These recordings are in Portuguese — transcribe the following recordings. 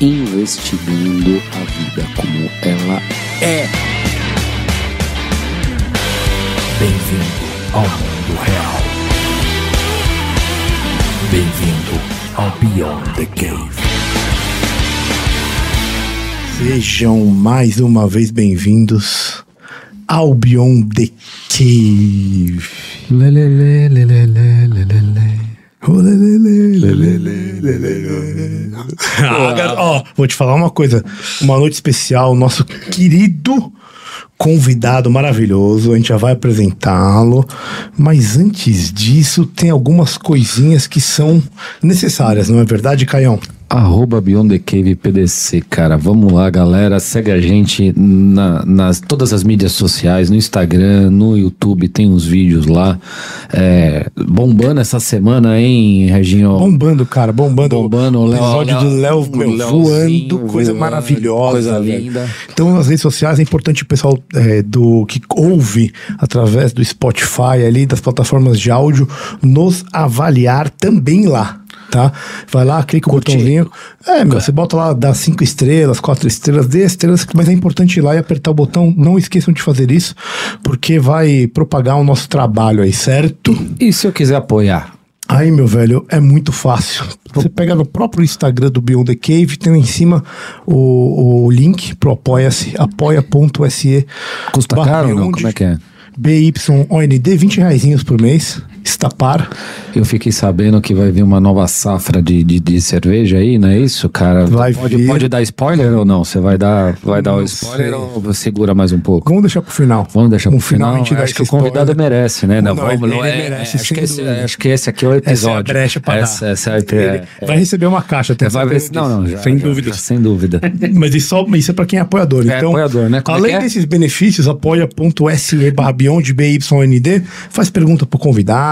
Investigando a vida como ela é. Bem-vindo ao mundo real. Bem-vindo ao Beyond the Cave. Sejam mais uma vez bem-vindos ao Beyond the Cave. Lelele, lelele, lelele. Ah, Ó, vou te falar uma coisa. Uma noite especial, nosso querido convidado maravilhoso. A gente já vai apresentá-lo. Mas antes disso, tem algumas coisinhas que são necessárias, não é verdade, Caião? Arroba Beyond the Cave PDC, cara. Vamos lá, galera. Segue a gente na- nas todas as mídias sociais, no Instagram, no YouTube, tem uns vídeos lá. É, bombando essa semana, hein, Reginho? Bombando, cara, bombando. Bombando, o Léo- episódio do Léo, o meu, Léozinho voando, coisa voando, maravilhosa. coisa velho. linda. Então, nas redes sociais é importante o pessoal é, do que ouve através do Spotify ali, das plataformas de áudio, nos avaliar também lá. Tá? Vai lá, clica o botãozinho. É, meu, você bota lá, dá cinco estrelas, quatro estrelas, dê estrelas, mas é importante ir lá e apertar o botão. Não esqueçam de fazer isso, porque vai propagar o nosso trabalho aí, certo? E se eu quiser apoiar? Aí, meu velho, é muito fácil. Você pega no próprio Instagram do Beyond the Cave, tem lá em cima o, o link pro Apoia-se, apoia.se. Custa caro ou não? Como é que é? BYOND, 20 reaisinhos por mês, estapar. Eu fiquei sabendo que vai vir uma nova safra de, de, de cerveja aí, não é isso, cara? Vai pode, vir. pode dar spoiler ou não? Você vai dar, vai dar o Não spoiler sei. ou segura mais um pouco? Vamos deixar pro final. Vamos deixar pro final. a gente dá acho que o convidado merece, né? Não, vamos, ele- é, merece, acho, sem que esse, acho que esse aqui é o Essa é a episódio. brecha pra essa, dar. essa é, é, vai receber uma caixa, tem vai ver, não, não, já, sem já, dúvida. já, sem dúvida. Mas isso, só- isso é para quem é apoiador. É então, apoiador, né? Como é além é? desses benefícios, apoia.se barra Beyond BYND, faz pergunta pro convidado,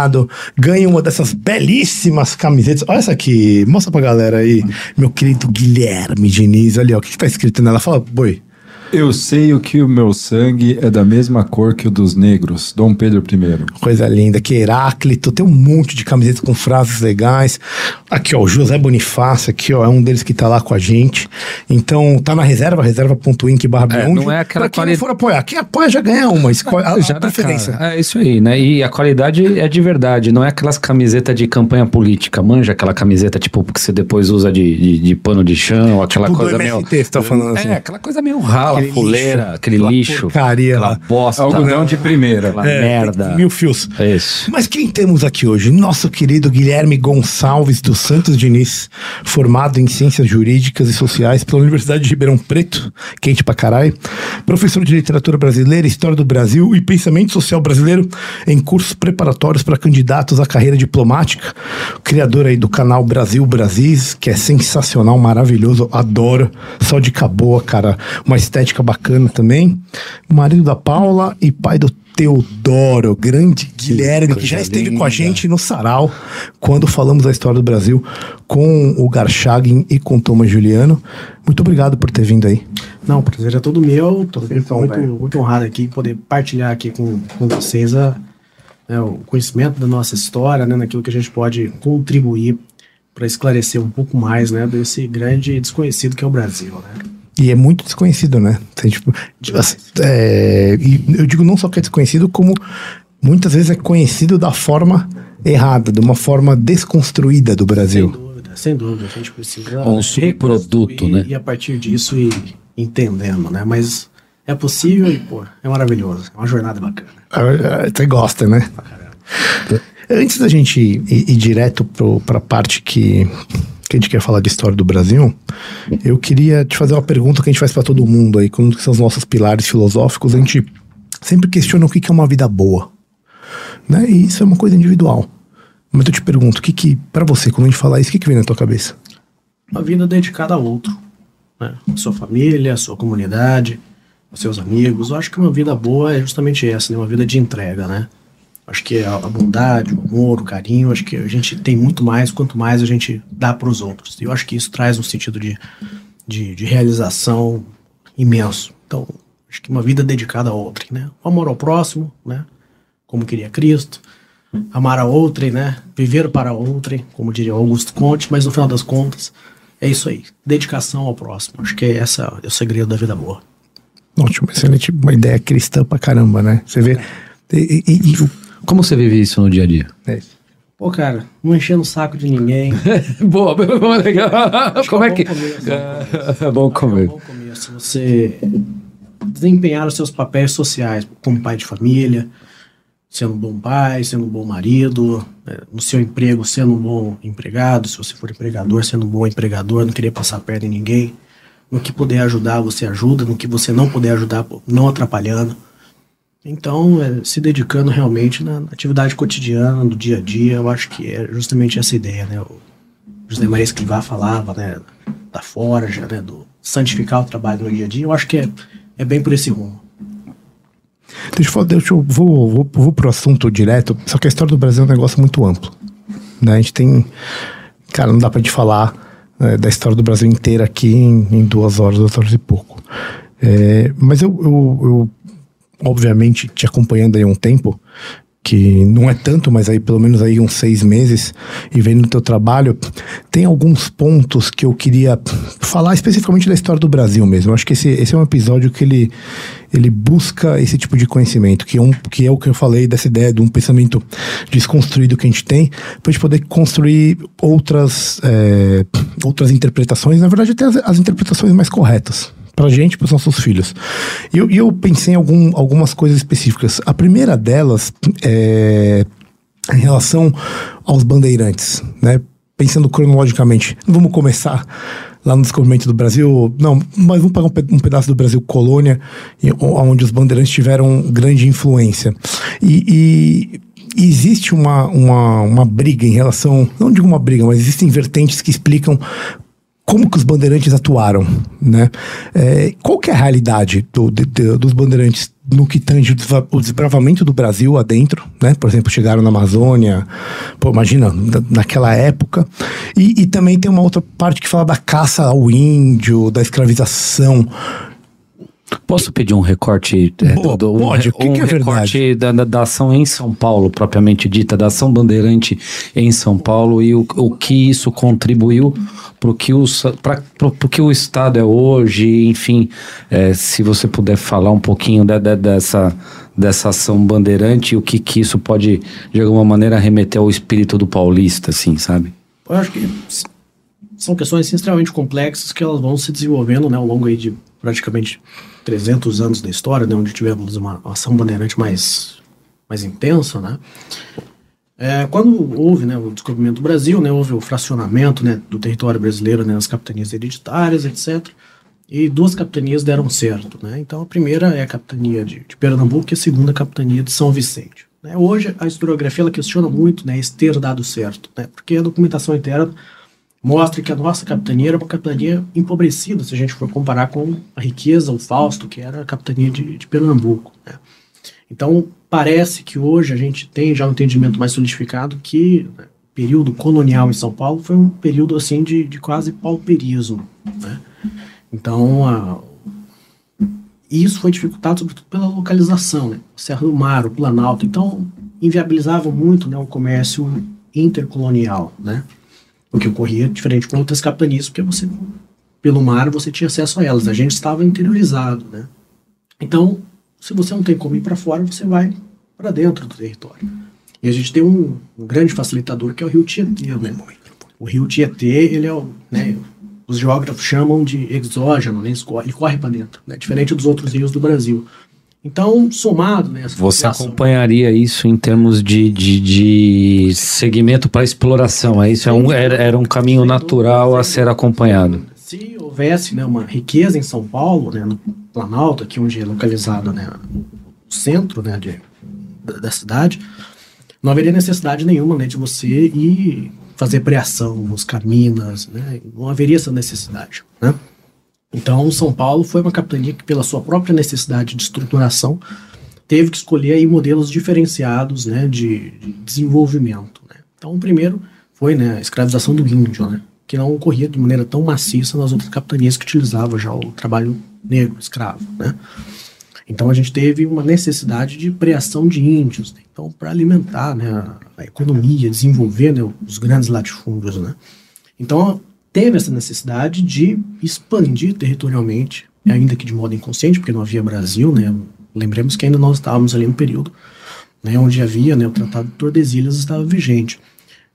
ganha uma dessas belíssimas camisetas. Olha essa aqui, mostra pra galera aí, meu querido Guilherme Diniz. Ali, ó, o que, que tá escrito nela? Fala, boi. Eu sei o que o meu sangue é da mesma cor que o dos negros, Dom Pedro I. Coisa linda, que Heráclito, tem um monte de camisetas com frases legais. Aqui, ó, o José Bonifácio, aqui, ó, é um deles que tá lá com a gente. Então, tá na reserva, reserva.inc barra É, não é aquela Pra quem quali- não for apoiar, quem apoia já ganha uma, escolhe a, Já a dá preferência. cara. É isso aí, né? E a qualidade é de verdade, não é aquelas camisetas de campanha política. Manja aquela camiseta, tipo, que você depois usa de, de, de pano de chão, aquela Tipo do coisa MST, meio. você tá falando assim. É, aquela coisa meio rala, Aquele fuleira, lixo, aquele aquela lixo. porcaria aquela bosta. Algodão de primeira. Aquela É, merda. Mil fios. É isso. Mas quem temos aqui hoje? Nosso querido Guilherme Gonçalves dos Santos Diniz, formado em Ciências Jurídicas e Sociais pela Universidade de Ribeirão Preto, quente pra caralho, professor de Literatura Brasileira, História do Brasil e Pensamento Social Brasileiro em cursos preparatórios para candidatos à carreira diplomática, criador aí do canal Brasil Brasis, que é sensacional, maravilhoso, adoro, só de boa, cara, uma estética bacana também, marido da Paula e pai do Teodoro, grande Guilherme, que já esteve com a gente no Sarau, quando falamos da história do Brasil com o Garchagin e com o Thomas Juliano. Muito obrigado por ter vindo aí. Não, o prazer é todo meu. Tô Então, muito, muito honrado aqui em poder partilhar aqui com, com vocês a, né, o conhecimento da nossa história, né, naquilo que a gente pode contribuir para esclarecer um pouco mais né, desse grande desconhecido que é o Brasil. Né? E é muito desconhecido, né? Tem, tipo, é, e eu digo não só que é desconhecido, como muitas vezes é conhecido da forma errada, de uma forma desconstruída do Sem Brasil. dúvida, sem dúvida. A gente precisa. Um subproduto, né? E a partir disso ir entendendo, né? Mas é possível e, pô, é maravilhoso. É uma jornada bacana. Ah, Você gosta, né? Antes da gente ir- ir direto para a parte que, que a gente quer falar de história do Brasil, eu queria te fazer uma pergunta que a gente faz para todo mundo aí, que são os nossos pilares filosóficos. A gente sempre questiona o que que é uma vida boa. Né? E isso é uma coisa individual. Mas eu te pergunto, o que que, para você, quando a gente fala isso, o que que vem na tua cabeça? Uma vida dedicada a outro. né? A sua família, a sua comunidade, os seus amigos. Eu acho que uma vida boa é justamente essa, né? Uma vida de entrega, né? Acho que a, a bondade, o amor, o carinho, acho que a gente tem muito mais quanto mais a gente dá para os outros. E eu acho que isso traz um sentido de, de, de realização imenso. Então, acho que uma vida dedicada a outrem, né? O amor ao próximo, né? Como queria Cristo. Amar a outrem, né? Viver para outrem, como diria Augusto Conte, mas no final das contas, é isso aí. Dedicação ao próximo. Acho que é essa é o segredo da vida boa. Ótimo, excelente. Uma ideia cristã pra caramba, né? Você vê. E, e- e Como você vive isso no dia a dia? é isso. Pô, cara, não enchendo o saco de ninguém. Boa, boa, legal. Como é um que. bom começo. É bom É comer. bom começo. Você desempenhar os seus papéis sociais como pai de família, sendo um bom pai, sendo um bom marido, né, no seu emprego, sendo um bom empregado, se você for empregador, sendo um bom empregador, não querer passar perna em ninguém. No que puder ajudar, você ajuda. No que você não puder ajudar, não atrapalhando. Então, é, se dedicando realmente na, atividade cotidiana, no dia a dia, eu acho que é justamente essa ideia, né? O José Maria Escrivá falava, né? Da forja, né? Do santificar o trabalho no dia a dia. Eu acho que é, é bem por esse rumo. Deixa eu falar, deixa eu, vou, vou, vou pro assunto direto, só que a história do Brasil é um negócio muito amplo. Né? A gente tem. Cara, não dá pra gente falar né, da história do Brasil inteira aqui em, em duas horas, duas horas e pouco. É, mas eu, eu, eu, obviamente, te acompanhando aí um tempo, que não é tanto, mas aí pelo menos aí uns seis meses, e vendo o teu trabalho, tem alguns pontos que eu queria falar especificamente da história do Brasil mesmo. Eu acho que esse, esse é um episódio que ele, ele busca esse tipo de conhecimento, que é, um, que é o que eu falei dessa ideia de um pensamento desconstruído que a gente tem, para a gente poder construir outras, é, outras interpretações, na verdade até as, as interpretações mais corretas pra gente e pros nossos filhos. E eu, eu pensei em algum, algumas coisas específicas. A primeira delas é em relação aos bandeirantes, né? Pensando cronologicamente, vamos começar lá no descobrimento do Brasil, não, mas vamos pegar um, pe- pedaço do Brasil colônia, onde os bandeirantes tiveram grande influência. E, e existe uma, uma, uma briga em relação, não digo uma briga, mas existem vertentes que explicam como que os bandeirantes atuaram, né? É, qual que é a realidade do- de- de- dos bandeirantes no que tange o desbravamento do Brasil adentro, né? Por exemplo, chegaram na Amazônia, pô, imagina, na- naquela época. E, e também tem uma outra parte que fala da caça ao índio, da escravização. Posso pedir um recorte? é, Boa, pode. O que um que é recorte da, da, da ação em São Paulo, propriamente dita, da ação bandeirante em São Paulo e o, o que isso contribuiu para o que, o que Estado é hoje, enfim, é, se você puder falar um pouquinho da- da- dessa, dessa ação bandeirante e o que, que isso pode, de alguma maneira, remeter ao espírito do paulista, assim, sabe? Eu acho que são questões assim, extremamente complexas que elas vão se desenvolvendo né, ao longo aí de praticamente 300 anos da história, né, onde tivemos uma ação bandeirante mais, mais intensa, né? É, quando houve né, o descobrimento do Brasil, né, houve o fracionamento né, do território brasileiro né, nas capitanias hereditárias, etc. E duas capitanias deram certo. Né? Então a primeira é a capitania de, de Pernambuco e a segunda a capitania de São Vicente. Né? Hoje a historiografia ela questiona muito né, esse ter dado certo, né? porque a documentação interna mostra que a nossa capitania era uma capitania empobrecida, se a gente for comparar com a riqueza, o Fausto, que era a capitania de, de Pernambuco. Né? Então, parece que hoje a gente tem já um entendimento mais solidificado que né, o período colonial em São Paulo foi um período assim de, de quase pauperismo. Né? Então, a, isso foi dificultado sobretudo pela localização, né? Serra do Mar, o Planalto. Então, inviabilizava muito né, o comércio intercolonial, né? O que ocorria diferente com outras capitanias, porque você, pelo mar, você tinha acesso a elas. A gente estava interiorizado, né? Então, se você não tem como ir para fora, você vai para dentro do território. E a gente tem um, um grande facilitador que é o Rio Tietê, né? O Rio Tietê, ele é o, né, os geógrafos chamam de exógeno, né? Ele corre, para dentro, né? Diferente dos outros rios do Brasil. Então, somado, né? essa Você acompanharia isso em termos de, de, de segmento para exploração? É isso? É um, era, era um caminho natural a ser acompanhado. Se houvesse né, uma riqueza em São Paulo, né, no Planalto, aqui onde é localizado né, o centro né, de, da, da cidade, não haveria necessidade nenhuma né, de você ir fazer preação, buscar minas, né, não haveria essa necessidade. Né? Então, São Paulo foi uma capitania que, pela sua própria necessidade de estruturação, teve que escolher aí modelos diferenciados né, de, de desenvolvimento. Né? Então, o primeiro foi né, a escravização do índio, né, que não ocorria de maneira tão maciça nas outras capitanias que utilizavam já o trabalho negro, escravo. Né? Então, a gente teve uma necessidade de preação de índios. Né? Então, para alimentar né, a, economia, desenvolver né, os grandes latifúndios. Né? Então, teve essa necessidade de expandir territorialmente, ainda que de modo inconsciente, porque não havia Brasil, né? Lembremos que ainda nós estávamos ali no período né, onde havia né, o Tratado de Tordesilhas estava vigente.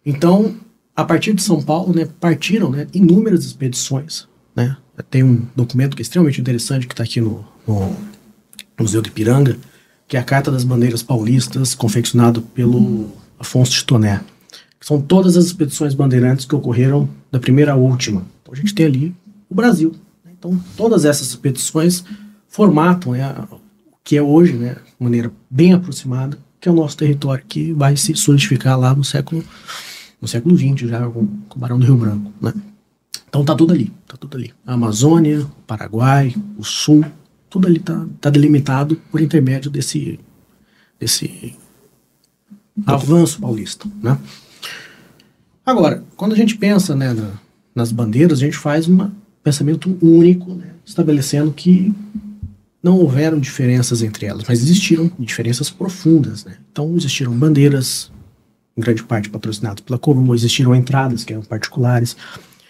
Então, a partir de São Paulo, né, partiram né, inúmeras expedições. Né? Tem um documento que é extremamente interessante que está aqui no, no, Museu de Ipiranga, que é a Carta das Bandeiras Paulistas, confeccionado pelo Afonso de Toné. São todas as expedições bandeirantes que ocorreram da primeira à última. Então a gente tem ali o Brasil. Né? Então todas essas expedições formatam né, o que é hoje, né, de maneira bem aproximada, que é o nosso território que vai se solidificar lá no século no século XX já com, com o Barão do Rio Branco, né? Então tá tudo ali, tá tudo ali. A Amazônia, o Paraguai, o Sul, tudo ali tá, tá delimitado por intermédio desse desse avanço paulista, né? Agora, quando a gente pensa né, na, nas bandeiras, a gente faz um pensamento único, né, estabelecendo que não houveram diferenças entre elas, mas existiram diferenças profundas. Né? Então, existiram bandeiras, em grande parte patrocinadas pela coroa, existiram entradas, que eram particulares,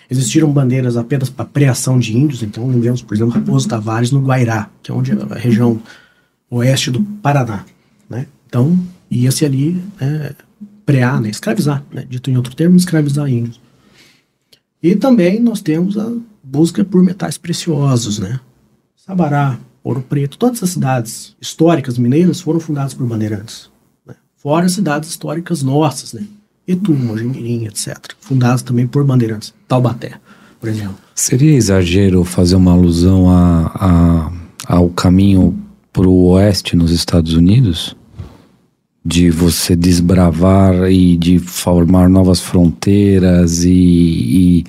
existiram bandeiras apenas para preação de índios, então lembramos, por exemplo, Raposo Tavares no Guairá, que é onde é a região oeste do Paraná. Né? Então, ia-se ali né, prear, né, escravizar, né, dito em outro termo, escravizar índios. E também nós temos a busca por metais preciosos, né? Sabará, Ouro Preto, todas as cidades históricas mineiras foram fundadas por bandeirantes. Né? Fora as cidades históricas nossas, né? Itu, Mojimirim, etc. Fundadas também por bandeirantes. Taubaté, por exemplo. Seria exagero fazer uma alusão a, a ao caminho para o oeste nos Estados Unidos? De você desbravar e de formar novas fronteiras e, e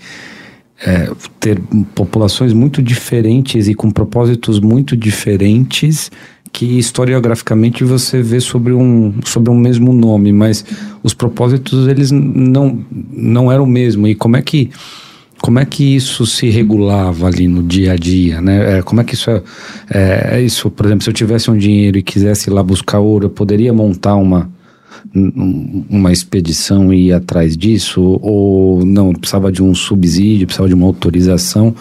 é, ter populações muito diferentes e com propósitos muito diferentes que historiograficamente você vê sobre um, sobre um mesmo nome, mas os propósitos eles não, não eram o mesmo. E como é que como é que isso se regulava ali no dia a dia, né? É, como é que isso é, é, isso, por exemplo, se eu tivesse um dinheiro e quisesse ir lá buscar ouro, eu poderia montar uma uma expedição e ir atrás disso ou não precisava de um subsídio, precisava de uma autorização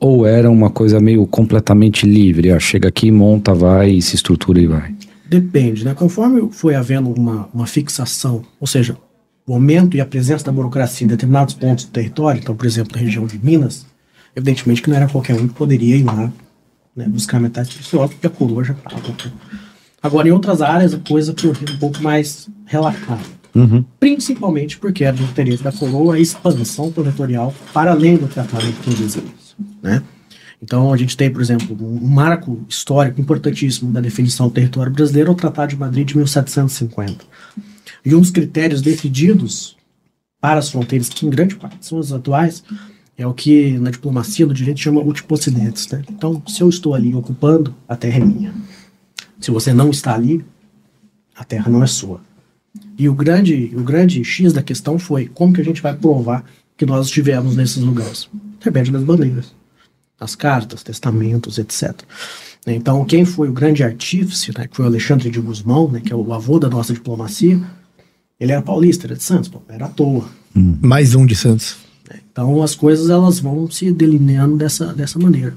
ou era uma coisa meio completamente livre, ah, chega aqui, monta, vai, se estrutura e vai. Depende, né? Conforme foi havendo uma, uma fixação, ou seja, o aumento e a presença da burocracia em determinados pontos do território, então, por exemplo, na região de Minas, evidentemente que não era qualquer um que poderia ir lá né, buscar metais preciosos, porque a coroa já estava. Agora, em outras áreas, a coisa corria um pouco mais relaxada. Uhum. Principalmente porque era do interesse da coroa a expansão territorial para além do Tratado de Tordesilhas, né? Então, a gente tem, por exemplo, um marco histórico importantíssimo da definição do território brasileiro, o Tratado de Madrid de 1750 e um dos critérios decididos para as fronteiras, que em grande parte são as atuais, é o que na diplomacia do direito chama multipocidentes. Né? Então, se eu estou ali ocupando, a terra é minha. Se você não está ali, a terra não é sua. E o grande, o grande X da questão foi como que a gente vai provar que nós estivemos nesses lugares? Através das bandeiras, as cartas, testamentos, etc. Então, quem foi o grande artífice, né, que foi o Alexandre de Guzmão, né, que é o avô da nossa diplomacia, ele era paulista, era de Santos, pô, era à toa. Hum. Mais um de Santos. Então as coisas elas vão se delineando dessa, dessa maneira.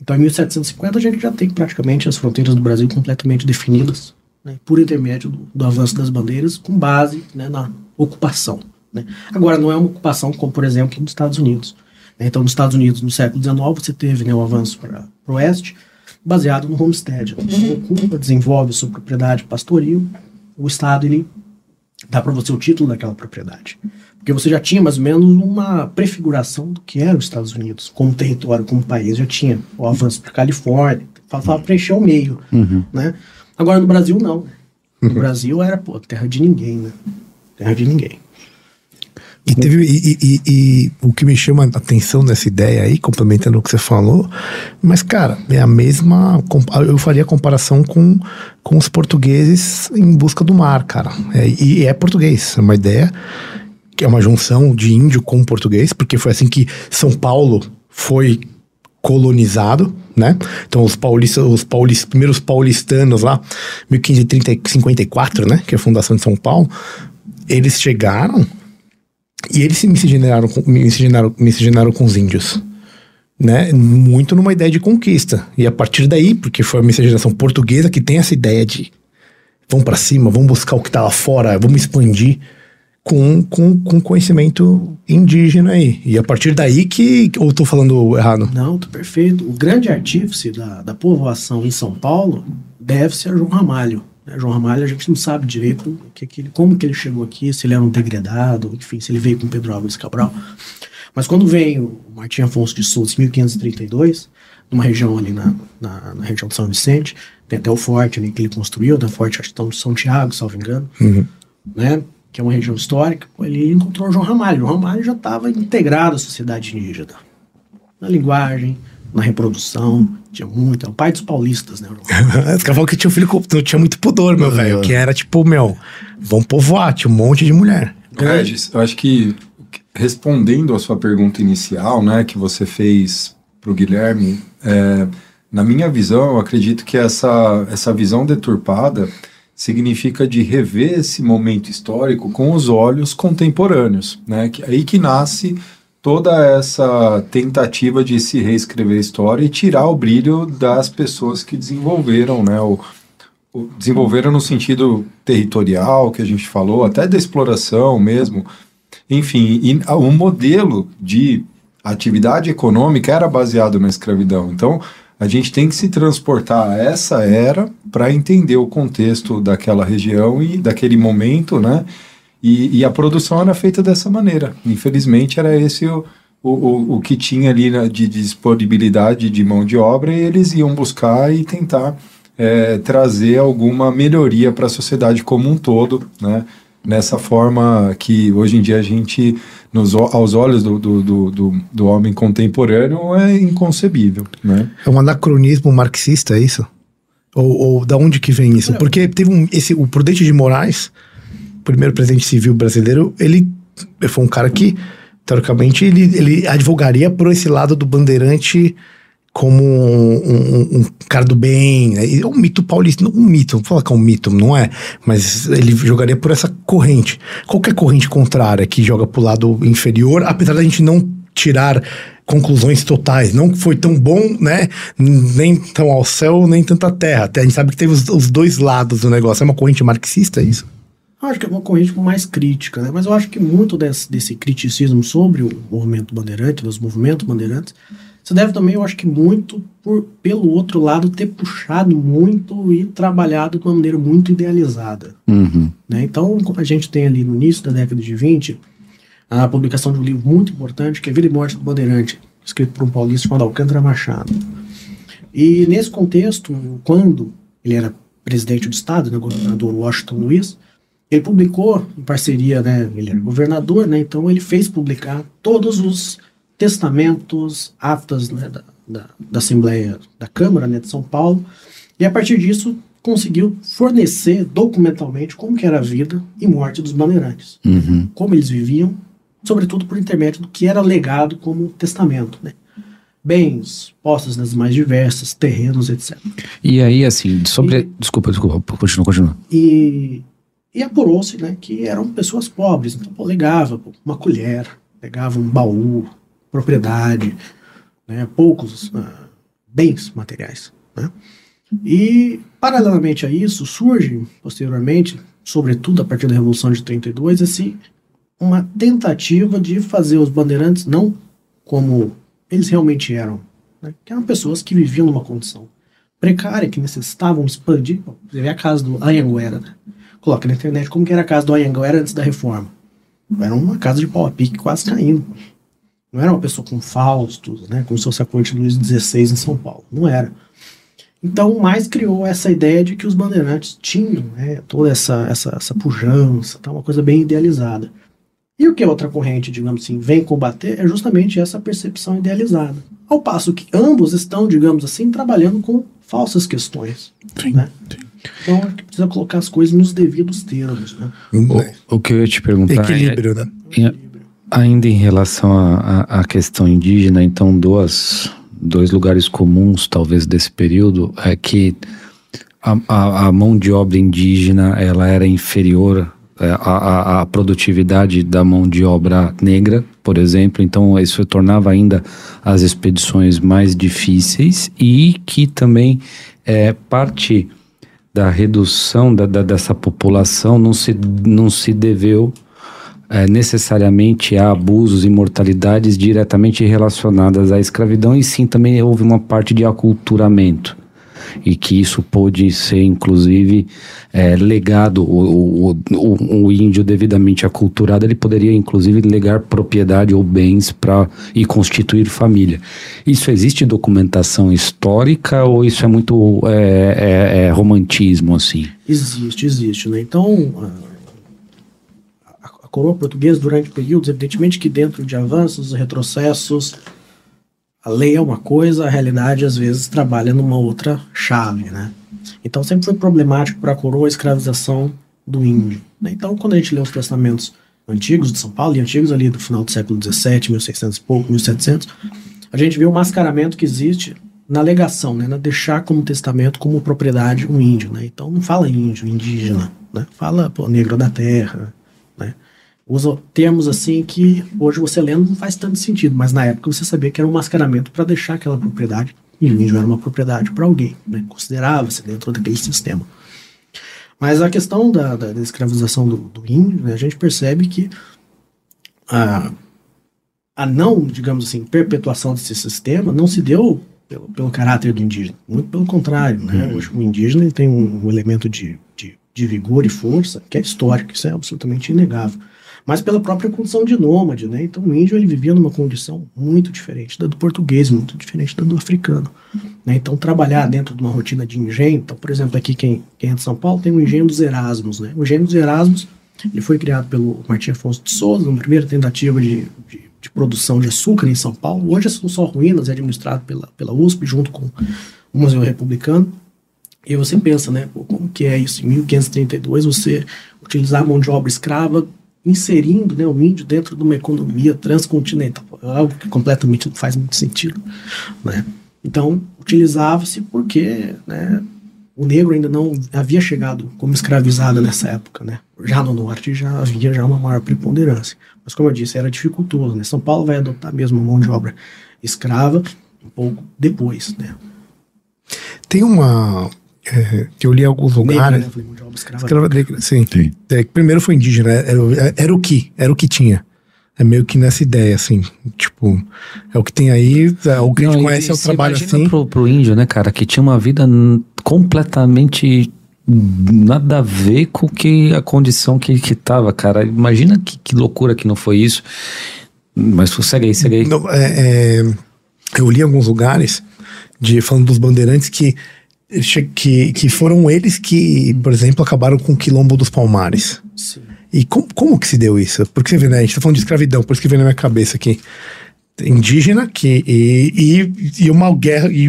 Então em 1750 a gente já tem praticamente as fronteiras do Brasil completamente definidas, né, por intermédio do, do, avanço das bandeiras, com base né, na ocupação. Né. Agora não é uma ocupação como, por exemplo, nos Estados Unidos. Né. Então nos Estados Unidos, no século XIX, você teve né, o avanço para o oeste, baseado no homestead. Você ocupa, desenvolve sua propriedade pastoril, o Estado ele dá para você o título daquela propriedade. Porque você já tinha mais ou menos uma prefiguração do que era os Estados Unidos, como território, como país. Já tinha o avanço para Califórnia, faltava preencher o meio. Uhum. Né? Agora no Brasil, não. No uhum. Brasil era pô, terra de ninguém, né? Terra de ninguém. E, teve, e, e- e- o que me chama a atenção nessa ideia aí, complementando o que você falou, mas, cara, é a mesma. Eu faria a comparação com, com os portugueses em busca do mar, cara. É, e é português, é uma ideia que é uma junção de índio com português, porque foi assim que São Paulo foi colonizado, né? Então os paulistas, os paulis, primeiros paulistanos lá, 1554, né, que é a fundação de São Paulo, eles chegaram e eles se miscigenaram miscigenaram, miscigenaram com os índios. Né? Muito numa ideia de conquista. E a partir daí, porque foi a miscigenação portuguesa que tem essa ideia de vamos para cima, vamos buscar o que tá lá fora, vamos expandir com, com, com conhecimento indígena aí. E a partir daí que. Ou tô falando errado? Não, tá perfeito. O grande artífice da, da povoação em São Paulo deve-se a João Ramalho. Né? João Ramalho, a gente não sabe direito o que que ele- como que ele chegou aqui, se ele era um degradado, enfim, se ele veio com Pedro Álvares Cabral. Mas quando vem o Martim Afonso de Souza, em 1532, numa região ali na, na, na região de São Vicente, tem até o forte ali que ele construiu, né? Forte tá no São Tiago, salvo engano, né? Que é uma região histórica. Ele encontrou o João Ramalho. João Ramalho já estava integrado à sociedade indígena na linguagem, na reprodução, tinha muito. É o pai dos paulistas, né? o João Ramalho. Os caras falam que tinha um filho com. Tinha muito pudor, meu velho. Que era tipo, meu, vamos povoar, tinha um monte de mulher. Regis, eu acho que respondendo a sua pergunta inicial, né, que você fez para o Guilherme, é, na minha visão, eu acredito que essa, essa visão deturpada significa de rever esse momento histórico com os olhos contemporâneos, né, que aí que nasce toda essa tentativa de se reescrever a história e tirar o brilho das pessoas que desenvolveram, né, o, o- desenvolveram no sentido territorial que a gente falou, até da exploração mesmo. Enfim, e a- o modelo de atividade econômica era baseado na escravidão. Então, a gente tem que se transportar a essa era para entender o contexto daquela região e daquele momento, né? E, e a produção era feita dessa maneira. Infelizmente, era esse o, o, o, o que tinha ali de disponibilidade de mão de obra e eles iam buscar e tentar é, trazer alguma melhoria para a sociedade como um todo, né? Nessa forma que hoje em dia a gente, nos, aos olhos do, do, do, do, do homem contemporâneo, é inconcebível, né? É um anacronismo marxista, é isso? Ou, ou da onde que vem isso? Porque teve um. Esse, o Prudente de Moraes, primeiro presidente civil brasileiro, ele foi um cara que, teoricamente, ele, ele advogaria por esse lado do bandeirante como um, um- um cara do bem. Né? É um mito paulista, não um mito, vou falar que é um mito, não é? Mas ele jogaria por essa corrente. Qualquer corrente contrária que joga pro lado inferior, apesar da gente não tirar conclusões totais. Não foi tão bom, né? Nem tão ao céu, nem tanto à terra. A gente sabe que teve os, os dois lados do negócio. É uma corrente marxista, é isso? Acho que é uma corrente mais crítica, né? Mas eu acho que muito desse, desse criticismo sobre o movimento bandeirante, dos movimentos bandeirantes, se deve também, eu acho que muito por, pelo outro lado, ter puxado muito e trabalhado de uma maneira muito idealizada. Uhum. né? Então, a gente tem ali no início da década de 20, a publicação de um livro muito importante, que é Vida e Morte do Bandeirante, escrito por um paulista chamado Alcântara Machado. E nesse contexto, quando ele era presidente do Estado, né, governador Washington Luiz, ele publicou, em parceria, né, ele era governador, né, então ele fez publicar todos os testamentos, atas né, da, da, da Assembleia da Câmara né, de São Paulo, e a partir disso conseguiu fornecer documentalmente como que era a vida e morte dos bandeirantes, Uhum. como eles viviam, sobretudo por intermédio do que era legado como testamento, né? Bens, posses das mais diversas, terrenos, etc. E aí, assim, sobre. Desculpa, desculpa, continua, continua. E, e apurou-se né, que eram pessoas pobres. Então, pô, legava pô, uma colher, legava um baú, propriedade, né, poucos ah, bens materiais. Né? E, paralelamente a isso, surge, posteriormente, sobretudo a partir da Revolução de 32, esse, uma tentativa de fazer os bandeirantes não como eles realmente eram, né? que eram pessoas que viviam numa condição precária, que necessitavam expandir. Você vê a casa do Anhanguera, né? Coloca na internet como que era a casa do Anhanguera antes da reforma. Era uma casa de pau a pique quase caindo. Não era uma pessoa com faustos, né? Como se fosse a corte Luís XVI em São Paulo. Não era. Então, mais criou essa ideia de que os bandeirantes tinham né, toda essa, essa, essa pujança, tá, uma coisa bem idealizada. E o que a outra corrente, digamos assim, vem combater é justamente essa percepção idealizada. Ao passo que ambos estão, digamos assim, trabalhando com falsas questões. Né? Então, acho que precisa colocar as coisas nos devidos termos. Né? O, o que eu ia te perguntar Equilíbrio, né? é, em- ainda em relação à questão indígena, então duas, dois lugares comuns talvez desse período é que a, a- a mão de obra indígena ela era inferior é, à, à- à produtividade da mão de obra negra, por exemplo, então isso tornava ainda as expedições mais difíceis e que também é parte da redução da, da- dessa população não se, não se deveu é, necessariamente a abusos e mortalidades diretamente relacionadas à escravidão, e sim também houve uma parte de aculturamento. E que isso pôde ser, inclusive, é, legado. O, o, o, índio devidamente aculturado, ele poderia, inclusive, legar propriedade ou bens para e constituir família. Isso existe documentação histórica ou isso é muito é, é- é romantismo, assim? Existe, existe. Né? Então, a, a coroa portuguesa, durante períodos, evidentemente que dentro de avanços, retrocessos, a lei é uma coisa, a realidade às vezes trabalha numa outra chave. Né? Então, sempre foi problemático para a coroa a escravização do índio. né? Então, quando a gente lê os testamentos antigos de São Paulo, e antigos ali do final do século XVII, 1600 e pouco, 1700, a gente vê o mascaramento que existe na alegação, né, na deixar como testamento, como propriedade um índio, né? Então não fala índio, indígena, né? Fala pô, negro da terra? Usa termos assim que hoje você lendo não faz tanto sentido, mas na época você sabia que era um mascaramento para deixar aquela propriedade e o índio era uma propriedade para alguém, né? Considerava-se dentro daquele sistema. Mas a questão da, da, da escravização do, do índio, né, a gente percebe que a, a não, digamos assim, perpetuação desse sistema não se deu pelo, pelo caráter do indígena. Muito pelo contrário, né? Hoje o indígena ele tem um, um elemento de, de, de vigor e força que é histórico, isso é absolutamente inegável. Mas pela própria condição de nômade, né? Então o índio ele vivia numa condição muito diferente da do português, muito diferente da do africano. Né? Então trabalhar dentro de uma rotina de engenho, então por exemplo aqui quem, quem é de São Paulo tem o engenho dos Erasmos, né? O engenho dos Erasmos ele foi criado pelo Martim Afonso de Souza, uma primeira tentativa de, de, de produção de açúcar em São Paulo. Hoje são só ruínas, é administrado pela, pela USP, junto com o Museu Republicano. E você pensa, né, pô, como que é isso? Em 1532, você utilizar mão de obra escrava, inserindo né, o índio dentro de uma economia transcontinental. É algo que completamente não faz muito sentido. Né? Então, utilizava-se porque né, o negro ainda não havia chegado como escravizado nessa época, né? Já no norte já havia já uma maior preponderância. Mas como eu disse, era dificultoso, né? São Paulo vai adotar mesmo mão de obra escrava um pouco depois, né? Tem uma. É, que eu li em alguns Negra, lugares. né? Escrava. Escrava negra, sim. Sim. É, que primeiro foi indígena, era, era o que, era o que tinha. É meio que nessa ideia, assim, tipo, é o que tem aí, é, o que a Não, gente e- conhece é o trabalho assim. Pro, pro índio, né, cara, que tinha uma vida completamente nada a ver com que a condição que, que tava, cara. Imagina que, que loucura que não foi isso. Mas segue aí, segue aí. Não, é, é, eu li alguns lugares, de, falando dos bandeirantes, que, que, que foram eles que, por exemplo, acabaram com o quilombo dos Palmares. Sim. E como, como que se deu isso? Porque você vê, né? A gente tá falando de escravidão, por isso que vem na minha cabeça aqui. Indígena que, e, e, e uma guerra, e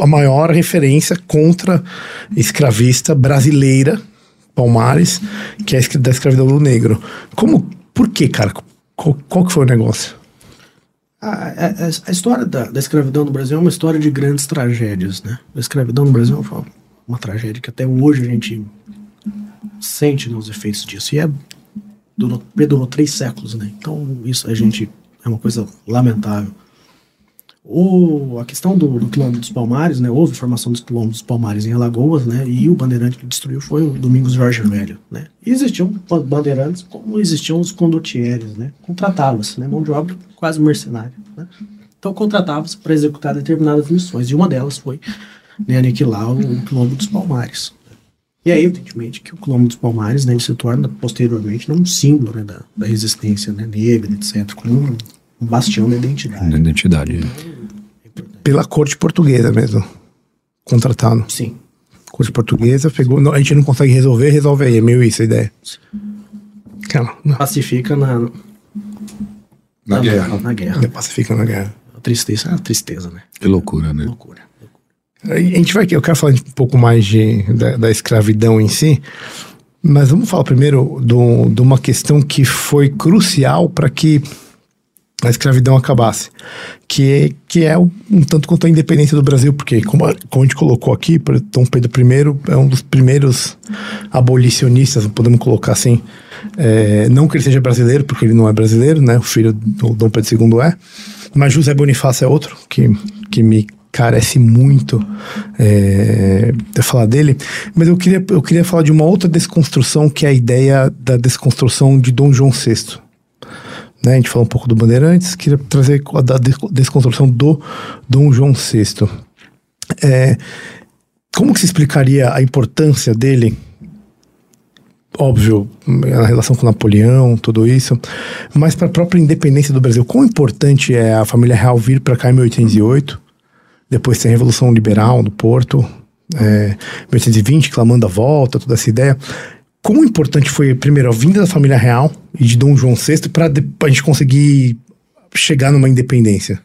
a maior referência contra escravista brasileira, Palmares, que é da escravidão do negro. Como, por que, cara? Qual, qual que foi o negócio? A, a- a história da, da escravidão no Brasil é uma história de grandes tragédias, né? A escravidão no Brasil foi uma, uma tragédia que até hoje a gente sente né, os efeitos disso. E é, durou, perdurou três séculos, né? Então isso a gente é uma coisa lamentável. O, a questão do, do quilombo dos Palmares, né? Houve formação dos quilombos dos Palmares em Alagoas, né? E o bandeirante que destruiu foi o Domingos Jorge Velho, né? E existiam ba- bandeirantes como existiam os condotieres, né? Contratava-se, né? Mão de obra quase mercenária, né? Então contratava-se para executar determinadas missões. E uma delas foi né, aniquilar o quilombo dos Palmares. E aí, evidentemente, que o quilombo dos Palmares né, ele se torna posteriormente né, um símbolo né, da, da resistência né, negra, etc., como um, bastião da identidade. Identidade. Pela corte portuguesa mesmo. Contratado. Sim. Corte portuguesa pegou. não, a gente não consegue resolver, resolve aí. É meio isso a ideia. Cara, não. Pacifica na, Na guerra. Na guerra. Pacifica na guerra. A tristeza, a tristeza, né? Que loucura, né? Loucura. A gente vai, eu quero falar um pouco mais de, da, da escravidão em si, mas vamos falar primeiro do, de uma questão que foi crucial para que a escravidão acabasse, que, que é um, um tanto quanto a independência do Brasil, porque como a, como a gente colocou aqui, Dom Pedro I é um dos primeiros abolicionistas, podemos colocar assim, é, não que ele seja brasileiro, porque ele não é brasileiro, né, o filho do Dom Pedro II é, mas José Bonifácio é outro, que, que me carece muito é, de falar dele, mas eu queria, eu queria falar de uma outra desconstrução, que é a ideia da desconstrução de Dom João VI. Né, a gente falou um pouco do Bandeirantes, queria trazer a da desconstrução do Dom João VI. É, como que se explicaria a importância dele? Óbvio, a relação com Napoleão, tudo isso, mas para a própria independência do Brasil, quão importante é a família real vir para cá em 1808? Depois tem a Revolução Liberal do Porto, é, 1820, clamando a volta, toda essa ideia. Como importante foi, primeiro, a vinda da família real e de Dom João VI para a gente conseguir chegar numa independência?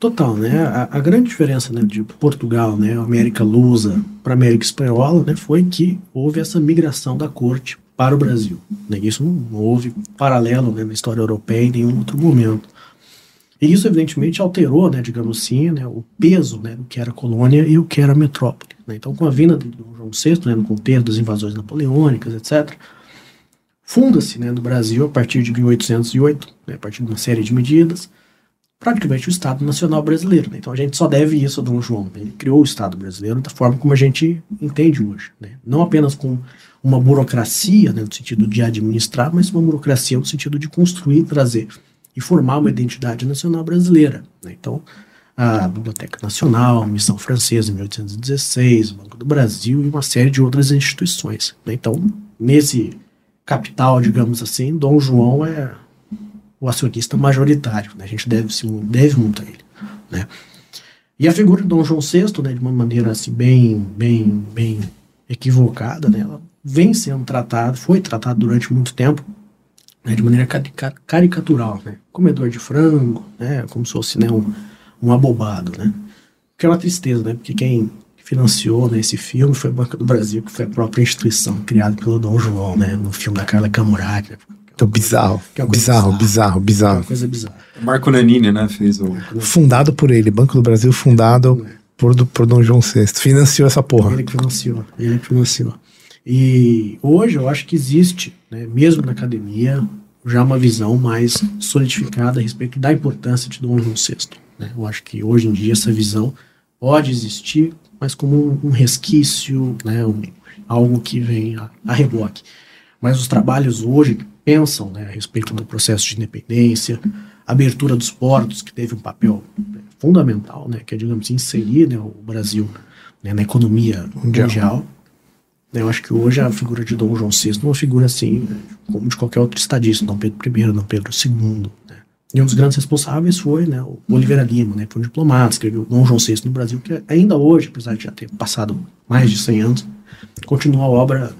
Total, né? A, a, grande diferença né, de Portugal, né, América Lusa para América Espanhola, né, foi que houve essa migração da corte para o Brasil. Né? Isso não houve paralelo né, na história europeia em nenhum outro momento. E isso, evidentemente, alterou, né, digamos assim, né, o peso né, do que era colônia e o que era metrópole. Né? Então, com a vinda de João VI, né, no contexto das invasões napoleônicas, etc., funda-se né, no Brasil, a partir de 1808, né, a partir de uma série de medidas, praticamente o Estado Nacional Brasileiro. Né? Então, a gente só deve isso a Dom João. Né? Ele criou o Estado brasileiro da forma como a gente entende hoje. Né? Não apenas com uma burocracia, né, no sentido de administrar, mas uma burocracia no sentido de construir trazer e formar uma identidade nacional brasileira. Né? Então, a Biblioteca Nacional, a Missão Francesa em 1816, o Banco do Brasil e uma série de outras instituições. Né? Então, nesse capital, digamos assim, Dom João é o acionista majoritário. Né? A gente deve, se, deve muito a ele. Né? E a figura de Dom João VI, né, de uma maneira assim, bem, bem, bem equivocada, né, ela vem sendo tratada, foi tratada durante muito tempo né, de maneira caricatural, né? Comedor de frango, né? Como se fosse né, um, um abobado, né? Que é uma tristeza, né? Porque quem financiou né, esse filme foi a Banca do Brasil, que foi a própria instituição criada pelo Dom João, né? No filme da Carla Camurati. Né? Então, bizarro, é bizarro, bizarro, bizarro, É uma coisa bizarra. Marco Nanini, né, fez o... Fundado por ele, Banco do Brasil fundado por, por Dom João VI. Financiou essa porra. Ele que financiou, ele que financiou. E hoje eu acho que existe, né, mesmo na academia, já uma visão mais solidificada a respeito da importância de Dom João VI. Né? Eu acho que hoje em dia essa visão pode existir, mas como um, resquício, né, um, algo que vem a, a, reboque. Mas os trabalhos hoje pensam né, a respeito do processo de independência, abertura dos portos, que teve um papel né, fundamental, né, que é, digamos, inserir né, o Brasil né, na economia mundial. mundial eu acho que hoje a figura de Dom João VI é uma figura assim, como de qualquer outro estadista, Dom Pedro I, Dom Pedro II. E um dos grandes responsáveis foi né, o Oliveira Lima, né, foi um diplomata, escreveu Dom João VI no Brasil, que ainda hoje, apesar de já ter passado mais de 100 anos, continua a obra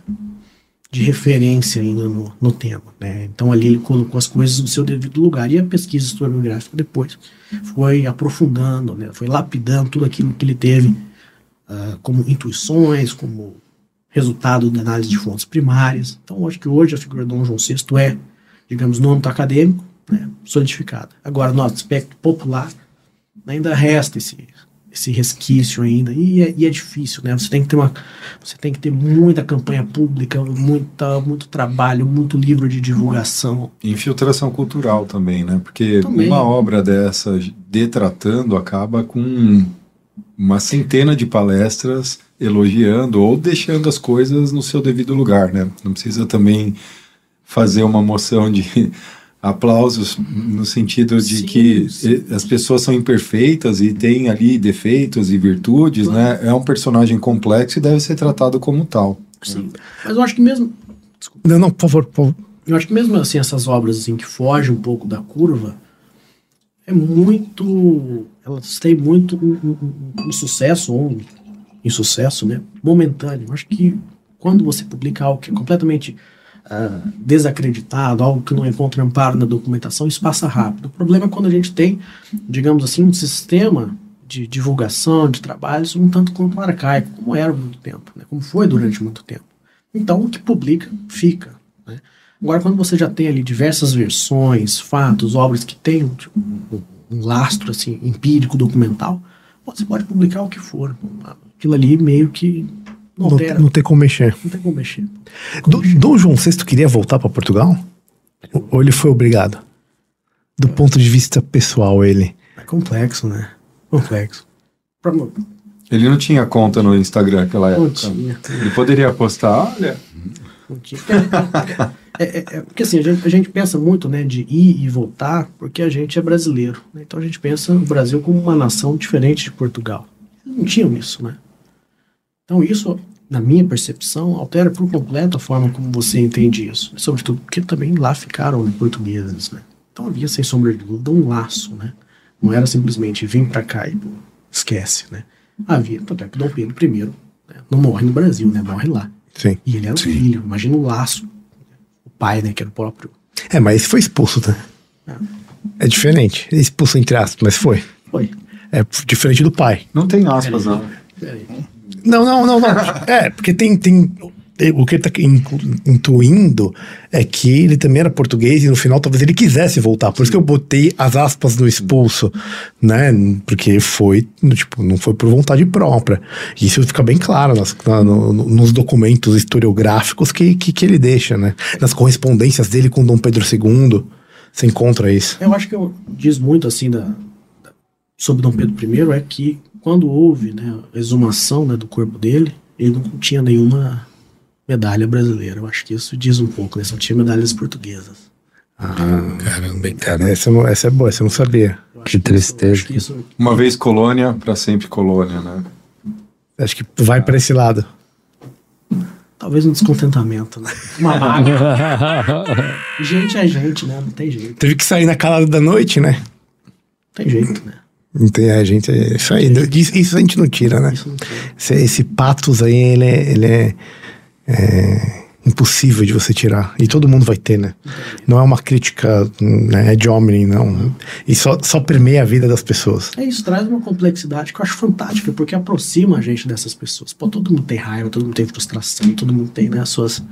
de referência ainda no, no tema. Né? Então ali ele colocou as coisas no seu devido lugar. E a pesquisa historiográfica depois foi aprofundando, né? foi lapidando tudo aquilo que ele teve uh, como intuições, como resultado da análise de fontes primárias. Então, acho que hoje a figura do Dom João VI é, digamos, no âmbito acadêmico, né, solidificada. Agora, no aspecto popular, ainda resta esse, esse resquício ainda, e é, e é, difícil, né? Você tem que ter uma, você tem que ter muita campanha pública, muita, muito trabalho, muito livro de divulgação. Infiltração cultural também, né? Porque também. uma obra dessa, detratando, acaba com uma centena de palestras elogiando ou deixando as coisas no seu devido lugar, né? Não precisa também fazer uma moção de aplausos no sentido de sim, que sim. as pessoas são imperfeitas e têm ali defeitos e virtudes, claro. né? É um personagem complexo e deve ser tratado como tal. Sim. Mas eu acho que mesmo Desculpa. Não, não, por favor, por favor. Eu acho que mesmo assim essas obras assim que fogem um pouco da curva é muito elas têm muito um, um, um sucesso ou um insucesso, né, momentâneo. Acho que quando você publica algo que é completamente ah, desacreditado, algo que não encontra amparo na documentação, isso passa rápido. O problema é quando a gente tem, digamos assim, um sistema de divulgação de trabalhos um tanto quanto arcaico, como era muito tempo, né? como foi durante muito tempo. Então, o que publica, fica. Né? Agora, quando você já tem ali diversas versões, fatos, obras que têm um, um, um lastro assim, empírico, documental, você pode publicar o que for. Aquilo ali meio que não, Não, não tem como mexer. não tem como mexer. Do, Dom João VI queria voltar para Portugal? Ou- ele foi obrigado? Do ponto de vista pessoal, ele. É complexo, né? Complexo. Não Ele não tinha conta no Instagram naquela época. tinha. Ele poderia postar, olha, Não tinha. É, é- é- porque assim, a gente, a gente pensa muito né, de ir e voltar porque a gente é brasileiro. né? Então a gente pensa o Brasil como uma nação diferente de Portugal. Não tinham isso, né? Então isso, na minha percepção, altera por completo a forma como você entende isso. Sobretudo porque também lá ficaram né, portugueses, né? Então havia, sem sombra de dúvida, um laço, né? Não era simplesmente vir para cá e pô, esquece, né? Havia, tanto é que Dom Pedro I né, não morre no Brasil, né? Morre lá. Sim. E ele era o filho, imagina o laço. O pai, né, que era o próprio. É, mas esse foi expulso, né? É diferente. Expulso entre aspas, mas foi. Foi. É diferente do pai. não tem aspas, não. Peraí. Não, não, não, não. É, porque tem, tem. O que ele tá incu- intuindo é que ele também era português e no final talvez ele quisesse voltar. Por isso que eu botei as aspas no expulso, né? Porque foi, tipo, não foi por vontade própria. Isso fica bem claro nas- na- no- nos documentos historiográficos que, que, que ele deixa, né? Nas correspondências dele com Dom Pedro II. Você encontra isso. Eu acho que eu, diz muito assim da, da- sobre Dom Pedro I é que quando houve né, a exumação né, do corpo dele, ele não tinha nenhuma medalha brasileira. Eu acho que isso diz um pouco, né? Só tinha medalhas portuguesas. Caramba, hein, cara. Essa, essa é boa, essa eu não sabia. Eu Que isso- tristeza. acho que isso Uma vez colônia, pra sempre colônia, né? Acho que vai pra esse lado. talvez um descontentamento, né? Uma mágoa. gente é gente, né? Não tem jeito. Teve que sair na calada da noite, né? Não tem jeito, né? Não tem, a gente, é isso aí. Isso, a gente não tira, né? Não. Esse, esse patos aí, ele é, ele é, é impossível de você tirar. E todo mundo vai ter, né? Não é uma crítica né, de homem, não. E só, só permeia a vida das pessoas. É isso, traz uma complexidade que eu acho fantástica, porque aproxima a gente dessas pessoas. Pô, todo mundo tem raiva, todo mundo tem frustração, todo mundo tem né, as suas,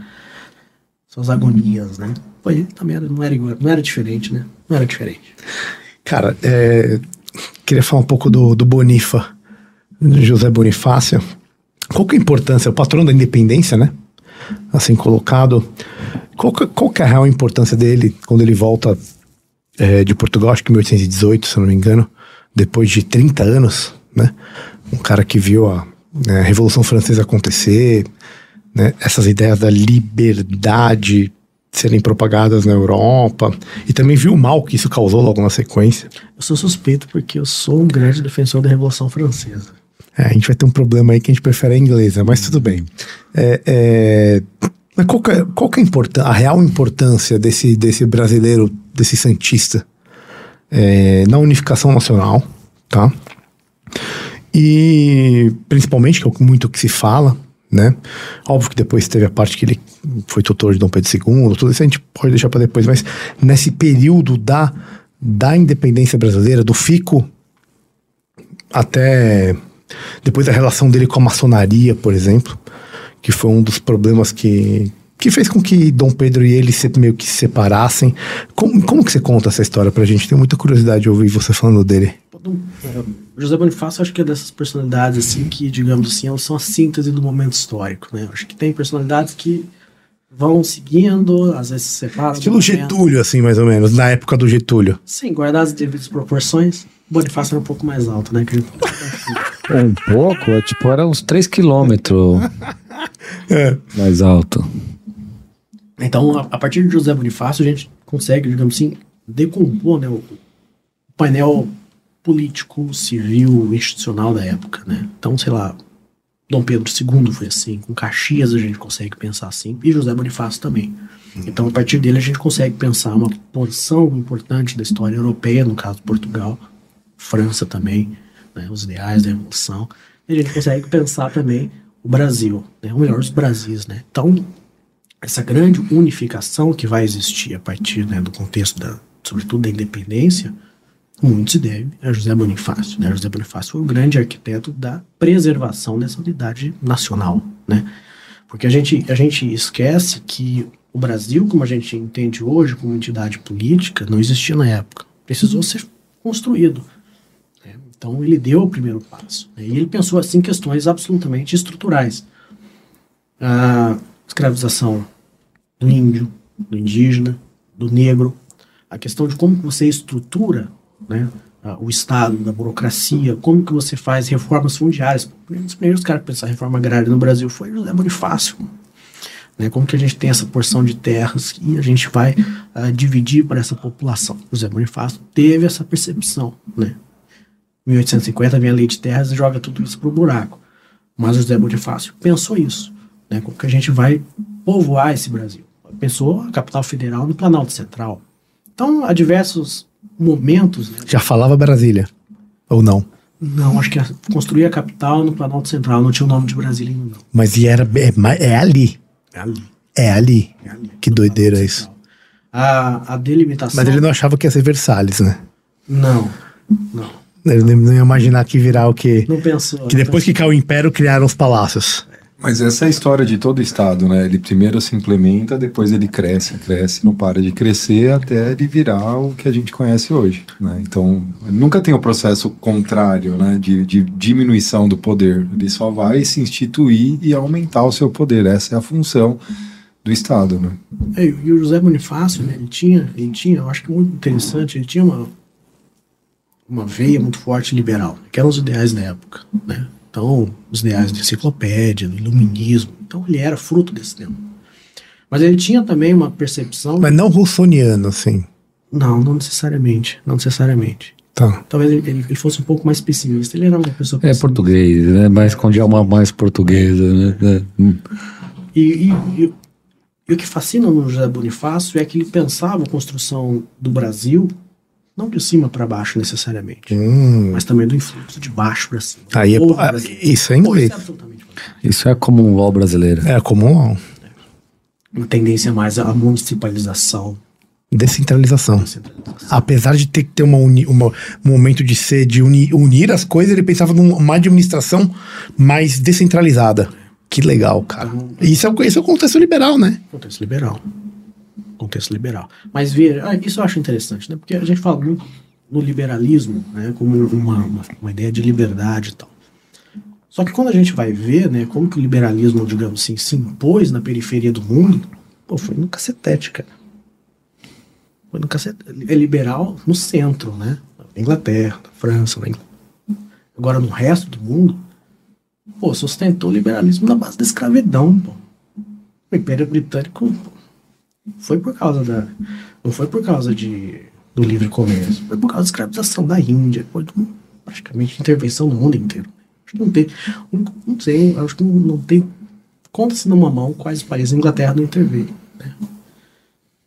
suas agonias, né? Pô, também era, não, era igual, não era diferente, né? Não era diferente. Cara, é, queria falar um pouco do, do Bonifa, José Bonifácio. Qual que é a importância? O patrão da independência, né? Assim colocado. Qual que, qual que é a real importância dele quando ele volta é, de Portugal, acho que em 1818, se não me engano, depois de 30 anos, né? Um cara que viu a, né, a Revolução Francesa acontecer, né? Essas ideias da liberdade serem propagadas na Europa e também viu o mal que isso causou logo na sequência. Eu sou suspeito porque eu sou um grande defensor da Revolução Francesa. É, a gente vai ter um problema aí que a gente prefere a inglesa, mas tudo bem. É, é, mas qual é, qual é a, importância, a real importância desse, desse brasileiro, desse santista, é, na unificação nacional, tá? E principalmente, que é muito o que se fala, né? Óbvio que depois teve a parte que ele foi tutor de Dom Pedro II, tudo isso a gente pode deixar para depois, mas nesse período da, da independência brasileira, do fico até depois da relação dele com a maçonaria, por exemplo, que foi um dos problemas que, que fez com que Dom Pedro e ele se, meio que se separassem. Como, como que você conta essa história pra gente? Tenho muita curiosidade de ouvir você falando dele. É, José Bonifácio acho que é dessas personalidades assim que, digamos assim, são a síntese do momento histórico, né? Acho que tem personalidades que vão seguindo, às vezes se separam. Estilo. Getúlio, assim, mais ou menos, na época do Getúlio. Sim, guardadas as devidas proporções. Bonifácio era um pouco mais alto, né? Ele- Um pouco, é, tipo, era uns 3 quilômetros É. mais alto. Então, a, a partir de José Bonifácio, a gente consegue, digamos assim, decompor né, o, o painel político, civil, institucional da época, né? Então, sei lá, Dom Pedro II foi assim, com Caxias a gente consegue pensar assim, e José Bonifácio também. Então, a partir dele, a gente consegue pensar uma porção importante da história europeia, no caso Portugal, França também, né, os ideais da Revolução, e a gente consegue pensar também o Brasil, né, ou melhor, os Brasis, né? Então, essa grande unificação que vai existir a partir né, do contexto, da, sobretudo da independência, muito se deve a José Bonifácio. Né? José Bonifácio foi o grande arquiteto da preservação dessa unidade nacional. Né? Porque a gente, a gente esquece que o Brasil, como a gente entende hoje, como entidade política, não existia na época. Precisou ser construído. né? Então ele deu o primeiro passo. né? E ele pensou assim questões absolutamente estruturais. A escravização do índio, do indígena, do negro, a questão de como você estrutura né, a- o Estado, da burocracia, como que você faz reformas fundiárias. Um dos primeiros caras a pensar reforma agrária no Brasil foi José Bonifácio. Né, como que a gente tem essa porção de terras e a gente vai ah, dividir para essa população. José Bonifácio teve essa percepção. Né? Em 1850 vem a lei de terras e joga tudo isso para o buraco. Mas José Bonifácio pensou isso. Né, como que a gente vai povoar esse Brasil. Pensou a capital federal no Planalto Central. Então, há diversos momentos. Né? Já falava Brasília. Ou não? Não, acho que a- construir a capital no Planalto Central não tinha o nome de Brasília ainda, não. Mas e era, é, é ali. É ali. É ali. É ali. Que doideira Planalto isso. Central. A, a delimitação. Mas ele não achava que ia ser Versalhes, né? Não, não. Ele não ia imaginar que virar o quê? Não pensou. Que depois que caiu o Império, criaram os palácios. Mas essa é a história de todo Estado, né? Ele primeiro se implementa, depois ele cresce, cresce, não para de crescer até ele virar o que a gente conhece hoje, né? Então, nunca tem o processo contrário, né? De, de diminuição do poder. Ele só vai se instituir e aumentar o seu poder. Essa é a função do Estado, né? É, e o José Bonifácio, né, ele tinha, ele tinha, eu acho que muito interessante, ele tinha uma, uma veia muito forte liberal, que eram os ideais da época, né? Então, os ideais de enciclopédia, do iluminismo. Então, ele era fruto desse tempo. Mas ele tinha também uma percepção. Mas não russoniano, assim. Não, não necessariamente. Não necessariamente. Tá. Talvez ele, ele- fosse um pouco mais pessimista. Ele era uma pessoa É pessimista. português, né? Mas com alma mais portuguesa, né? É. E, e- e- e o que fascina no José Bonifácio é que ele pensava a construção do Brasil não de cima para baixo necessariamente, Hum. mas também do influxo de baixo para cima. Aí é, ah, isso é Pô, inglês. isso é. Isso é como um LOL brasileiro. É comum, Uma tendência mais à municipalização, descentralização. descentralização. Apesar de ter que ter um momento de ser, de uni- unir as coisas, ele pensava numa administração mais descentralizada. Que legal, cara. Isso é, o- esse é o contexto liberal, né? Contexto liberal. Contexto liberal. Mas veja, ah, isso eu acho interessante, né? Porque a gente fala muito no liberalismo, né? Como uma, uma, uma ideia de liberdade e tal. Só que quando a gente vai ver, né? Como que o liberalismo, digamos assim, se impôs na periferia do mundo, pô, foi no cacetete, cara. Foi no cacetete. É liberal no centro, né? Na Inglaterra, na França, na Inglaterra. Agora no resto do mundo, pô, sustentou o liberalismo na base da escravidão, pô. O Império Britânico foi por causa da. Não foi por causa de, do livre comércio, foi por causa da escravização da Índia, foi um- praticamente intervenção no mundo inteiro. Acho que não tem. Não, sei, acho que não, tem. Conta-se numa mão quais países a Inglaterra não interveio. né?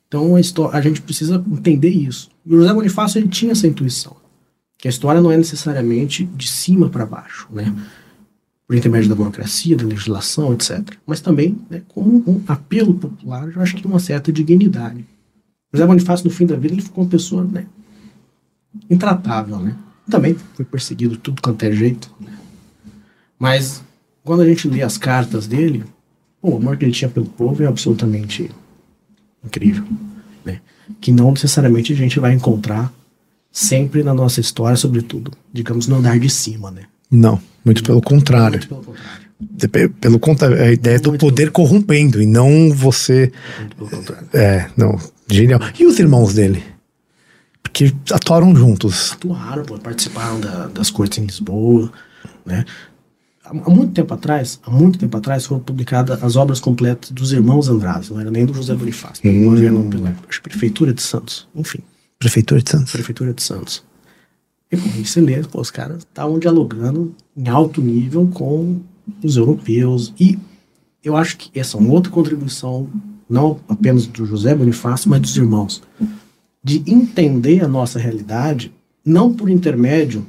Então a, histó- a gente precisa entender isso. E o José Bonifácio ele tinha essa intuição. Que a história não é necessariamente de cima para baixo, né? Por intermédio da burocracia, da legislação, etc. Mas também né, como um apelo popular, eu acho que uma certa dignidade. José Bonifácio, no fim da vida, ele ficou uma pessoa né, intratável, né? Também foi perseguido tudo quanto é jeito. Né? Mas quando a gente lê as cartas dele, pô, o amor que ele tinha pelo povo é absolutamente incrível. Né? Que não necessariamente a gente vai encontrar sempre na nossa história, sobretudo, digamos, no andar de cima, né? Não, muito pelo contrário. Muito pelo contrário. Pe- Pelo contrário, a ideia do poder corrompendo e não você. Muito pelo contrário. É, não. Genial. E os irmãos dele? Porque atuaram juntos. atuaram, pô, participaram da- das cortes em Lisboa, né? Há, há muito tempo atrás, há muito tempo atrás, foram publicadas as obras completas dos irmãos Andrade, não era nem do José Bonifácio, do governo pela Prefeitura de Santos, enfim, Prefeitura de Santos. Prefeitura de Santos. Aí você lê, pô, os caras estavam dialogando em alto nível com os europeus, e eu acho que essa é uma outra contribuição, não apenas do José Bonifácio, mas dos irmãos, de entender a nossa realidade, não por intermédio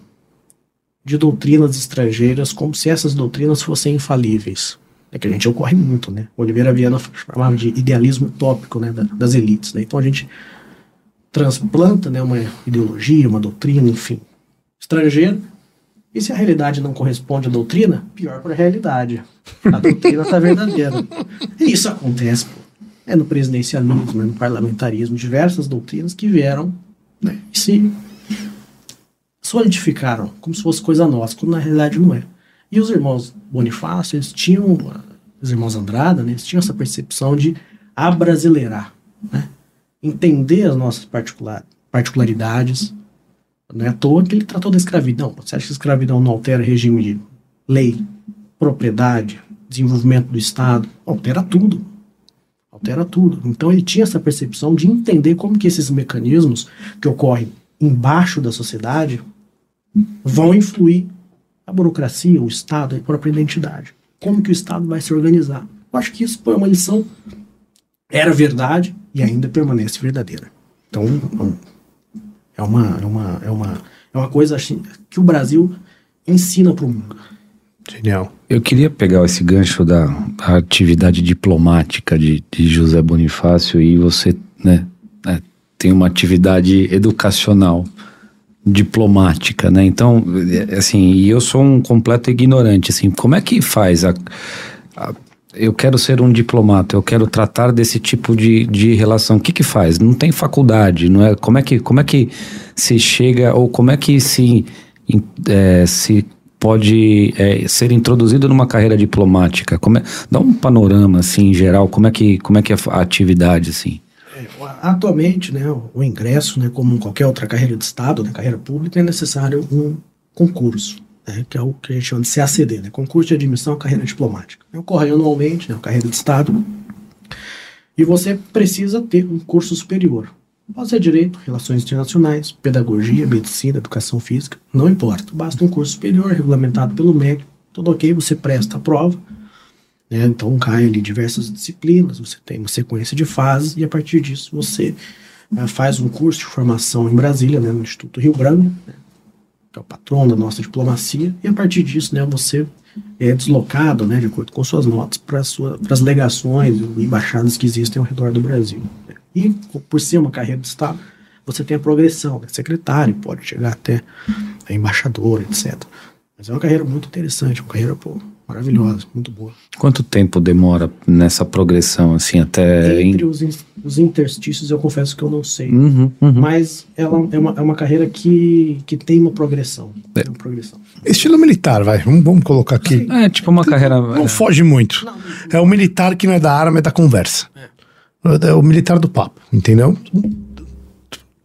de doutrinas estrangeiras, como se essas doutrinas fossem infalíveis. é que a gente ocorre muito, né? Oliveira Viana chamava de idealismo utópico, né, da- das elites, né? Então a gente transplanta, né, uma ideologia, uma doutrina, enfim, estrangeira. E se a realidade não corresponde à doutrina, pior para a realidade. A doutrina está verdadeira. E isso acontece, pô. É no presidencialismo, é no parlamentarismo, diversas doutrinas que vieram né, e se solidificaram como se fosse coisa nossa, quando na realidade não é. E os irmãos Bonifácio, eles tinham, os irmãos Andrada, né, eles tinham essa percepção de abrasileirar, né? entender as nossas particular, particularidades. Não é à toa que ele tratou da escravidão. Você acha que a escravidão não altera regime de lei, propriedade, desenvolvimento do Estado? Altera tudo. Altera tudo. Então ele tinha essa percepção de entender como que esses mecanismos que ocorrem embaixo da sociedade vão influir a burocracia, o Estado, a própria identidade. Como que o Estado vai se organizar? Eu acho que isso foi uma lição, era verdade e ainda permanece verdadeira. Então, é uma, é uma, é uma, é uma coisa assim, que o Brasil ensina para o mundo. Genial. Eu queria pegar esse gancho da, da atividade diplomática de, de José Bonifácio e você, né, né, tem uma atividade educacional diplomática, né? Então, é, assim, e eu sou um completo ignorante, assim, como é que faz a, a- eu quero ser um diplomata, eu quero tratar desse tipo de, de relação. O que que faz? Não tem faculdade, não é? Como é que, como é que se chega, ou como é que se, é, se pode é, ser introduzido numa carreira diplomática? Como é, dá um panorama, assim, em geral, como é que, como é, que é a atividade, assim? Atualmente, né, o ingresso, né, como qualquer outra carreira de Estado, né, carreira pública, é necessário um concurso, né, que é o que a gente chama de CACD, né, Concurso de Admissão à Carreira Diplomática. Ocorre anualmente, né, carreira de Estado, e você precisa ter um curso superior. Pode ser Direito, Relações Internacionais, Pedagogia, Medicina, Educação Física, não importa. Basta um curso superior regulamentado pelo MEC, tudo ok, você presta a prova, né? Então cai ali diversas disciplinas, você tem uma sequência de fases e a partir disso você eh, faz um curso de formação em Brasília, né, no Instituto Rio Branco, né, que é o patrão da nossa diplomacia, e a partir disso né, você é deslocado, né, de acordo com suas notas, para as legações e embaixadas que existem ao redor do Brasil. né. E por ser uma carreira de Estado, você tem a progressão, né, secretário, pode chegar até a embaixador, etc. Mas é uma carreira muito interessante, uma carreira pô, maravilhosa, muito boa. Quanto tempo demora nessa progressão, assim, até... Entre os, in- os interstícios, eu confesso que eu não sei. Uhum, uhum. Mas ela é uma, é uma carreira que, que tem uma progressão. Tem uma progressão. Estilo militar, vai. Vamos, vamos colocar aqui. É, tipo uma carreira... Não foge muito. É o militar que não é da arma, é da conversa. É o militar do papo, entendeu?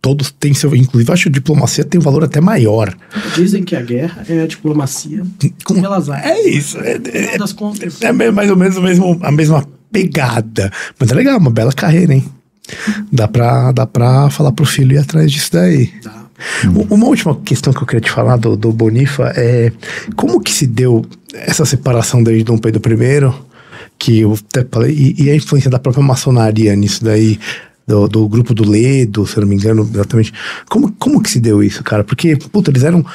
Todos têm seu. Inclusive, acho que a diplomacia tem um valor até maior. Dizem que a guerra é a diplomacia Com- armas. É isso. É, é- é me- mais ou menos o mesmo, a mesma pegada. Mas é legal, uma bela carreira, hein? Dá pra, dá pra falar pro filho ir atrás disso daí. Tá. Uma última questão que eu queria te falar do, do Bonifa é como que se deu essa separação desde Dom Pedro I, que eu até falei, e, e a influência da própria maçonaria nisso daí, do, do grupo do Ledo, se não me engano, exatamente. Como, como que se deu isso, cara? Porque, puta, eles eram.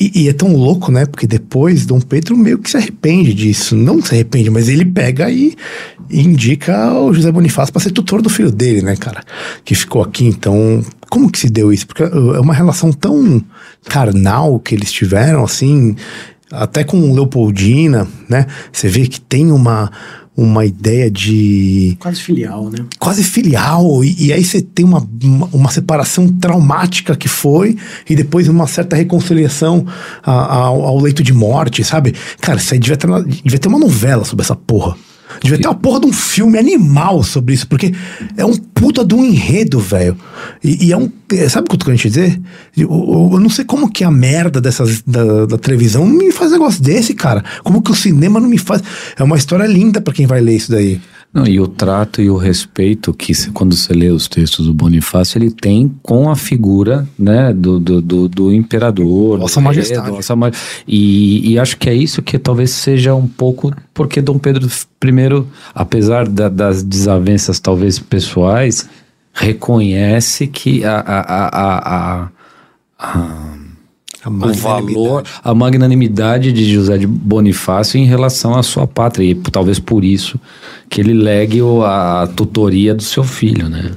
E, e é tão louco, né? Porque depois Dom Pedro meio que se arrepende disso. Não se arrepende, mas ele pega e, e indica o José Bonifácio para ser tutor do filho dele, né, cara? Que ficou aqui. Então, como que se deu isso? Porque é uma relação tão carnal que eles tiveram, assim, até com Leopoldina, né? Você vê que tem uma, uma ideia de Quase filial, né? quase filial, e, e aí você tem uma, uma, uma separação traumática que foi, e depois uma certa reconciliação a- ao, ao leito de morte, sabe? Cara, isso aí devia ter, devia ter uma novela sobre essa porra. Devia ter uma porra de um filme animal sobre isso, porque é um puta de um enredo, velho. E, e é um. é, Sabe o que eu tô querendo te dizer? Eu, eu- eu não sei como que a merda dessas, da, da televisão me faz negócio desse, cara. Como que o cinema não me faz. É uma história linda pra quem vai ler isso daí. Não, e o trato e o respeito que quando você lê os textos do Bonifácio, ele tem com a figura né, do, do, do, do imperador. Vossa do- Majestade. é, Vossa Ma- e, e acho que é isso que talvez seja um pouco porque Dom Pedro I, apesar da- das desavenças talvez pessoais, reconhece que a, a- a- A o valor, a magnanimidade de José de Bonifácio em relação à sua pátria. E talvez por isso que ele legue a tutoria do seu filho, né?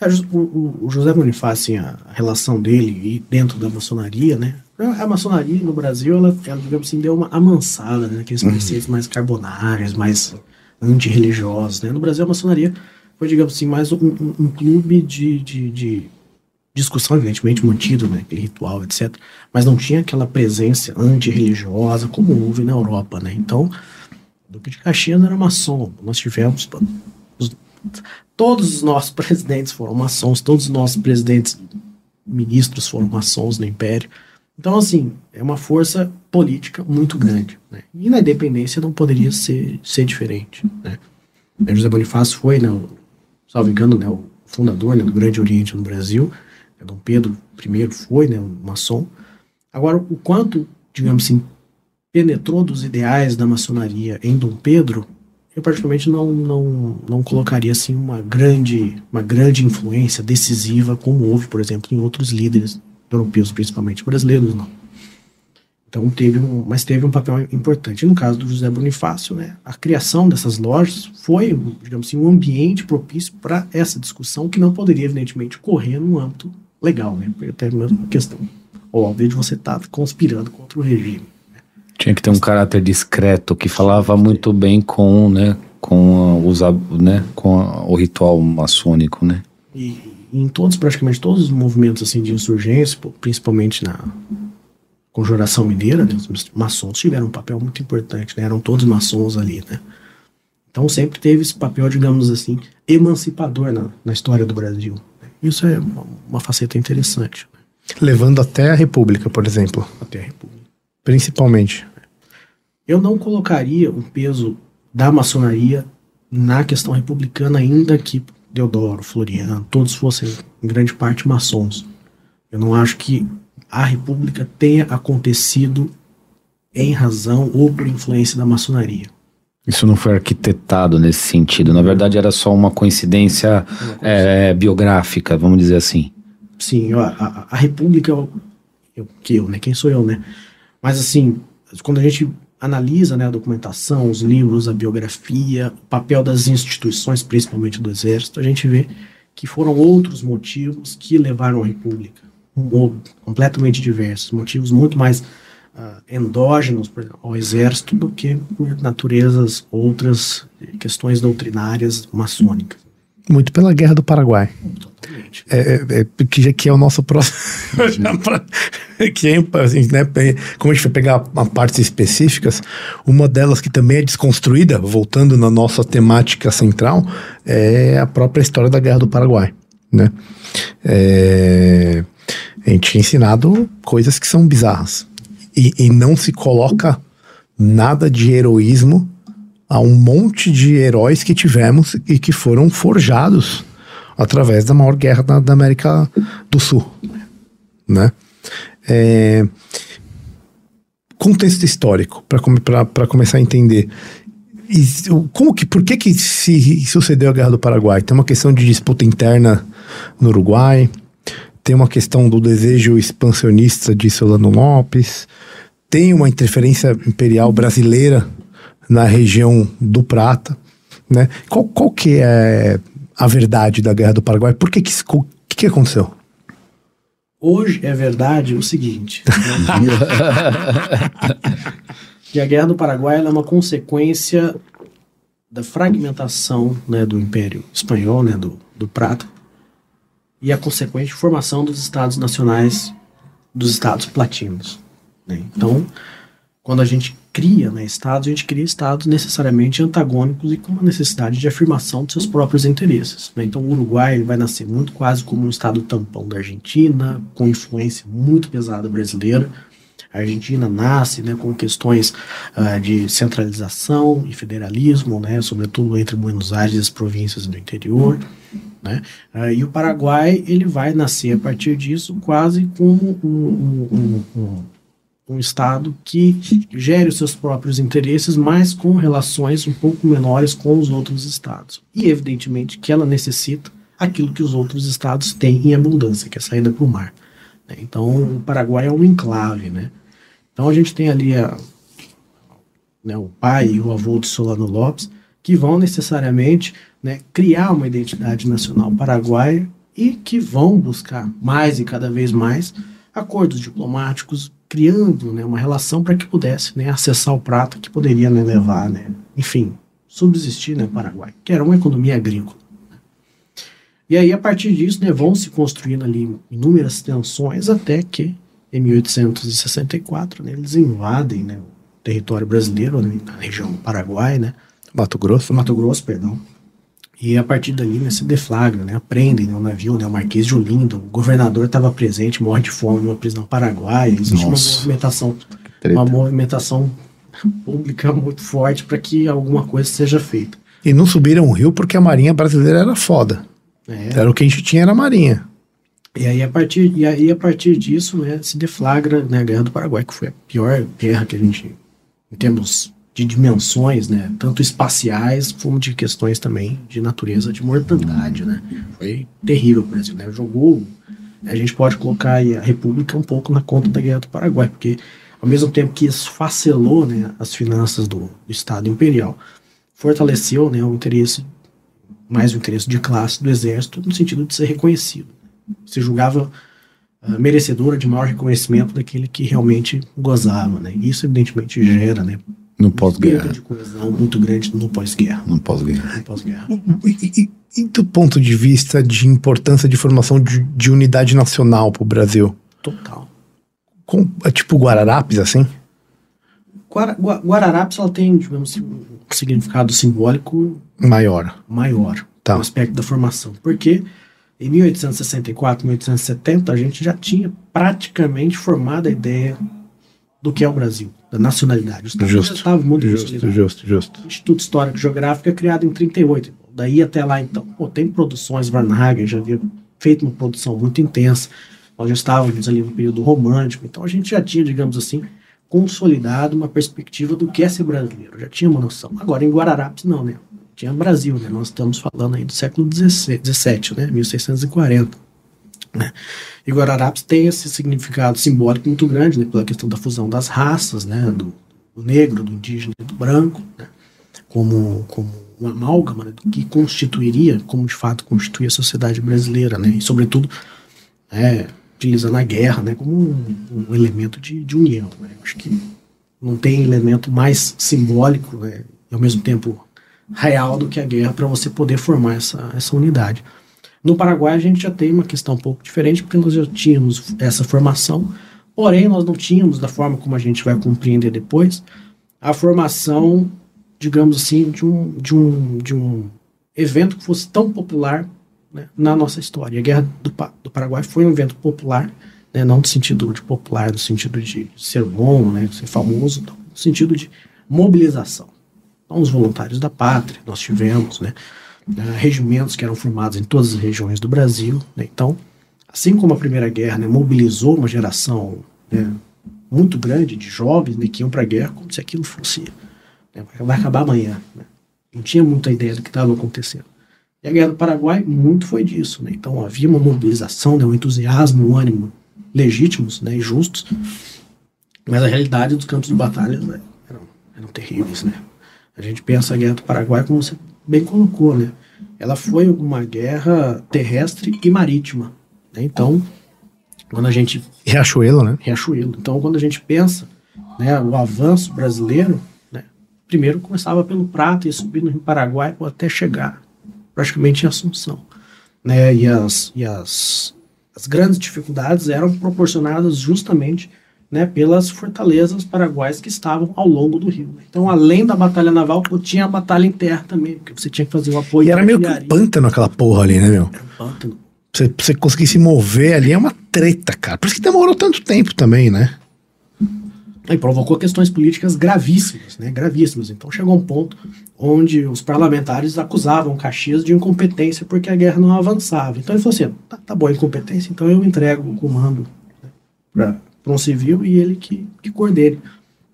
É, o, José Bonifácio, assim, a, a relação dele e dentro da maçonaria, né? A maçonaria no Brasil, ela, ela digamos assim, deu uma amansada, né? Aqueles preceitos mais carbonários, mais antirreligiosos, né? No Brasil, a maçonaria foi, digamos assim, mais um, um- um clube de, de, de discussão, evidentemente, mantido, né? Aquele ritual, etc. Mas não tinha aquela presença antirreligiosa como houve na Europa, né? Então, Duque de Caxias era maçom. Nós tivemos os- todos os nossos presidentes foram maçons, todos os nossos presidentes ministros foram maçons no Império. Então, assim, é uma força política muito grande. Né? E na independência não poderia ser, ser diferente. Né? José Bonifácio foi, né, o, salvo engano, né, o fundador né, do Grande Oriente no Brasil. Né, Dom Pedro I foi né, um maçom. Agora, o quanto, digamos assim, penetrou dos ideais da maçonaria em Dom Pedro, eu particularmente não, não, não colocaria assim uma grande, uma grande influência decisiva como houve, por exemplo, em outros líderes europeus, principalmente brasileiros, não. Então teve um, mas teve um papel importante. No caso do José Bonifácio, né, a criação dessas lojas foi, digamos assim, um ambiente propício para essa discussão que não poderia evidentemente correr no âmbito legal, né? Porque até mesmo a questão óbvia de você estar conspirando contra o regime. Tinha que ter um caráter discreto que falava muito bem com, né, com, os, né, com o ritual maçônico, né? E, em todos, praticamente todos os movimentos assim, de insurgência, principalmente na Conjuração Mineira, né, os maçons tiveram um papel muito importante, né, eram todos maçons ali, né. Então sempre teve esse papel, digamos assim, emancipador na, na história do Brasil. Isso é uma, uma faceta interessante, né, Levando até a República, por exemplo. até a República. Principalmente. Eu não colocaria um peso da maçonaria na questão republicana, ainda que Deodoro, Floriano, todos fossem em grande parte maçons. Eu não acho que a república tenha acontecido em razão ou por influência da maçonaria. Isso não foi arquitetado nesse sentido. Na verdade, era só uma coincidência é, biográfica, vamos dizer assim. Sim, a, a, a república, eu, eu, que eu, né? Quem sou eu, né? Mas assim, quando a gente analisa né, a documentação, os livros, a biografia, o papel das instituições, principalmente do exército, a gente vê que foram outros motivos que levaram à república, um, completamente diversos, motivos muito mais endógenos por exemplo, ao exército do que por naturezas outras questões doutrinárias maçônicas. Muito pela Guerra do Paraguai. Totalmente. É, é, é, que, que é o nosso próximo. Que é, assim, né, como a gente vai pegar partes específicas, uma delas que também é desconstruída, voltando na nossa temática central, é a própria história da Guerra do Paraguai. Né? É, a gente tinha ensinado coisas que são bizarras. E, e não se coloca nada de heroísmo a um monte de heróis que tivemos e que foram forjados através da maior guerra da, da América do Sul, né? É, contexto histórico para começar a entender E como que por que que se sucedeu a guerra do Paraguai tem uma questão de disputa interna no Uruguai tem uma questão do desejo expansionista de Solano Lopes tem uma interferência imperial brasileira na região do Prata, né? Qual, qual que é a verdade da Guerra do Paraguai? Por que que, que, que aconteceu? Hoje é verdade o seguinte: né? que a Guerra do Paraguai ela é uma consequência da fragmentação né, do Império Espanhol, né, do, do Prata, e a consequente formação dos Estados Nacionais, dos Estados Platinos. Né? Então, quando a gente cria né, estados, a gente cria estados necessariamente antagônicos e com uma necessidade de afirmação de seus próprios interesses. né? Então, o Uruguai vai nascer muito quase como um estado tampão da Argentina, com influência muito pesada brasileira. A Argentina nasce né, com questões ah, de centralização e federalismo, né, sobretudo entre Buenos Aires e as províncias do interior. Né? Ah, e o Paraguai ele vai nascer a partir disso quase como um, um- um- um- um Estado que gere os seus próprios interesses, mas com relações um pouco menores com os outros Estados. E, evidentemente, que ela necessita aquilo que os outros Estados têm em abundância, que é a saída para o mar. né? Então, o Paraguai é um enclave, né? Então, a gente tem ali a, né, o pai e o avô de Solano Lopes, que vão necessariamente né, criar uma identidade nacional paraguaia e que vão buscar mais e cada vez mais acordos diplomáticos, criando né, uma relação para que pudesse né, acessar o prato que poderia né, levar, né, enfim, subsistir no né, Paraguai, que era uma economia agrícola. E aí, a partir disso, né, vão se construindo ali inúmeras tensões até que, em 1864, né, eles invadem né, o território brasileiro, né, na região do Paraguai, né? Mato Grosso? Mato Grosso, perdão. E a partir dali, né, se deflagra, né, aprendem né, o navio, né, o Marquês de Olinda, o governador estava presente, morre de fome numa prisão paraguaia, existe Nossa. uma movimentação, uma movimentação pública muito forte para que alguma coisa seja feita. E não subiram o rio porque a marinha brasileira era foda. É. Era o que a gente tinha, era a marinha. E aí, a partir, e aí, a partir disso, né, se deflagra né, a Guerra do Paraguai, que foi a pior guerra que a gente em termos de dimensões, né, tanto espaciais como de questões também de natureza de mortandade, né. Foi terrível o Brasil, né, jogou, a gente pode colocar a República um pouco na conta da Guerra do Paraguai, porque ao mesmo tempo que esfacelou, né, as finanças do, do Estado Imperial, fortaleceu, né, o interesse, mais o interesse de classe do Exército no sentido de ser reconhecido. Se julgava uh, merecedora de maior reconhecimento daquele que realmente gozava, né? Isso evidentemente gera, né? No pós-guerra. de coesão muito grande no pós-guerra. No pós-guerra. No pós-guerra. E, e, e, do ponto de vista de importância de formação de, de unidade nacional para o Brasil? Total. Com, é tipo Guararapes, assim? Guara, Guararapes, ela tem, digamos assim, um significado simbólico... Maior. Maior. Tá. No aspecto da formação. Porque... Em 1864, 1870, a gente já tinha praticamente formado a ideia do que é o Brasil, da nacionalidade. Os justo, estava muito justo, justo, justo. O Instituto Histórico e Geográfico é criado em 38. Daí até lá, então, pô, tem produções, Varnhagen já havia feito uma produção muito intensa. Nós já estávamos ali no período romântico, então a gente já tinha, digamos assim, consolidado uma perspectiva do que é ser brasileiro, já tinha uma noção. Agora, em Guararapes, não, né? tinha Brasil, né? Nós estamos falando aí do século XVII, né? 1640. Né? E Guararapes tem esse significado simbólico muito grande, né? Pela questão da fusão das raças, né? Do, do negro, do indígena e do branco, né? Como, como uma amálgama né? que constituiria, como de fato constitui a sociedade brasileira, né? E sobretudo, é, utilizando a guerra, né? Como um, um elemento de, de união, né? Acho que não tem elemento mais simbólico, né? E ao mesmo tempo real do que a guerra para você poder formar essa, essa unidade. No Paraguai a gente já tem uma questão um pouco diferente, porque nós já tínhamos essa formação, porém nós não tínhamos, da forma como a gente vai compreender depois, a formação, digamos assim, de um, de um, de um evento que fosse tão popular né, na nossa história. A Guerra do, do Paraguai foi um evento popular, né, não no sentido de popular, no sentido de ser bom, né, ser famoso, no sentido de mobilização. Então, os voluntários da pátria, nós tivemos, né, né, regimentos que eram formados em todas as regiões do Brasil. Né, então, assim como a Primeira Guerra né, mobilizou uma geração né, muito grande de jovens né, que iam para a guerra como se aquilo fosse. Né, vai acabar amanhã. Não tinha muita ideia do que estava acontecendo. E a Guerra do Paraguai, muito foi disso. Então, havia uma mobilização, um entusiasmo, um ânimo legítimos e justos, mas a realidade dos campos de batalha eram, eram terríveis. Né? A gente pensa a Guerra do Paraguai como você bem colocou, né? Ela foi uma guerra terrestre e marítima. Né? Então, quando a gente... Riachuelo, né? Riachuelo. Então, quando a gente pensa né, o avanço brasileiro, né, primeiro começava pelo Prata e subindo no Paraguai até chegar praticamente em Assunção. Né? E, as, e as, as grandes dificuldades eram proporcionadas justamente né, pelas fortalezas paraguaias que estavam ao longo do rio. Então, além da batalha naval, tinha a batalha em terra também, porque você tinha que fazer o apoio. E era meio que um pântano aquela porra ali, né, meu? Era um pântano. Você, você conseguir se mover ali é uma treta, cara. Por isso que demorou tanto tempo também, né? E provocou questões políticas gravíssimas, né? Gravíssimas. Então chegou um ponto onde os parlamentares acusavam Caxias de incompetência porque a guerra não avançava. Então ele falou assim: tá, tá bom, incompetência, então eu entrego o comando né, para para um civil e ele que, que coordene.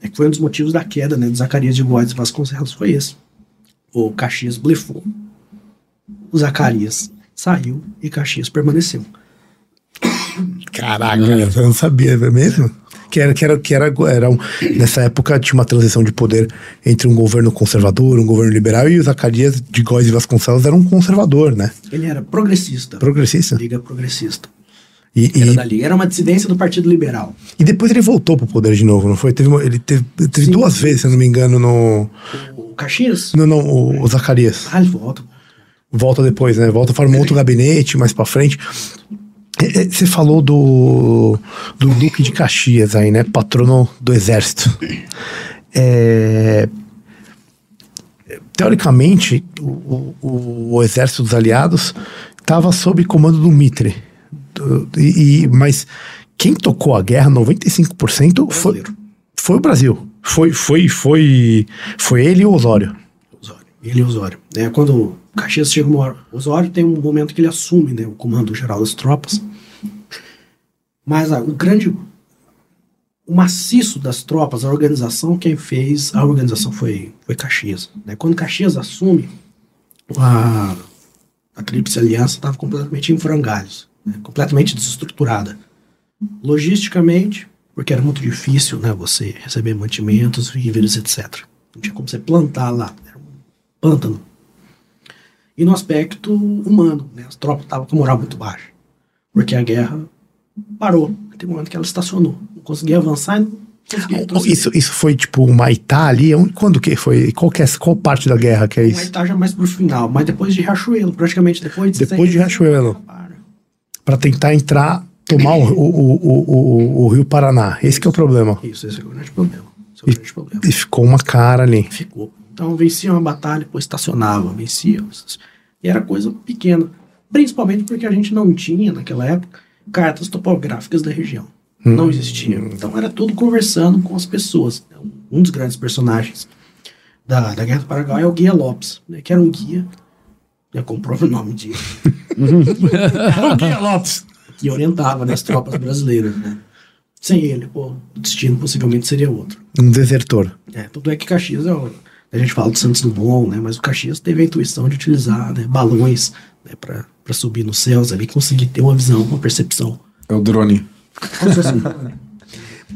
É que foi um dos motivos da queda né, de Zacarias de Góes Vasconcelos, foi esse. O Caxias blefou, o Zacarias saiu e Caxias permaneceu. Caraca, eu não sabia é mesmo? Que era, que era, que era, era um, nessa época tinha uma transição de poder entre um governo conservador, um governo liberal, e o Zacarias de Góes e Vasconcelos era um conservador, né? Ele era progressista. Progressista. Liga progressista. E, Era e, da Liga. Era uma dissidência do Partido Liberal. e depois ele voltou pro poder de novo, não foi? Teve, uma- ele teve, teve Sim. duas vezes, se eu não me engano, no. O Caxias? Não, não, o, o Zacarias. Ah, ele volta. Volta depois, né? Volta, forma um outro gabinete mais pra frente. Você falou do, do Duque de Caxias aí, né? Patrono do Exército. É, teoricamente, o, o- o Exército dos Aliados estava sob comando do Mitre. E, mas quem tocou a guerra, 95%, foi, foi o Brasil. Foi, foi, foi, foi ele e o Osório. Osório. Ele e Osório. É, quando o Caxias chega uma hora, Osório tem um momento que ele assume né, o comando geral das tropas. Mas ah, o grande. O maciço das tropas, a organização, quem fez a organização foi, foi Caxias. né? Quando Caxias assume, a, a Tríplice Aliança estava completamente em frangalhos, né? completamente desestruturada. Logisticamente, porque era muito difícil né, você receber mantimentos, víveres, etc. Não tinha como você plantar lá, era um pântano. E no aspecto humano, né, as tropas estavam com a moral muito baixa, porque a guerra parou. Tem um momento que ela estacionou, não conseguia avançar e. Isso, isso foi tipo o Maitá ali? Onde- Quando que foi? Qual, que é, qual parte da guerra que é isso? estar já mais pro final, mas depois de Riachuelo, praticamente depois de Depois de Riachuelo. Para. Tentar entrar, tomar o, o, o, Rio Paraná. Esse que é o problema. Isso, esse é o grande problema. Esse é o grande problema. E ficou uma cara ali. Ficou. Então vencia uma batalha, depois estacionava, vencia. E era coisa pequena. Principalmente porque a gente não tinha, naquela época, cartas topográficas da região. Não existia. Então era tudo conversando com as pessoas. Um dos grandes personagens da, da Guerra do Paraguai é o Guia Lopes, né, que era um guia, né, como o próprio nome diz, Lopes. que orientava né, as tropas brasileiras. Né. Sem ele, pô, o destino possivelmente seria outro. Um desertor. É, tanto é que Caxias é o, a gente fala do Santos Dumont, né? Mas o Caxias teve a intuição de utilizar né, balões né, para subir nos céus ali, conseguir ter uma visão, uma percepção. É o drone.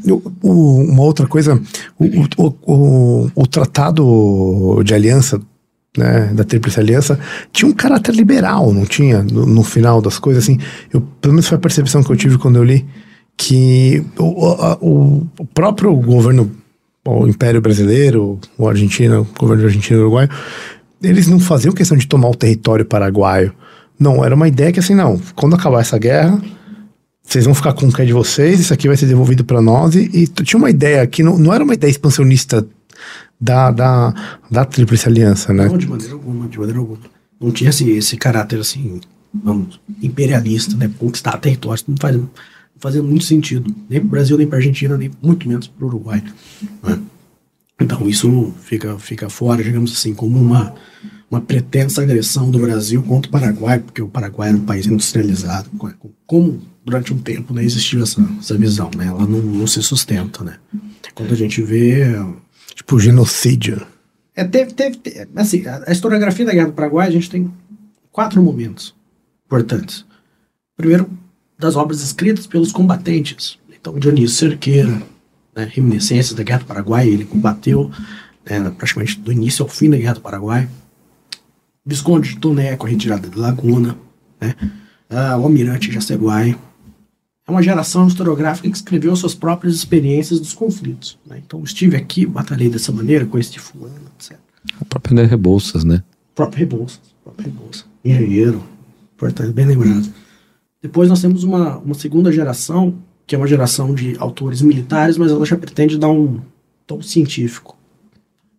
O- o- uma outra coisa, o, o, o, o tratado de aliança, né, da Tríplice Aliança, tinha um caráter liberal, não tinha? No, no final das coisas, assim, eu, pelo menos foi a percepção que eu tive quando eu li, que o, o, próprio governo, o Império Brasileiro, o Argentina, o governo argentino e uruguaio, eles não faziam questão de tomar o território paraguaio. Não, era uma ideia que assim, não, quando acabar essa guerra, vocês vão ficar com o que é de vocês, isso aqui vai ser devolvido para nós. E, e tinha uma ideia que não, não era uma ideia expansionista da, da, da Tríplice Aliança, né? Não, de maneira alguma, de maneira alguma. Não tinha esse, esse caráter assim, vamos, imperialista, né? Conquistar territórios. Não faz, não muito sentido. Nem pro Brasil, nem pra Argentina, nem muito menos pro Uruguai. né? Então isso fica, fica fora, digamos assim, como uma, uma pretensa agressão do Brasil contra o Paraguai, porque o Paraguai era um país industrializado. co- Como durante um tempo né, existiu essa, essa visão, né? Ela não, não se sustenta, né? Quando a gente vê Tipo, genocídio. é, teve, teve, te- assim, a, a historiografia da Guerra do Paraguai, a gente tem quatro momentos importantes. Primeiro, das obras escritas pelos combatentes. Então, Dionísio Cerqueira, né, Reminiscências da Guerra do Paraguai, ele combateu né, praticamente do início ao fim da Guerra do Paraguai. Visconde de Toné, com a retirada de Laguna, né, ah, o Almirante Jaceguai. É uma geração historiográfica que escreveu suas próprias experiências dos conflitos. né. Então, estive aqui, batalhei dessa maneira, conheci fulano, etc O próprio André Rebouças, né? próprio Rebouças, próprio Rebouças, engenheiro, importante, bem lembrado. Depois nós temos uma, uma segunda geração, que é uma geração de autores militares, mas ela já pretende dar um tom científico.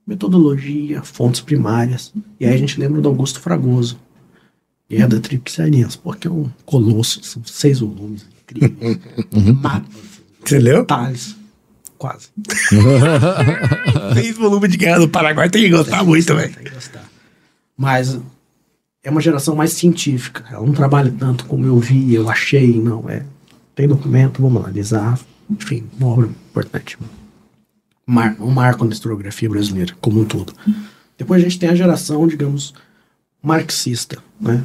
Metodologia, fontes primárias. E aí a gente lembra do Augusto Fragoso, Guerra da Tríplice Aliança, porque é um colosso, são seis volumes, incrível. Você leu? detalhes, quase. Seis volumes de Guerra do Paraguai, tem que gostar muito, velho. Tem que gostar. Mas é uma geração mais científica. Ela não trabalha tanto como eu vi, eu achei, não. É, tem documento, vamos analisar. Enfim, uma obra importante. Mar, um marco na historiografia brasileira, como um todo. Depois a gente tem a geração, digamos, marxista, né?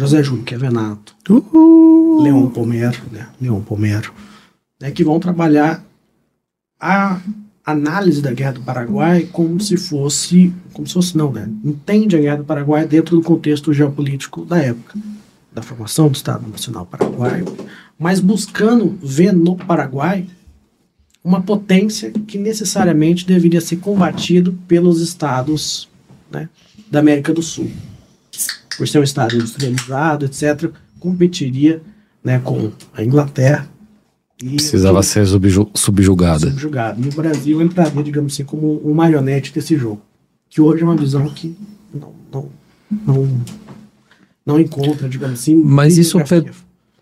José Júlio Quevenato, Uhul. Leon Pomero, né? Leon Pomero, né? que vão trabalhar a análise da Guerra do Paraguai como se fosse, como se fosse não, né? Entende a Guerra do Paraguai dentro do contexto geopolítico da época, da formação do Estado Nacional Paraguaio, mas buscando ver no Paraguai uma potência que necessariamente deveria ser combatido pelos estados né, da América do Sul. Por ser um estado industrializado, etc., competiria né, com a Inglaterra. E Precisava ser subju- subjugada. subjugado. E o Brasil entraria, digamos assim, como um marionete desse jogo. Que hoje é uma visão que não, não, não, não encontra, digamos assim. Mas isso.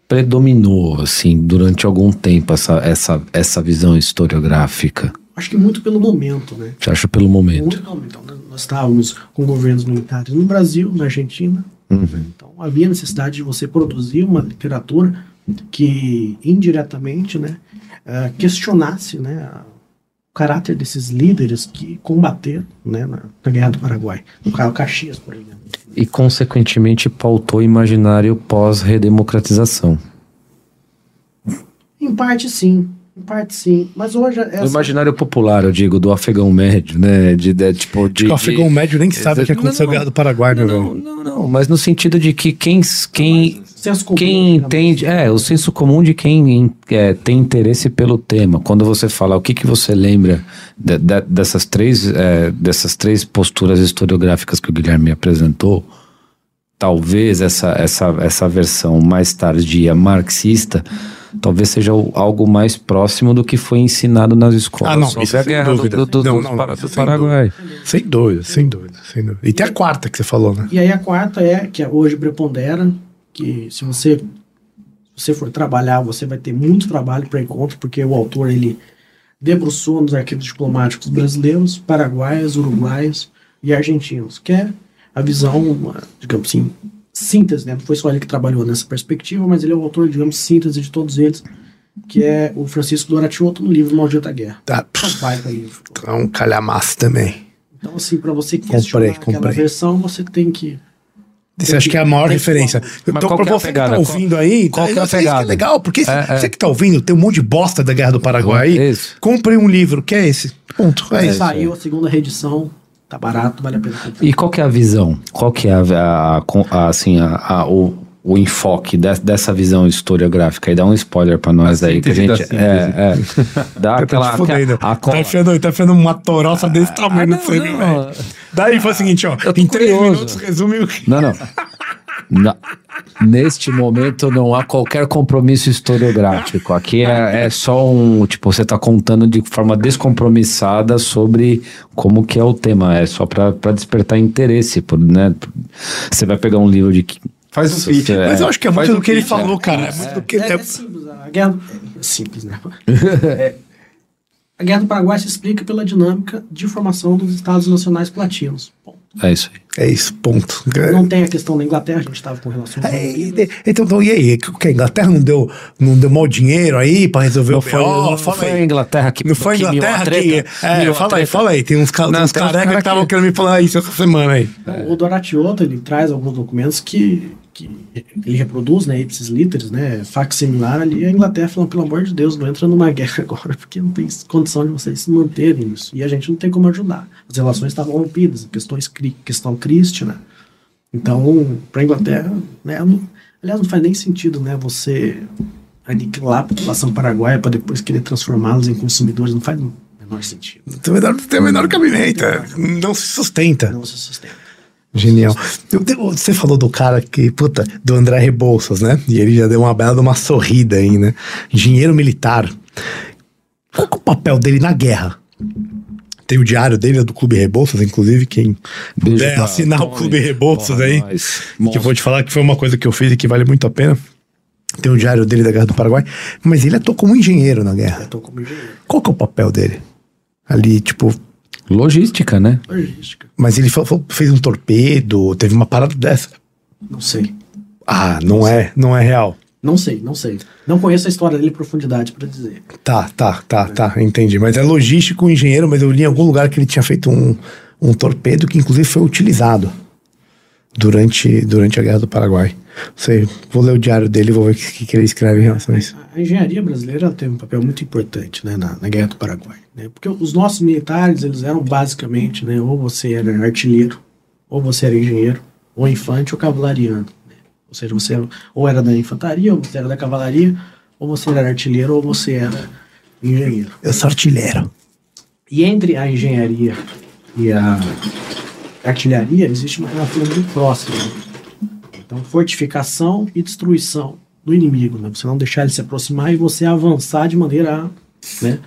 Predominou, assim, durante algum tempo, essa, essa, essa visão historiográfica. Acho que muito pelo momento, né? Você acha pelo momento? Muito pelo momento. Então, nós estávamos com governos militares no Brasil, na Argentina. Então havia necessidade de você produzir uma literatura que indiretamente, né, eh, questionasse, né, o caráter desses líderes que combateram, né, na, na Guerra do Paraguai. No caso Caxias, por exemplo. E, consequentemente, pautou o imaginário pós-redemocratização. Em parte sim, em parte sim. Mas hoje O essa, imaginário popular, eu digo, do afegão médio, né? De, de, tipo, de, o afegão médio nem sabe o que Não, aconteceu não. Guerra do Paraguai, né, Não, velho? não, não, mas no sentido de que quem, quem, senso comum, quem digamos entende, é, o senso comum de quem é, tem interesse pelo tema. Quando você fala, o que, que você lembra de- de- dessas, três, é, dessas três posturas historiográficas que o Guilherme apresentou, talvez essa, essa, essa versão mais tardia marxista talvez seja algo mais próximo do que foi ensinado nas escolas Ah, não, sobre isso a sem guerra do, dúvida. do, do, Não, do não, Para- isso do sem Paraguai. Sem dúvida, sem dúvida, sem dúvida. E tem a quarta que você falou, né? E aí a quarta é, que hoje prepondera, que se você, se você for trabalhar, você vai ter muito trabalho para encontro, porque o autor ele debruçou nos arquivos diplomáticos brasileiros, paraguaios, uruguaios e argentinos, que é a visão, uma, digamos assim, síntese, né? Não foi só ele que trabalhou nessa perspectiva, mas ele é o autor, digamos, síntese de todos eles, que é o Francisco Doratiotto no livro Maldita Guerra. Tá. Um baita livro. É um calhamaço também. Então, assim, para você questionar aquela comprei. versão, você tem que Você acha que é a maior referência. Então, pra que é a você que tá ouvindo aí, Qual que é a é legal, porque É, é. você que tá ouvindo, tem um monte de bosta da Guerra do Paraguai aí. Isso. Compre um livro, que é esse. Ponto. É isso. Saiu a segunda reedição, tá barato, vale a pena comprar. E qual que é a visão? Qual que é a, a- a- assim, a, a- o, o enfoque de- dessa visão historiográfica? E dá um spoiler pra nós aí. Que a gente, é, é, dá Tá aquela... fudendo. aquela- a- Tá enfiando, tá enfiando uma toroça desse tamanho Ah, no sangue, não, velho. não. Daí foi o seguinte, ó. Em três curioso. minutos, resume o que. Não, não. Na- neste momento não há qualquer compromisso historiográfico. Aqui é, é só um. Tipo, você está contando de forma descompromissada sobre como que é o tema. É só para despertar interesse. Por, né? Você vai pegar um livro de. que- Faz um pitch. É, Mas eu acho que é muito do que ele pitch, falou, cara. É muito do que ele. É, é simples, a guerra. É simples, né? É, a guerra do Paraguai se explica pela dinâmica de formação dos Estados Nacionais Platinos. Bom, É isso aí. É isso, ponto. não tem a questão da Inglaterra, a gente estava com relações. É, e- então, então, e aí? Que que a Inglaterra não deu, não deu mal dinheiro aí pra resolver Não o foi, BO? não foi a. Inglaterra que Não foi a que Inglaterra que. treta? É, fala aí, fala aí. Tem uns, ca- Não, uns careca que estavam que- querendo me falar isso essa semana aí. O Doratiotto, ele traz alguns documentos que, que ele reproduz, né, ipsis literis, né, facsimilar ali, a Inglaterra falando, pelo amor de Deus, não entra numa guerra agora, porque não tem condição de vocês se manterem nisso. E a gente não tem como ajudar. As relações estavam rompidas, questões, questão crística. Então, para a Inglaterra, né, não- aliás, não faz nem sentido, né, você aniquilar a população paraguaia para depois querer transformá-los em consumidores, não faz o menor sentido. Tem o menor, tem o menor cabimento. é. Não se sustenta. Não se sustenta. Genial. Você falou do cara que, puta, do André Rebouças, né? E ele já deu uma bela de uma sorrida aí, né? Engenheiro militar. Qual que é o papel dele na guerra? Tem o diário dele, é do Clube Rebouças, inclusive, quem Beijo puder pra assinar o. Clube Rebouças Porra, aí. nós. Que eu vou te falar que foi uma coisa que eu fiz e que vale muito a pena. Tem o diário dele da Guerra do Paraguai. Mas ele atuou como engenheiro na guerra. Tô como engenheiro. Qual que é o papel dele? Ali, tipo, Logística, né? Logística. mas ele fa- fa- fez um torpedo, teve uma parada dessa. Não sei. Ah, não é, não é real. Não sei, não sei. Não conheço a história dele em profundidade pra dizer. Tá, tá, tá, tá, entendi. Mas é logístico engenheiro, mas eu li em algum lugar que ele tinha feito um, um torpedo que inclusive foi utilizado durante, durante a Guerra do Paraguai. Sei, vou ler o diário dele e vou ver o que, que ele escreve em relação a isso. A engenharia brasileira teve um papel muito importante né, na, na Guerra do Paraguai. Né? Porque os nossos militares, eles eram basicamente, né, ou você era artilheiro, ou você era engenheiro, ou infante, ou cavalariano. Né? Ou seja, você ou era da infantaria, ou você era da cavalaria, ou você era artilheiro, ou você era engenheiro. Eu sou artilheiro. E entre a engenharia e a artilharia existe uma relação muito próxima. Então, fortificação e destruição do inimigo, né? Você não deixar ele se aproximar e você avançar de maneira a né,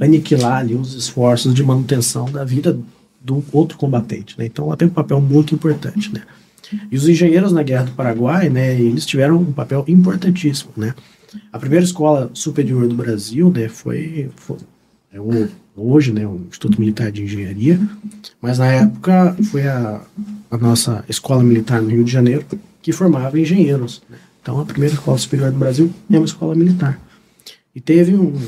aniquilar ali os esforços de manutenção da vida do outro combatente, né? Então, ela tem um papel muito importante, né? E os engenheiros na Guerra do Paraguai, né, eles tiveram um papel importantíssimo, né? A primeira escola superior do Brasil, né, foi, foi é um, hoje, né, o Instituto Militar de Engenharia, mas na época foi a, a nossa escola militar no Rio de Janeiro que formava engenheiros. Então, a primeira escola superior do Brasil é uma escola militar. E teve um,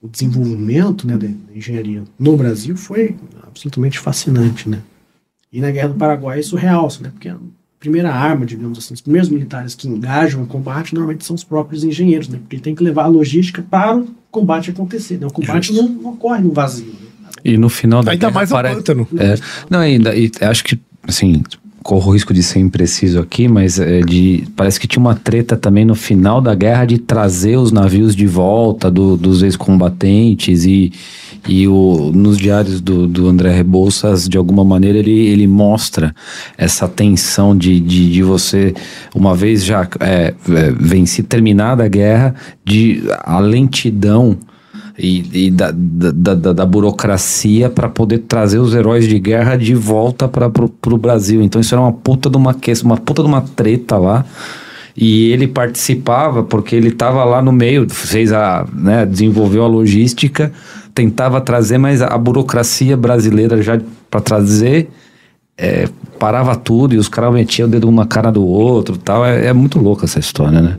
o desenvolvimento né, da engenharia no Brasil foi absolutamente fascinante, né? E na Guerra do Paraguai isso realça, né? Porque primeira arma, digamos assim, os primeiros militares que engajam o combate normalmente são os próprios engenheiros, né? Porque tem que levar a logística para o combate acontecer, né? O combate não, não, ocorre no vazio. Né? E no final da Ainda guerra mais o pare- pântano. É, não, ainda, e acho que, assim, corro o risco de ser impreciso aqui, mas é de, parece que tinha uma treta também no final da guerra de trazer os navios de volta do- dos ex-combatentes e, e o, nos diários do, do André Rebouças, de alguma maneira, ele, ele mostra essa tensão de, de, de você, uma vez já é, é, terminada a guerra, de a lentidão e, e da, da, da, da burocracia para poder trazer os heróis de guerra de volta para pro Brasil. Então isso era uma puta de uma uma puta de uma treta lá. E ele participava porque ele estava lá no meio, fez a, né, desenvolveu a logística, tentava trazer, mas a burocracia brasileira já para trazer é, parava tudo e os caras metiam o dedo um na cara do outro, tal. É, é muito louca essa história, né?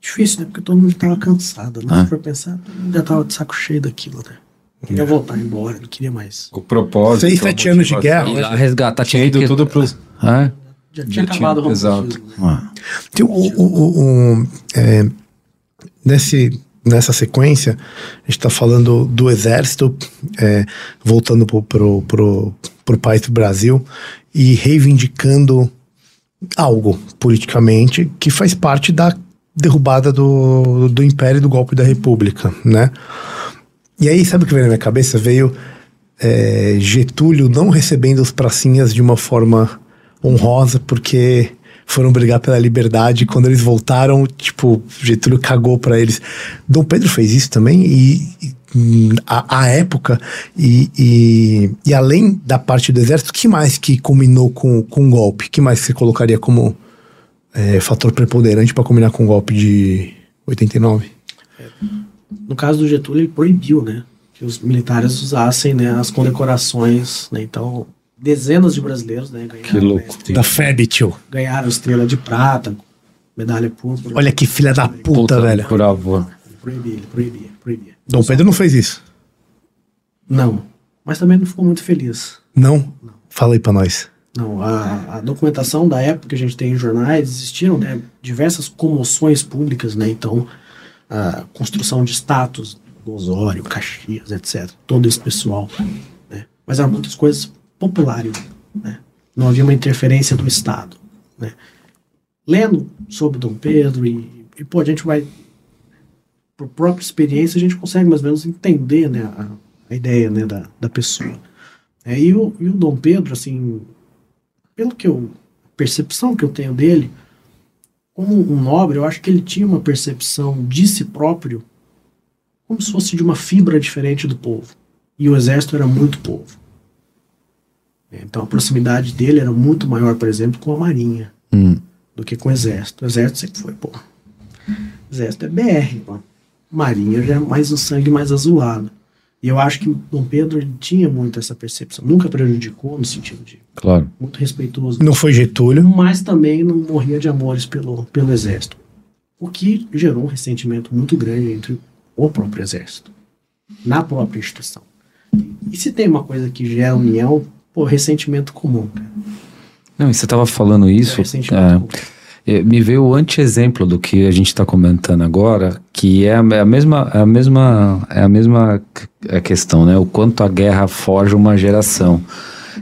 Difícil, né? Porque todo mundo estava cansado, né? Ah. Se for pensar, já estava de saco cheio daquilo, né? Queria voltar embora, não queria mais. O propósito. Seis, sete anos de guerra. Lá resgatar Tinha ido que- tudo pro. É? Já tinha Já tinha- acabado o exato. né? Ah. Tem o, o- o- o- é, nesse, nessa sequência, a gente está falando do exército, é, voltando pro, pro, pro, pro país do Brasil e reivindicando algo politicamente que faz parte da derrubada do, do Império e do golpe da República, né? E aí, sabe o que veio na minha cabeça? Veio é, Getúlio não recebendo os pracinhas de uma forma honrosa, porque foram brigar pela liberdade. Quando eles voltaram, tipo, Getúlio cagou pra eles. Dom Pedro fez isso também, e, e, a, a época, e, e, e além da parte do exército, que mais que combinou com, com o golpe? Que mais você colocaria como é, fator preponderante para combinar com o golpe de 89? No caso do Getúlio, ele proibiu, né? Que os militares usassem né, as condecorações, né? Então, dezenas de brasileiros, né? Ganharam, Que louco. né, Da FEB, tio. ganharam estrela de prata, medalha púrpura. Olha que filha da puta, velho. Por favor. Ele proibia, ele proibia, proibia. Dom Pedro não fez isso. Não. Mas também não ficou muito feliz. Não? Fala aí pra nós. Não, a, a documentação da época que a gente tem em jornais, existiram né, diversas comoções públicas, né? Então, a construção de status do Osório, Caxias, etc. Todo esse pessoal, né? Mas eram muitas coisas populares, né? Não havia uma interferência do Estado, né? Lendo sobre Dom Pedro e, e pô, a gente vai por própria experiência a gente consegue mais ou menos entender, né, a, a ideia, né, da, da pessoa. É, e, o, e o Dom Pedro, assim, pelo que eu percepção que eu tenho dele, como um nobre, eu acho que ele tinha uma percepção de si próprio como se fosse de uma fibra diferente do povo. E o exército era muito povo. Então a proximidade dele era muito maior, por exemplo, com a marinha Hum. do que com o exército. O exército sempre foi, pô. Exército é BR, pô. Marinha já é mais o sangue mais azulado. E eu acho que Dom Pedro tinha muito essa percepção. Nunca prejudicou no sentido de Claro. muito respeitoso Não foi Getúlio. mas também não morria de amores pelo, pelo exército. O que gerou um ressentimento muito grande entre o próprio exército, na própria instituição. E se tem uma coisa que gera união, pô, ressentimento comum. cara. Não, e você estava falando isso. Recentemente. É, me veio o anti-exemplo do que a gente está comentando agora, que é a, é a mesma, é a mesma, é a mesma é questão, né? O quanto a guerra forja uma geração,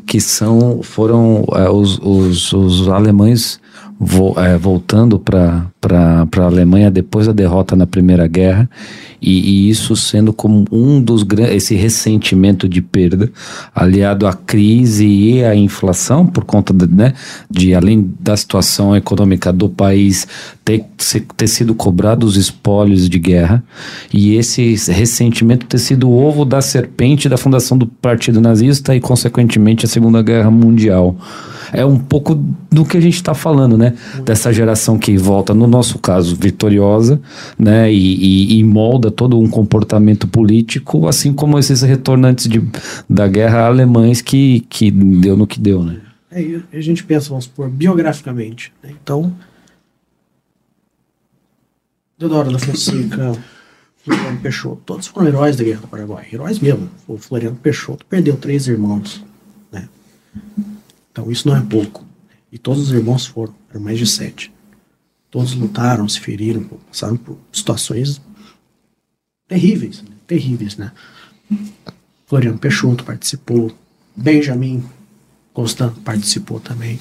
que são, foram é, os, os, os alemães vo, é, voltando para a Alemanha depois da derrota na Primeira Guerra e, e, isso sendo como um dos grandes, esse ressentimento de perda, aliado à crise e à inflação, por conta de, né, de além da situação econômica do país ter, ter sido cobrado os espólios de guerra, e esse ressentimento ter sido o ovo da serpente da fundação do Partido Nazista e, consequentemente, a Segunda Guerra Mundial é um pouco do que a gente está falando, né? Dessa geração que volta, no nosso caso, vitoriosa, né? E, e, e, molda todo um comportamento político, assim como esses retornantes de, da guerra alemães que, que deu no que deu, né? É, a gente pensa, vamos supor, biograficamente. Né? Então, Deodoro da Fonseca, Floriano Peixoto, todos foram heróis da Guerra do Paraguai, heróis mesmo. O Floriano Peixoto perdeu três irmãos, né? Então isso não é pouco. E todos os irmãos foram, eram mais de sete. Todos lutaram, se feriram, passaram por situações terríveis, terríveis, né? Floriano Peixoto participou, Benjamin Constant participou também.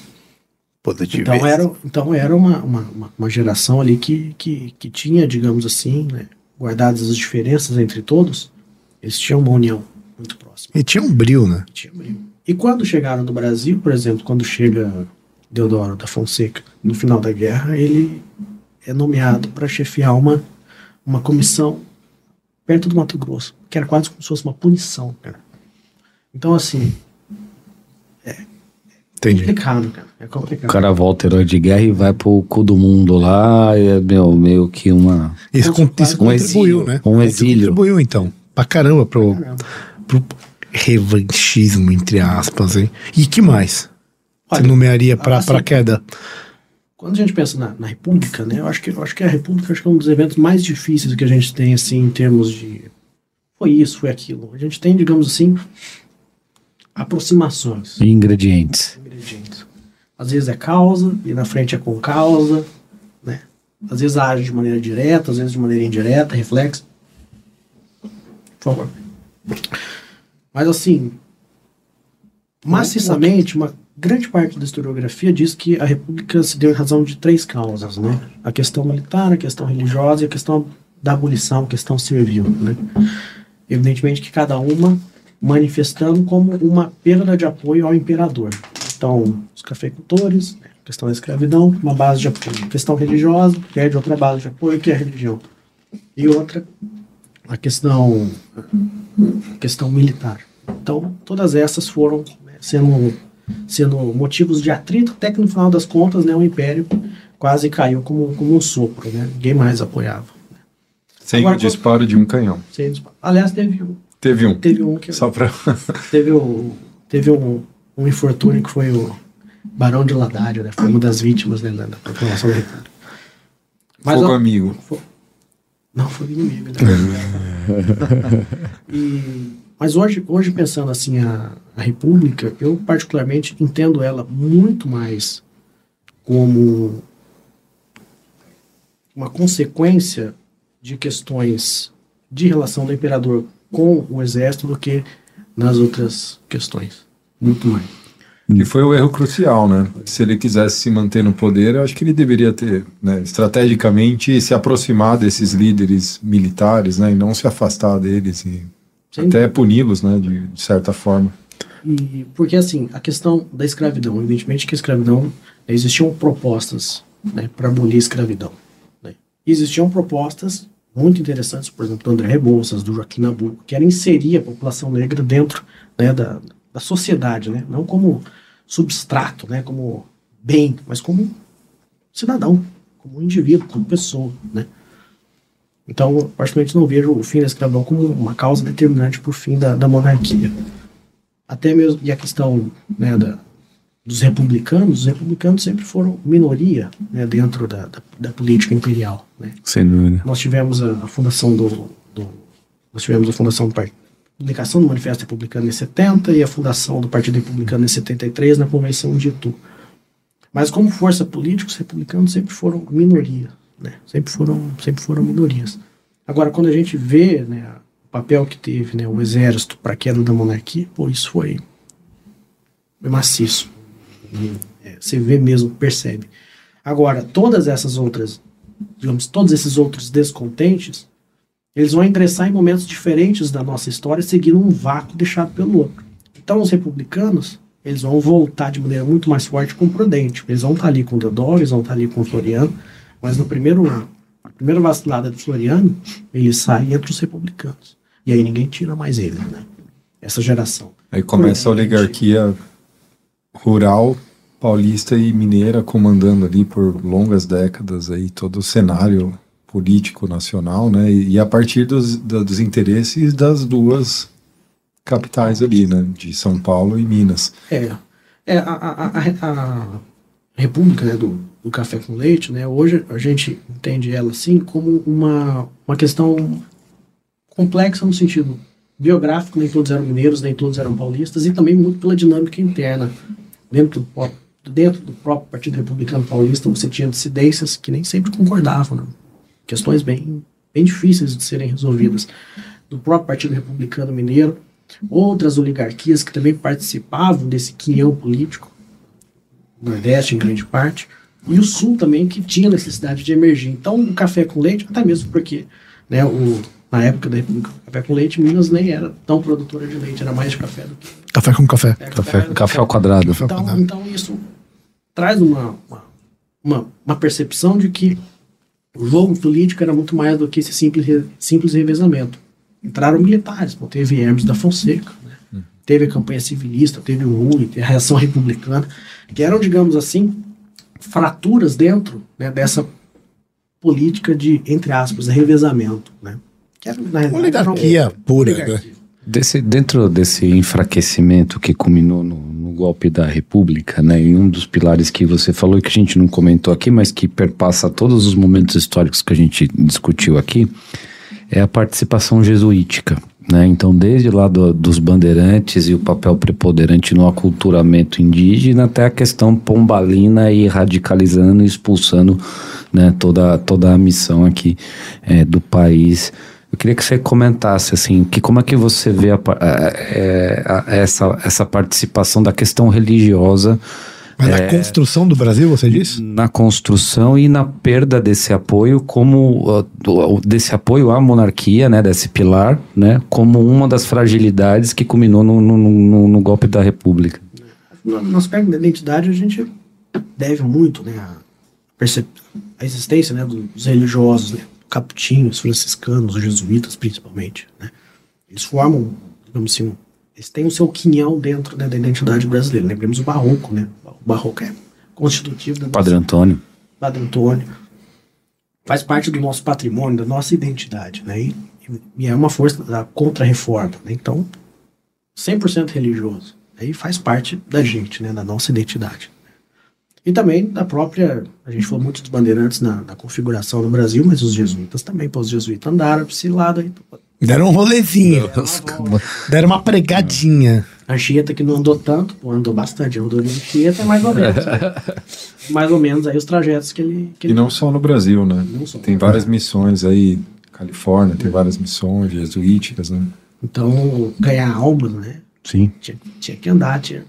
Então era, então era uma, uma, uma geração ali que, que, que tinha, digamos assim, né, guardadas as diferenças entre todos, eles tinham uma união muito próxima. E tinha um brilho, né? Tinha um brilho. E quando chegaram no Brasil, por exemplo, quando chega Deodoro da Fonseca no final da guerra, ele é nomeado para chefiar uma, uma comissão perto do Mato Grosso, que era quase como se fosse uma punição, cara. Então, assim, é Entendi. complicado, cara. É complicado. O cara volta herói de guerra e vai pro cu do mundo lá, e é meu, meio que uma. Isso, isso Um contribuiu, exílio, né? um Isso exílio. contribuiu, então. Pra caramba, pro, Caramba. pro revanchismo, entre aspas, hein? E que mais? Você Olha, nomearia pra, assim, pra queda? Quando a gente pensa na, na República, né, eu acho que eu acho que a República acho que é um dos eventos mais difíceis que a gente tem assim em termos de foi isso, foi aquilo. A gente tem, digamos assim, aproximações, Ingredientes. ingredientes. Às vezes é causa e na frente é com causa, né? Às vezes age de maneira direta, às vezes de maneira indireta, reflexo. Por favor. Mas assim, maciçamente, uma grande parte da historiografia diz que a República se deu em razão de três causas, né? A questão militar, a questão religiosa e a questão da abolição, a questão civil, né? Evidentemente que cada uma manifestando como uma perda de apoio ao imperador. Então, os cafeicultores, né, questão da escravidão, uma base de apoio. Questão religiosa, perde outra base de apoio, que é a religião. E outra, a questão, a questão militar. Então, todas essas foram né, sendo, sendo motivos de atrito, até que no final das contas, né, o Império quase caiu como, como um sopro, né? Ninguém mais apoiava. Sem Agora, o disparo de um canhão. Sem disparo. Aliás, teve, um- Teve um. teve um que Só pra. teve, o, teve um, um infortúnio que foi o Barão de Ladário, né? Foi uma das vítimas né, da, da República. Mas, Fogo ó, amigo. Não, foi inimigo. Né? E- mas hoje, hoje, pensando assim, a, a República, eu particularmente entendo ela muito mais como uma consequência de questões de relação do imperador com o exército do que nas outras questões. Muito mais. Que foi o erro crucial, né? Se ele quisesse se manter no poder, eu acho que ele deveria ter, né, estrategicamente, se aproximar desses líderes militares, né? E não se afastar deles e Sem até puni-los, né? De, de certa forma. E porque assim, a questão da escravidão, evidentemente que a escravidão existiam propostas né, para abolir a escravidão. Né. Existiam propostas muito interessantes, por exemplo, do André Rebouças, do Joaquim Nabuco, que era inserir a população negra dentro né, da, da sociedade, né, não como substrato, né, como bem, mas como cidadão, como indivíduo, como pessoa, né. Então, particularmente não vejo o fim da escravidão como uma causa determinante para o fim da, da monarquia até mesmo e a questão né, da, dos republicanos, os republicanos sempre foram minoria né, dentro da, da, da política imperial. Né. Sem dúvida. Nós tivemos a, a fundação do, do- nós tivemos a fundação do partido, publicação do Manifesto Republicano em 70 e a fundação do Partido Republicano em 73 na Convenção de Itu. Mas como força política, os republicanos sempre foram minoria, né? Sempre foram, sempre foram minorias. Agora, quando a gente vê né, o papel que teve né, o exército para a queda da monarquia, pô, isso foi, maciço. É, você vê mesmo, percebe. Agora, todas essas outras, digamos, todos esses outros descontentes, eles vão ingressar em momentos diferentes da nossa história, seguindo um vácuo deixado pelo outro. Então, os republicanos, eles vão voltar de maneira muito mais forte com o Prudente. Eles vão estar ali com o Deodoro, eles vão estar ali com o Floriano, mas no primeiro ano, a primeira vacilada do Floriano, ele sai entre os republicanos. E aí ninguém tira mais ele, né? Essa geração. Aí começa a oligarquia rural, paulista e mineira comandando ali por longas décadas aí todo o cenário político nacional, né? E, e a partir dos, da- dos interesses das duas capitais ali, né? De São Paulo e Minas. É, é a, a, a, a República né, do, do Café com Leite, né, hoje a gente entende ela assim como uma, uma questão complexa no sentido biográfico, nem todos eram mineiros, nem todos eram paulistas, e também muito pela dinâmica interna. Dentro do, dentro do próprio Partido Republicano Paulista, você tinha dissidências que nem sempre concordavam, né? Questões bem, bem difíceis de serem resolvidas. Do próprio Partido Republicano Mineiro, outras oligarquias que também participavam desse quinhão político, Nordeste em grande parte, e o Sul também, que tinha necessidade de emergir. Então, o café com leite, até mesmo porque né, o, na época da República do Café com Leite, Minas nem era tão produtora de leite, era mais de café do que Café com café. é, Café, café ao quadrado. então, então isso traz uma, uma, uma, uma percepção de que o jogo político era muito mais do que esse simples, simples revezamento. Entraram militares, pô, teve Hermes da Fonseca, né? teve a campanha civilista, teve o Rui, teve a reação republicana, que eram, digamos assim, fraturas dentro né, dessa política de, entre aspas, revezamento. Né? Que era, na realidade, uma Oligarquia pura. né? Desse, dentro desse enfraquecimento que culminou no, no golpe da República, né, e um dos pilares que você falou e que a gente não comentou aqui, mas que perpassa todos os momentos históricos que a gente discutiu aqui, é a participação jesuítica. Né? Então, desde lá do- dos bandeirantes e o papel preponderante no aculturamento indígena, até a questão pombalina e radicalizando e expulsando né, toda, toda a missão aqui eh, do país. Eu queria que você comentasse assim, que como é que você vê a pa- eh, a- essa, essa participação da questão religiosa Mas na construção do Brasil, você disse? na construção e na perda desse apoio como desse apoio à monarquia, né, desse pilar, né, como uma das fragilidades que culminou no, no, no- no golpe da República. no, aspecto da identidade, a gente deve muito né, a, a existência né, dos religiosos, né, capuchinhos, franciscanos, os jesuítas principalmente. Né. Eles formam, digamos assim, eles têm o seu quinhão dentro né, da identidade brasileira. Lembremos o barroco, né? O barroco é constitutivo da nossa Padre Antônio. Padre Antônio, faz parte do nosso patrimônio, da nossa identidade, né? E, e é uma força da contra-reforma, né? Então, 100% religioso. Aí faz parte da gente, né? Da nossa identidade. E também da própria, a gente falou muito dos bandeirantes na, na configuração do Brasil, mas os jesuítas também, pô, os jesuítas andaram pra esse lado aí. Deram um rolezinho. Deram uma pregadinha. A Anchieta que não andou tanto, pô, andou bastante, andou de Anchieta, é mais ou menos. né? mais ou menos aí os trajetos que ele... Que E ele não só no Brasil, né? Não só. Tem várias missões aí, Califórnia tem várias missões jesuíticas, né? Então, ganhar almas, né? Sim. Tinha, tinha que andar, tinha,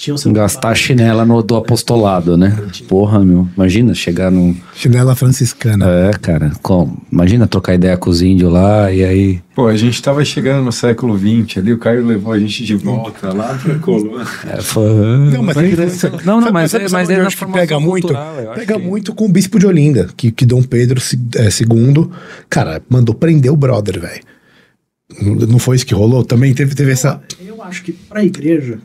tinha o seu Gastar a chinela no, do apostolado, né? Porra, meu. Imagina chegar num. Chinela franciscana. É, cara. Com, imagina trocar ideia com os índios lá e aí. Pô, a gente tava chegando no século XX ali, o Caio levou a gente de volta lá pra colônia. É, foi, Não, mas, tem influência- não, não, Sabe- mas, é, mas onde é eu na acho que formação pega muito, cultural, eu acho pega que- muito com o bispo de Olinda, que, que Dom Pedro se- é, II, cara, mandou prender o brother, velho. Não não foi isso que rolou? Também teve, teve essa. Eu acho que para a igreja,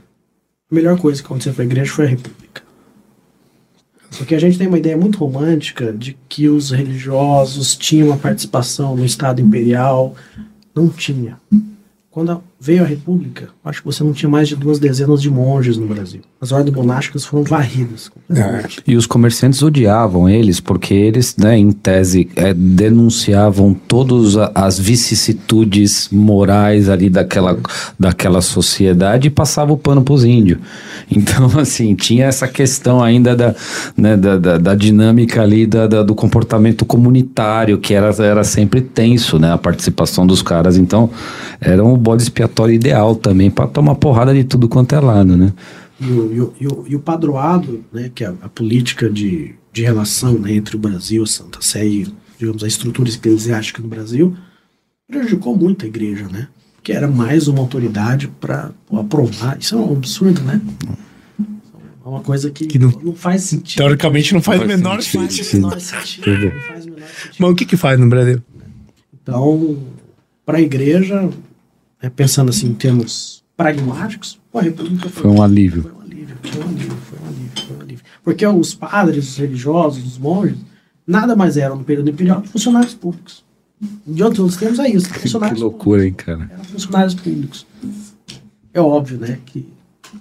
a melhor coisa que aconteceu para a igreja foi a república. Porque a gente tem uma ideia muito romântica de que os religiosos tinham uma participação no Estado imperial. Não tinha. Quando a, veio a República, acho que você não tinha mais de duas dezenas de monges no Brasil. As ordens monásticas foram varridas. completamente. E os comerciantes odiavam eles porque eles, né, em tese, é, denunciavam todas as vicissitudes morais ali daquela, daquela sociedade e passavam o pano pros índios. Então, assim, tinha essa questão ainda da, né, da, da, da dinâmica ali da, da- do comportamento comunitário, que era, era sempre tenso, né, a participação dos caras. Então, era um bode expiatório ideal também para tomar porrada de tudo quanto é lado, né? E o, e o, e o, e o padroado, né, que é a, a política de, de relação né, entre o Brasil, a Santa Sé e, digamos, a estrutura eclesiástica no Brasil, prejudicou muito a igreja, né? Que era mais uma autoridade para aprovar. Isso é um absurdo, né? É uma coisa que, Que não, não- faz sentido. Teoricamente não faz o faz menor Não faz o sentido. menor sentido. Não faz o menor sentido. Mas o que que faz no Brasil? Então, para a igreja, né, pensando assim em termos pragmáticos, pô, a República Foi um alívio. Foi um alívio, foi um alívio, foi um alívio, foi um alívio. Porque os padres, os religiosos, os monges, nada mais eram no período imperial que funcionários públicos. De outros termos é isso, Que funcionários loucura, hein, cara? públicos. Eram funcionários públicos. É óbvio, né, que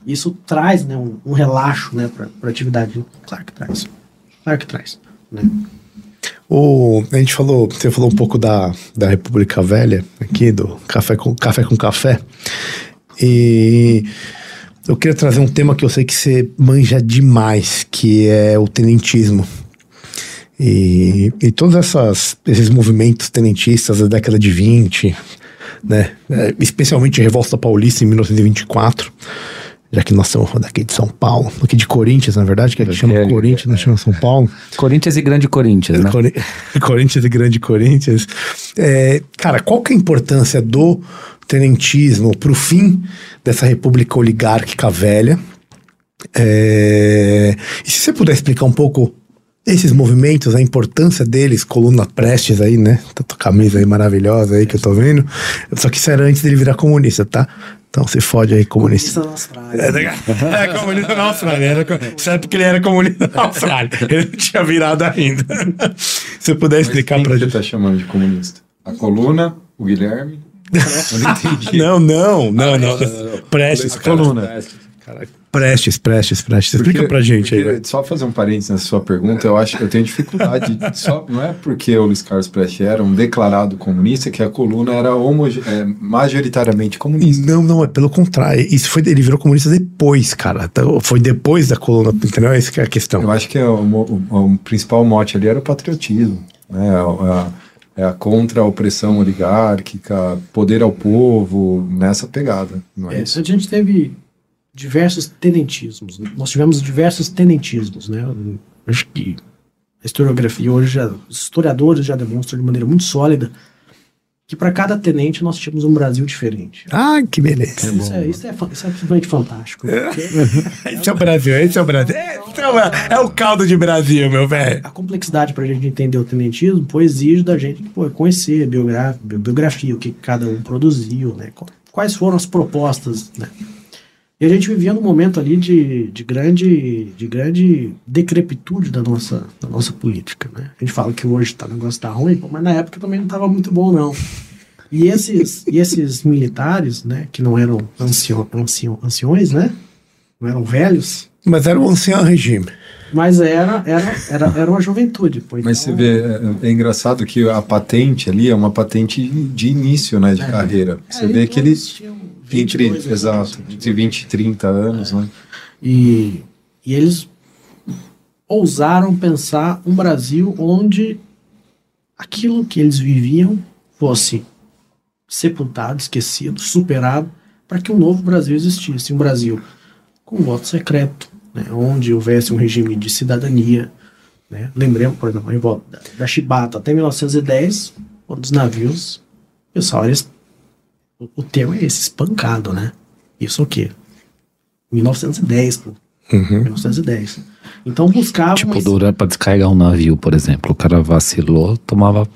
isso traz né, um, um relaxo né, para a atividade. Claro que traz. Claro que traz. Né? O, a gente falou, você falou um pouco da, da República Velha aqui, do café com café com café. E eu queria trazer um tema que eu sei que você manja demais, que é o tenentismo. E, e todos essas, esses movimentos tenentistas da década de 20, né? Especialmente a Revolta Paulista em 1924, já que nós estamos falando aqui de São Paulo, aqui de Corinthians, na verdade, que aqui chama É, Corinthians, não chama São Paulo. Corinthians e Grande Corinthians, né? Cori- Corinthians e Grande Corinthians. É, cara, qual que é a importância do tenentismo para o fim dessa república oligárquica velha? É, e se você puder explicar um pouco esses movimentos, a importância deles, coluna Prestes aí, né? Tá tua camisa aí maravilhosa aí que eu tô vendo. Só que isso era antes dele virar comunista, tá? Então se fode aí, comunista. É na Austrália. É, é comunista na Austrália. Era, co- sabe porque ele era comunista na Austrália. Ele não tinha virado ainda. Se você puder Mas explicar quem pra que você gente. tá chamando de comunista? A coluna, o Guilherme? Eu não entendi. Não, não, não, não. Prestes, A cara. Coluna. Prestes, prestes, prestes. Explica Porque- pra gente aí. velho. Só fazer um parênteses nessa sua pergunta, eu acho que eu tenho dificuldade. só, não é porque o Luiz Carlos Prestes era um declarado comunista que a coluna era homoge, é, majoritariamente comunista. Não, não, é pelo contrário. Isso foi, ele virou comunista depois, cara. Então, Foi depois da coluna, entendeu? Essa que é a questão. Eu acho que o, mo- o- o principal mote ali era o patriotismo. Né? A, a, é a contra a opressão oligárquica, poder ao povo, nessa pegada. Não é, É, isso? a gente teve diversos tenentismos. Nós tivemos diversos tenentismos, né? Acho que a historiografia hoje, já, os historiadores já demonstram de maneira muito sólida que para cada tenente nós tínhamos um Brasil diferente. Ah, que beleza. Isso é, isso, é, isso é simplesmente fantástico. porque Esse é o Brasil, esse é o Brasil. É o, é o caldo de Brasil, meu velho. a complexidade para a gente entender o tenentismo pô, exige da gente pô, conhecer a biogra- bi- biografia, o que cada um produziu, né? Qu- quais foram as propostas, né? E a gente vivia num momento ali de, de, grande, de grande decrepitude da nossa, da nossa política, né? A gente fala que hoje tá, o negócio tá ruim, mas na época também não estava muito bom, não. E esses, e esses militares, né, que não eram ancião, ancião, anciões, né? Não eram velhos, Mas era o ancião regime. mas era, era, era, era uma juventude. Pô, Mas você então- vê, é, é engraçado que a patente ali é uma patente de início né, de carreira. Você É, vê que eles, tinham entre, 22 anos, exato, entre 20 e 30 anos, né? E, e eles ousaram pensar um Brasil onde aquilo que eles viviam fosse sepultado, esquecido, superado, para que um novo Brasil existisse. Um Brasil com voto secreto, né, onde houvesse um regime de cidadania. Né. Lembremos, por exemplo, a revolta da, da Chibata até 1910, quando os navios, pessoal, eles, o, o termo é esse, espancado, né? Isso o quê? 1910, pô. 1910. Então buscava Tipo, uma- durante pra descarregar um navio, por exemplo. O cara vacilou, tomava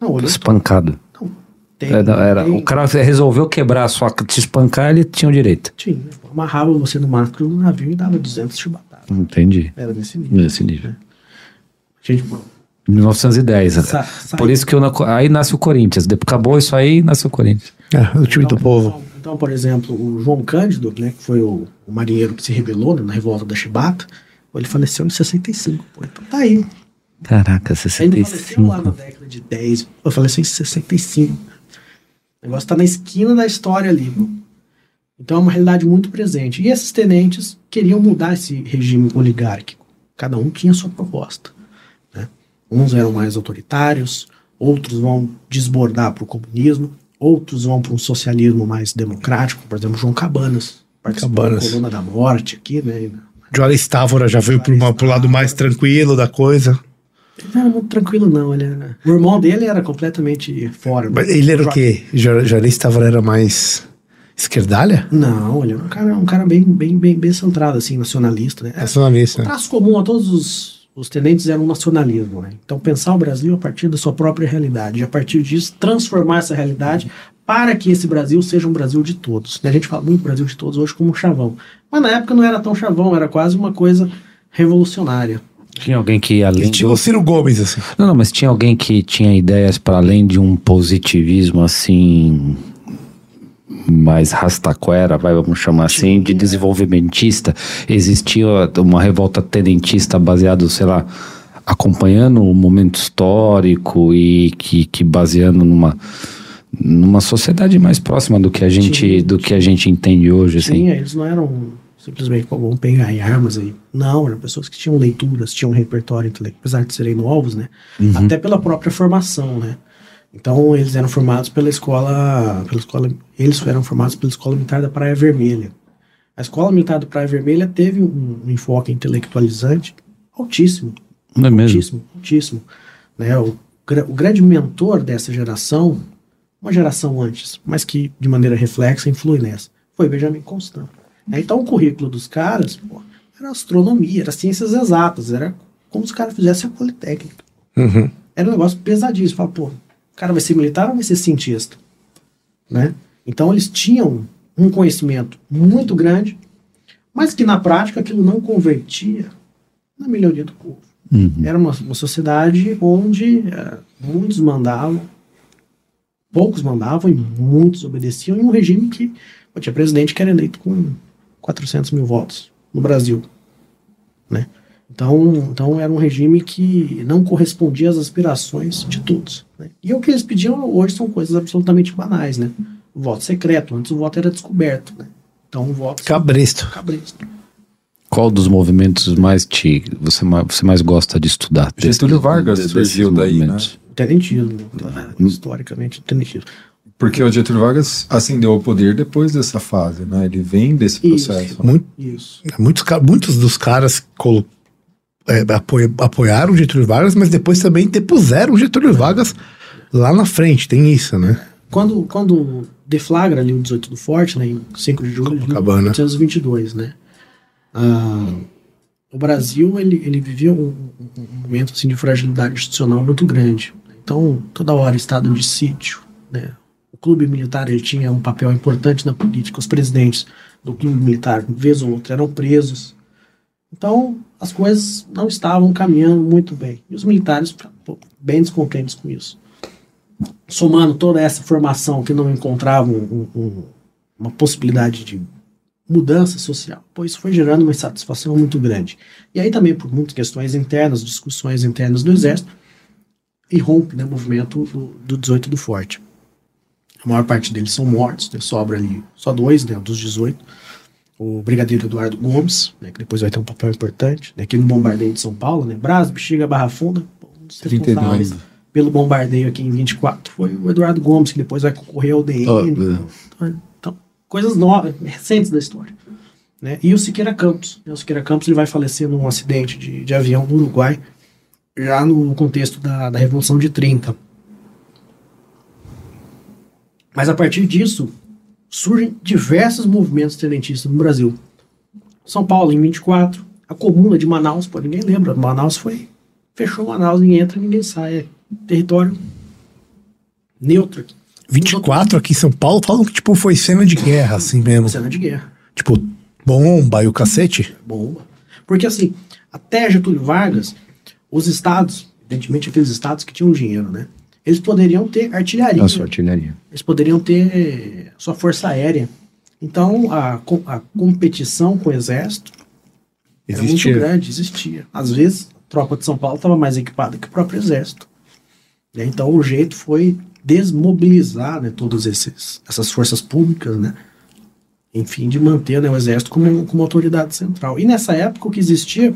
Não, espancado. não, tem, Era, era- tem- o cara resolveu quebrar a sua. te espancar, ele tinha o direito. tinha, amarrava você no mastro do navio e dava 200 chibatadas. Entendi. Era nesse nível. Nesse nível. Gente, pô, 1910. Sa- Por isso que eu, aí nasce o Corinthians. Depois acabou isso aí, nasce o Corinthians. É, o time do povo. Então, Então, por exemplo, o João Cândido, né, que foi o, o marinheiro que se rebelou né, na revolta da Chibata, ele faleceu em 65. Pô, então tá aí. Caraca, Ele faleceu lá na 65. década de 10. Eu faleceu em 65. O negócio tá na esquina da história ali. pô. Então é uma realidade muito presente. E esses tenentes queriam mudar esse regime oligárquico. Cada um tinha sua proposta. Uns eram mais autoritários, outros vão desbordar para o comunismo, outros vão para um socialismo mais democrático. Por exemplo, João Cabanas. Participou Cabanas. da Coluna da Morte aqui, né? Juarez Távora já veio pro, uma- pro lado mais tranquilo da coisa. Ele não era muito tranquilo, não. Ele era... O irmão dele era completamente fora. Mas Ele era o quê? Ju- Juarez Távora era mais esquerdalha? Não, ele era um cara, um cara bem, bem, bem, bem centrado, assim, nacionalista, né? O Nacionalista. traço comum a todos os, os tenentes era o nacionalismo, né? Então, pensar o Brasil a partir da sua própria realidade, e a partir disso, transformar essa realidade para que esse Brasil seja um Brasil de todos. né? A gente fala muito Brasil de todos hoje como um chavão. Mas na época não era tão chavão, era quase uma coisa revolucionária. Tinha alguém que além de... Estilo Ciro Gomes, assim. Não, não, mas tinha alguém que tinha ideias para além de um positivismo assim mais rastaquera, vai, vamos chamar assim, de desenvolvimentista. Existia uma revolta tenentista baseado, sei lá, acompanhando o momento histórico e que, que baseando numa numa sociedade mais próxima do que a gente Tinha, do que a gente entende hoje, assim. Tinha, eles não eram simplesmente, vamos pegar em armas aí. Não, eram pessoas que tinham leituras, tinham um repertório intelectual, apesar de serem novos, né? Até pela própria formação, né? Então, eles eram formados pela escola, pela escola, eles eram formados pela Escola Militar da Praia Vermelha. A Escola Militar da Praia Vermelha teve um, um enfoque intelectualizante altíssimo, Não é mesmo? altíssimo, altíssimo. Né? O, o grande mentor dessa geração, uma geração antes, mas que de maneira reflexa influi nessa, foi Benjamin Constant. né? Então o currículo dos caras pô, era astronomia, era ciências exatas, era como se os caras fizessem a Politécnica. Uhum. Era um negócio pesadíssimo. Fala, pô, cara vai ser militar ou vai ser cientista? Né? Então eles tinham um conhecimento muito grande, mas que na prática aquilo não convertia na melhoria do povo. Uhum. Era uma, uma sociedade onde eh, muitos mandavam, poucos mandavam e muitos obedeciam, em um regime que pô, tinha presidente que era eleito com 400 mil votos no Brasil. Né? Então, então era um regime que não correspondia às aspirações de todos. Né? E o que eles pediam hoje são coisas absolutamente banais. Né? O voto secreto, antes o voto era descoberto. Né? Então o voto Cabresto. cabresto. Qual dos movimentos mais te você mais, você mais gosta de estudar? Getúlio Desses- Vargas desses surgiu daí, né? movimentos? Tenentismo, né? historicamente tenentismo. Porque o Getúlio Vargas ascendeu ao poder depois dessa fase, né? Ele vem desse Isso. processo. Muito, Isso. muitos, muitos dos caras colo- é, apoia- apoiaram Getúlio Vargas, mas depois também depuseram Getúlio Vargas lá na frente. Tem isso, né? Quando, quando deflagra ali o 18 do Forte, né, em 5 de julho de Copacabana. 1822, né? ah, o Brasil, ele, ele vivia um, um- momento assim, de fragilidade institucional muito grande. Então, toda hora, estado de sítio, né? O clube militar, ele tinha um papel importante na política. Os presidentes do clube militar, vez ou outra, eram presos. Então, as coisas não estavam caminhando muito bem. E os militares bem descontentes com isso somando toda essa formação que não encontravam um- um- uma possibilidade de mudança social, pois isso foi gerando uma insatisfação muito grande. E aí também por muitas questões internas, discussões internas do Exército, irrompe né, o movimento do, do 18 do Forte. A maior parte deles são mortos, né, sobra ali só dois né, dos 18. O brigadeiro Eduardo Gomes, né, que depois vai ter um papel importante, né, aqui no bombardeio de São Paulo, né, Brás, Bexiga, Barra Funda, 32. responsáveis pelo bombardeio aqui em 24 foi o Eduardo Gomes, que depois vai concorrer ao DN. Oh, então, então, coisas novas, recentes da história. Né? E o Siqueira Campos. né? O Siqueira Campos ele vai falecer num acidente de, de avião no Uruguai, já no contexto da, da Revolução de 30. Mas a partir disso, surgem diversos movimentos tenentistas no Brasil. São Paulo, em 24, a Comuna de Manaus, pô, ninguém lembra, Manaus foi. Fechou Manaus, ninguém entra, ninguém sai. É território neutro aqui. 24 aqui em São Paulo falam que tipo, foi cena de guerra, assim mesmo. Cena de guerra. Tipo, bomba e o cacete. Bomba. Porque assim, até Getúlio Vargas, os estados, evidentemente aqueles estados que tinham dinheiro, né? Eles poderiam ter artilharia. Artilharia. Eles poderiam ter sua força aérea. Então, a, a competição com o exército era muito Existia. grande, existia. Às vezes, a tropa de São Paulo estava mais equipada que o próprio exército. né? Então, o jeito foi desmobilizar né, todas essas forças públicas, né? Enfim, de manter né, o exército como, como autoridade central. E nessa época, o que existia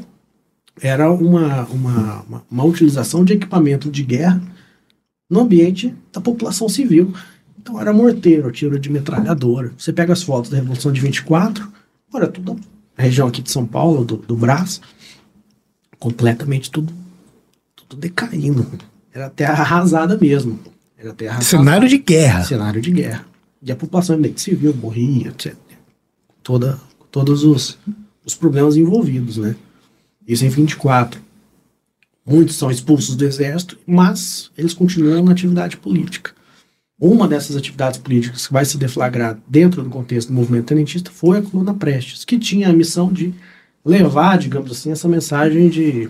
era uma, uma, uma, uma utilização de equipamento de guerra no ambiente da população civil. Então era morteiro, tiro de metralhadora. Você pega as fotos da Revolução de 24, olha, tudo a região aqui de São Paulo, do, do Brás, completamente tudo, tudo decaindo. Era terra arrasada mesmo. Era terra Cenário de guerra. cenário de guerra. E a população ambiente civil morria, etc. Toda, todos os, os problemas envolvidos, né? Isso em 24. Muitos são expulsos do exército, mas eles continuam na atividade política. Uma dessas atividades políticas que vai se deflagrar dentro do contexto do movimento tenentista foi a coluna Prestes, que tinha a missão de levar, digamos assim, essa mensagem de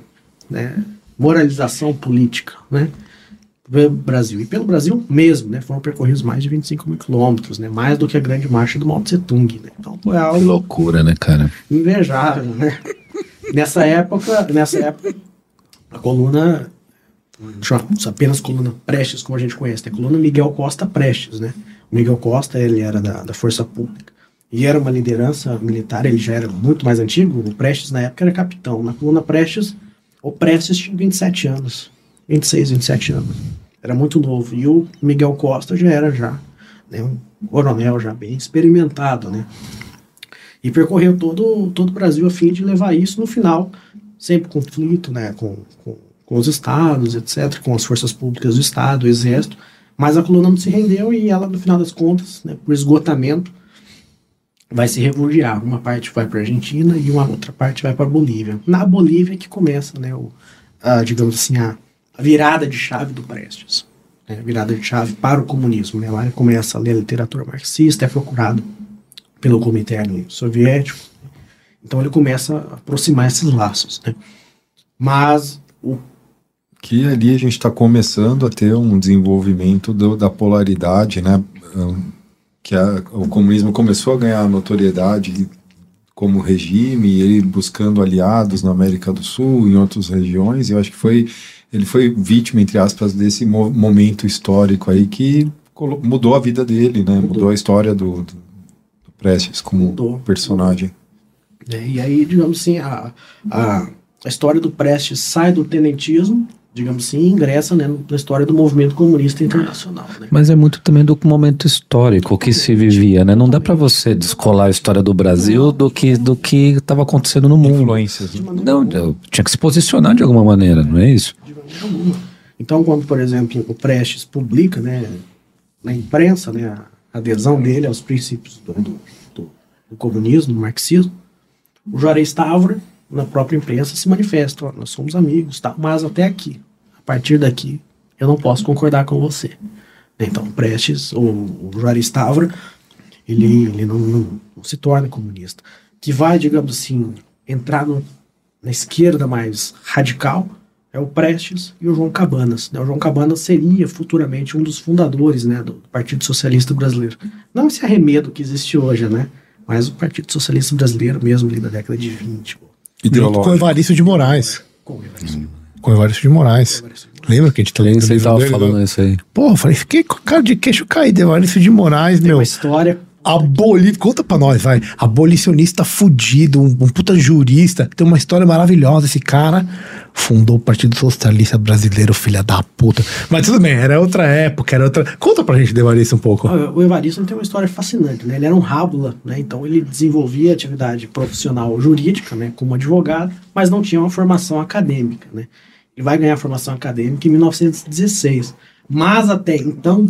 né, moralização política, né? pelo Brasil. E pelo Brasil mesmo, né? Foram percorridos mais de 25 mil quilômetros, né? Mais do que a grande marcha do Mao Tse Tung, né? Então foi Que algo loucura, né, cara? invejável, né? nessa época, nessa época, a coluna chamamos apenas coluna Prestes, como a gente conhece, né? coluna Miguel Costa Prestes, né? O Miguel Costa, ele era da, da Força Pública e era uma liderança militar, ele já era muito mais antigo, o Prestes na época era capitão. Na coluna Prestes, o Prestes tinha 27 anos, 26, 27 anos. Era muito novo. E o Miguel Costa já era já, né, um coronel já bem experimentado, né? E percorreu todo, todo o Brasil a fim de levar isso no final, sempre conflito, né, com, com, com os estados, etc., com as forças públicas do estado, o exército, mas a coluna não se rendeu e ela, no final das contas, né, por esgotamento, vai se refugiar. Uma parte vai para a Argentina e uma outra parte vai para a Bolívia. Na Bolívia que começa, né, o, a, digamos assim, a, virada de chave do Prestes. Né, virada de chave para o comunismo. Né, lá ele começa a ler literatura marxista, é procurado pelo Comitê Soviético. Então ele começa a aproximar esses laços. Né. Mas o que ali a gente está começando a ter um desenvolvimento do- da polaridade, né? Que a- o comunismo começou a ganhar notoriedade como regime, e ele buscando aliados na América do Sul, em outras regiões, e eu acho que foi ele foi vítima, entre aspas, desse mo- momento histórico aí que mudou a vida dele, né? Mudou, a história do, do, Prestes como Mudou. personagem. Né, e aí, digamos assim, a, a, a história do Prestes sai do tenentismo, digamos assim, e ingressa né, na história do movimento comunista internacional. Né. Mas é muito também do momento histórico que se vivia, né? Não dá pra você descolar a história do Brasil do que do que estava acontecendo no mundo. Influências. né? Não, eu tinha que se posicionar de alguma maneira, não é isso? de maneira alguma. Então, quando, por exemplo, o Prestes publica né, na imprensa né, a adesão dele aos princípios do, do, do- do comunismo, do marxismo, o Juarez Távora, na própria imprensa, se manifesta: nós somos amigos, tá? mas até aqui. A partir daqui, eu não posso concordar com você. Então, Prestes, o, o Juarez Távora, ele, ele não, não- não se torna comunista. Que vai, digamos assim, entrar no- na esquerda mais radical é o Prestes e o João Cabanas. né? O João Cabanas seria futuramente um dos fundadores né, do Partido Socialista Brasileiro. Não esse arremedo que existe hoje, né? Mas o Partido Socialista Brasileiro mesmo ali da década de 20. pô, Junto com o Evaristo de Moraes. com o Everson. Com o Evaristo de Moraes. Lembra que a gente tá lendo o Você tava dele? falando isso aí. Pô, eu falei, fiquei com cara de queixo caído, Evaristo de Moraes, Tem meu. uma história Aboli... Conta pra nós, vai. Abolicionista fudido, um, um puta jurista. Tem uma história maravilhosa. Esse cara fundou o Partido Socialista Brasileiro, filha da puta. Mas tudo bem, era outra época, era outra. Conta pra gente do Evaristo um pouco. O Evaristo tem uma história fascinante, né? Ele era um rábula, né? Então ele desenvolvia atividade profissional jurídica, né? Como advogado, mas não tinha uma formação acadêmica, né? Ele vai ganhar formação acadêmica em 1916. Mas até então,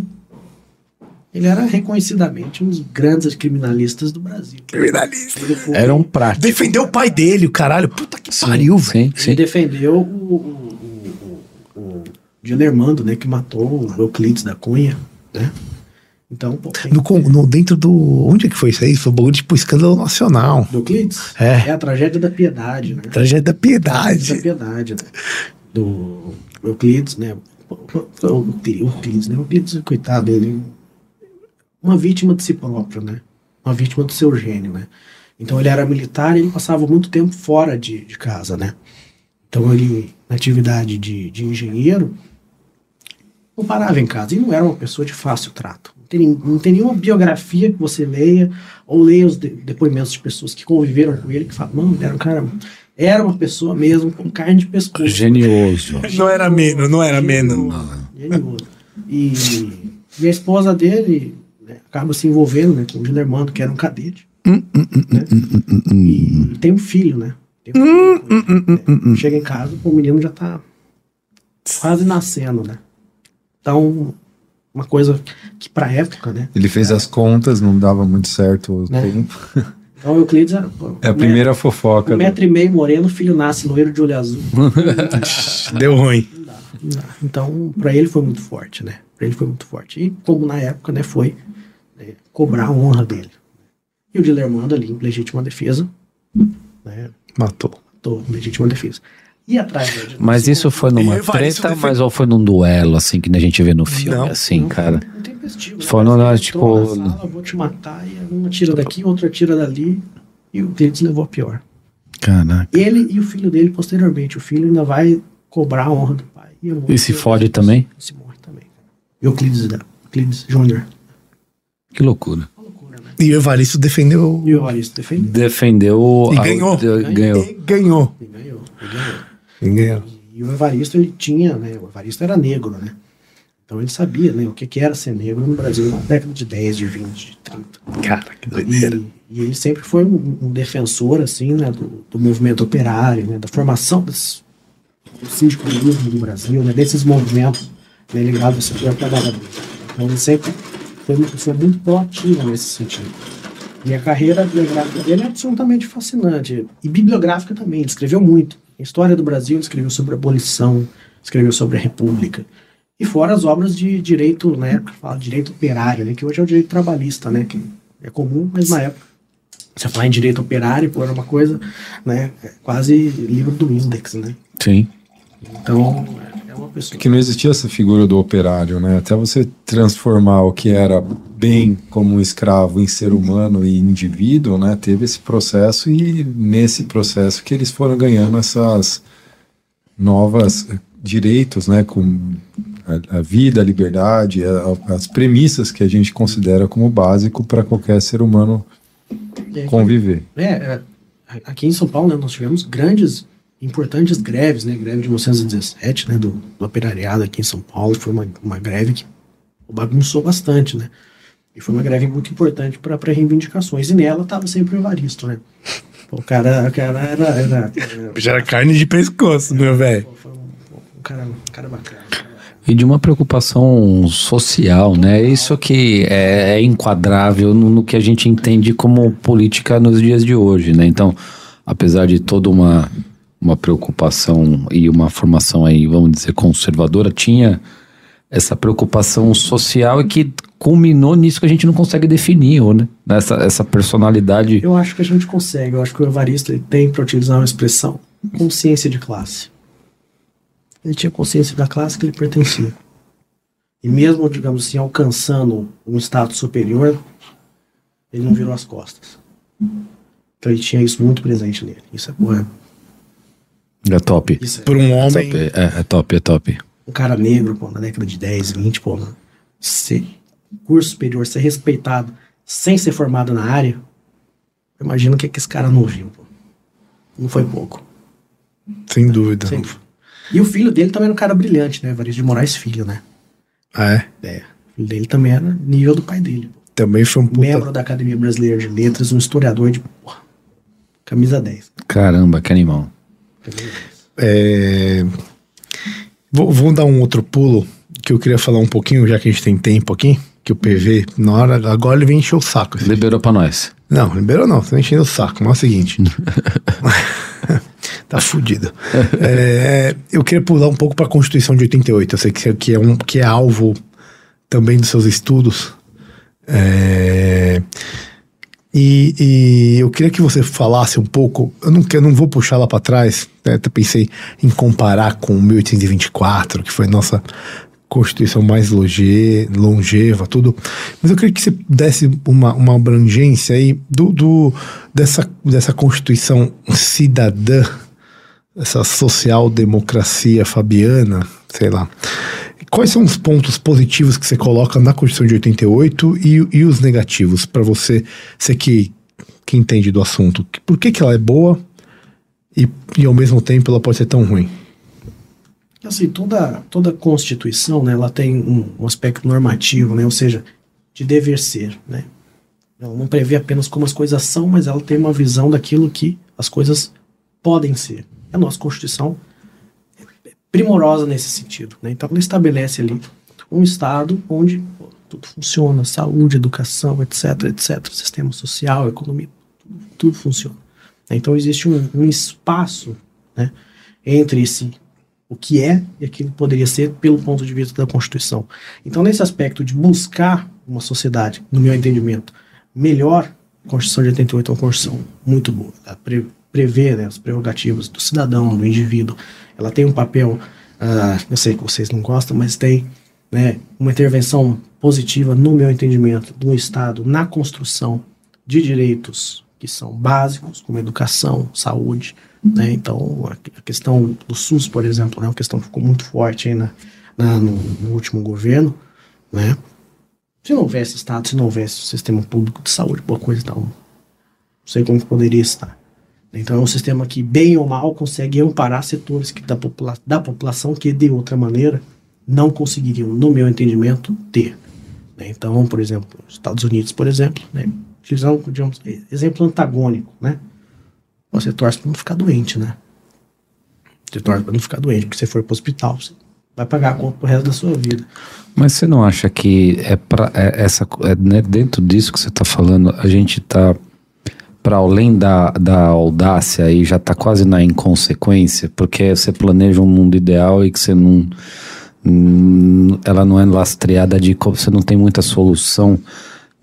ele era reconhecidamente um dos grandes criminalistas do Brasil. Criminalista. Era um prático. Defendeu o pai dele, o caralho. Puta que pariu, velho. Sim, ele sim. defendeu o, o, o, o Dilermando, né? Que matou o Euclides da Cunha, né? Então, pô, tem- No, no- dentro do. Onde é que foi isso aí? Foi um bagulho tipo escândalo nacional. do Euclides? É. É a tragédia da piedade, né? Tragédia da da piedade. piedade, né? Do Euclides, né? O Euclides, né? O Euclides, coitado, ele uma vítima de si próprio, né? uma vítima do seu gênio, né? Então ele era militar e ele passava muito tempo fora de, de casa, né? Então ele, na atividade de, de engenheiro, não parava em casa e não era uma pessoa de fácil trato. Não tem, não tem nenhuma biografia que você leia ou leia os de- depoimentos de pessoas que conviveram com ele que falam, mano, era um cara, era uma pessoa mesmo com carne de pescoço. Genioso. Não era menos, não era menos. Genioso. E, e a esposa dele acaba se envolvendo né, com o Guilhermando, que era um cadete. né? E tem um filho, né? Tem um filho né? Chega em casa, o menino já tá quase nascendo, né? Então, uma coisa que pra época, né? Ele fez as contas, não dava muito certo o Né? tempo. Então o Euclides era, pô, É a primeira metro- fofoca. Um metro e meio moreno, o filho nasce loiro de olho azul. Deu ruim. Não dá. Então, para ele foi muito forte, né? Para ele foi muito forte. E como na época, né, foi né, cobrar a honra dele. E o Dilermando ali, em legítima defesa, né, Matou. matou em legítima defesa. E atrás né, de- Mas isso foi numa treta, mas ou foi num duelo, assim, que a gente vê no filme, Não, assim, não, cara? Não tem. Foi né? no- Ele tipo- entrou na sala, vou te matar, e uma tira daqui, outra tira dali, e o Euclides levou a pior. Caraca. Ele e o filho dele, posteriormente, o filho ainda vai cobrar a honra do pai. E, E se fode também? E se morre também. Euclides, né? Euclides Júnior. Que loucura. E o Evaristo defendeu. E o Evaristo defendeu. Defendeu. E a- ganhou. ganhou. E ganhou. Ganhou. Ele ganhou. E ganhou. E o Evaristo, ele tinha, né? O Evaristo era negro, né? Então ele sabia, né? O que, que era ser negro no Brasil na década de 10, de 20, de 30. Cara, que doideira. E, e ele sempre foi um, um defensor, assim, né? Do, do movimento operário, né? Da formação dos, do sindicalismo do Brasil, né? Desses movimentos né, ligados ao setor trabalhador. Então ele sempre foi uma pessoa muito proativa nesse sentido. E a carreira biográfica dele é absolutamente fascinante. E bibliográfica também, ele escreveu muito. A história do Brasil, ele escreveu sobre a abolição, escreveu sobre a República. E fora as obras de direito, na época, fala direito operário, né, que hoje é o direito trabalhista, né, que é comum, mas na época, você falar em direito operário, pô, era uma coisa, né, é quase livro do Index, né. Sim. Então, é uma pessoa... que não existia essa figura do operário, né? Até você transformar o que era bem como um escravo em ser humano e indivíduo, né? Teve esse processo e nesse processo que eles foram ganhando essas novas direitos, né? Com a, a vida, a liberdade, a- as premissas que a gente considera como básico para qualquer ser humano conviver. É, é, aqui em São Paulo, né, nós tivemos grandes, importantes greves, né? Greve de 1917, né? Do, do operariado aqui em São Paulo. Foi uma, uma greve que bagunçou bastante, né? E foi uma greve muito importante para reivindicações. E nela estava sempre o Evaristo, né? O cara, o cara era, era, era- Já era carne de pescoço, meu velho. foi um, um cara, um cara bacana. E de uma preocupação social, né? Isso que é, é enquadrável no, no que a gente entende como política nos dias de hoje, né? Então, apesar de toda uma, uma preocupação e uma formação aí, vamos dizer, conservadora, tinha essa preocupação social e que culminou nisso que a gente não consegue definir, ou, né? Essa, essa personalidade. Eu acho que a gente consegue. Eu acho que o Evaristo tem, para utilizar uma expressão, consciência de classe. Ele tinha consciência da classe que ele pertencia. E mesmo, digamos assim, alcançando um status superior, ele não virou as costas. Então ele tinha isso muito presente nele. Isso é, pô, é- É top. isso é Por um homem. É, é top, é top. um cara negro, pô, na década de 10, 20, pô, ser curso superior, ser respeitado sem ser formado na área, eu imagino o que, que esse cara não viu, pô. Não foi pouco. Sem dúvida. Sem dúvida. E o filho dele também era um cara brilhante, né? Evaristo de Moraes Filho, né? Ah, é. É. O filho dele também era nível do pai dele. pô. Também foi um puta. Membro da Academia Brasileira de Letras, um historiador de porra. Camisa 10. Caramba, que animal. Camisa 10. É... Vou, vou dar um outro pulo que eu queria falar um pouquinho, já que a gente tem tempo aqui. Que o PV, na hora. Agora ele vem encher o saco. Liberou pra nós. Não, liberou não, tá enchendo o saco. Mas é o seguinte. tá fudido. É, eu queria pular um pouco pra Constituição de 88. Eu sei que, que, é, um, que é alvo também dos seus estudos. É, e, e eu queria que você falasse um pouco. Eu não, eu não vou puxar lá pra trás. Né, até pensei em comparar com 1824, que foi nossa Constituição mais longe, longeva, tudo. Mas eu queria que você desse uma, uma abrangência aí do, do, dessa, dessa Constituição cidadã, essa social-democracia fabiana, sei lá. Quais são os pontos positivos que você coloca na Constituição de 88 e, e os negativos para você, você que, que entende do assunto? Por que, que ela é boa e, e ao mesmo tempo ela pode ser tão ruim? Assim, toda, toda Constituição, né, ela tem um, um aspecto normativo, né, ou seja, de dever ser, né. Ela não prevê apenas como as coisas são, mas ela tem uma visão daquilo que as coisas podem ser. A nossa Constituição primorosa nesse sentido, né. Então ela estabelece ali um Estado onde pô, tudo funciona, saúde, educação, etc, etc, sistema social, economia, tudo, tudo funciona. Então existe um, um espaço, né, entre esse o que é e aquilo que poderia ser pelo ponto de vista da Constituição. Então, nesse aspecto de buscar uma sociedade, no meu entendimento, melhor, a Constituição de 88 é uma Constituição muito boa. Ela pre prevê né, as prerrogativas do cidadão, do indivíduo. Ela tem um papel, uh, eu sei que vocês não gostam, mas tem né, uma intervenção positiva, no meu entendimento, do Estado na construção de direitos que são básicos, como educação, saúde, né? Então, a, questão do SUS, por exemplo, é né? uma questão que ficou muito forte aí na, na no, no, último governo. Né? Se não houvesse Estado, se não houvesse sistema público de saúde, boa coisa tal, não sei como poderia estar. Então, é um sistema que, bem ou mal, consegue amparar setores que, da, popula da população que, de outra maneira, não conseguiriam, no meu entendimento, ter. Né? Então, por exemplo, Estados Unidos, por exemplo, né? utilizando, digamos, exemplo antagônico, né? Você torce para não ficar doente, né? Você torce para não ficar doente, porque se for para o hospital, você vai pagar a conta pro resto da sua vida. Mas você não acha que é para é essa é, né, dentro disso que você está falando, a gente está para além da, da audácia e já está quase na inconsequência, porque você planeja um mundo ideal e que você não ela não é lastreada de você não tem muita solução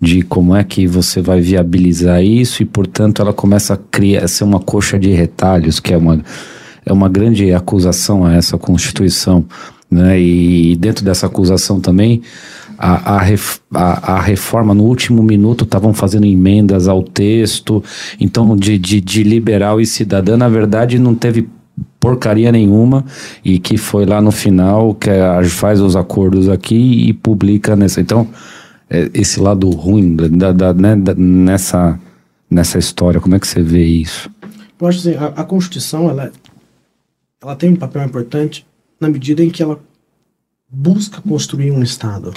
de como é que você vai viabilizar isso e, portanto, ela começa a criar, a ser uma coxa de retalhos, que é uma, é uma grande acusação a essa Constituição. Né? E dentro dessa acusação também, a, a, a, a reforma no último minuto estavam fazendo emendas ao texto, então de, de, de liberal e cidadã, na verdade, não teve porcaria nenhuma e que foi lá no final que faz os acordos aqui e publica nessa. Então, é, esse lado ruim da, da, né, da, nessa, nessa história? Como é que você vê isso? Eu acho assim, a, a Constituição ela, ela tem um papel importante na medida em que ela busca construir um Estado.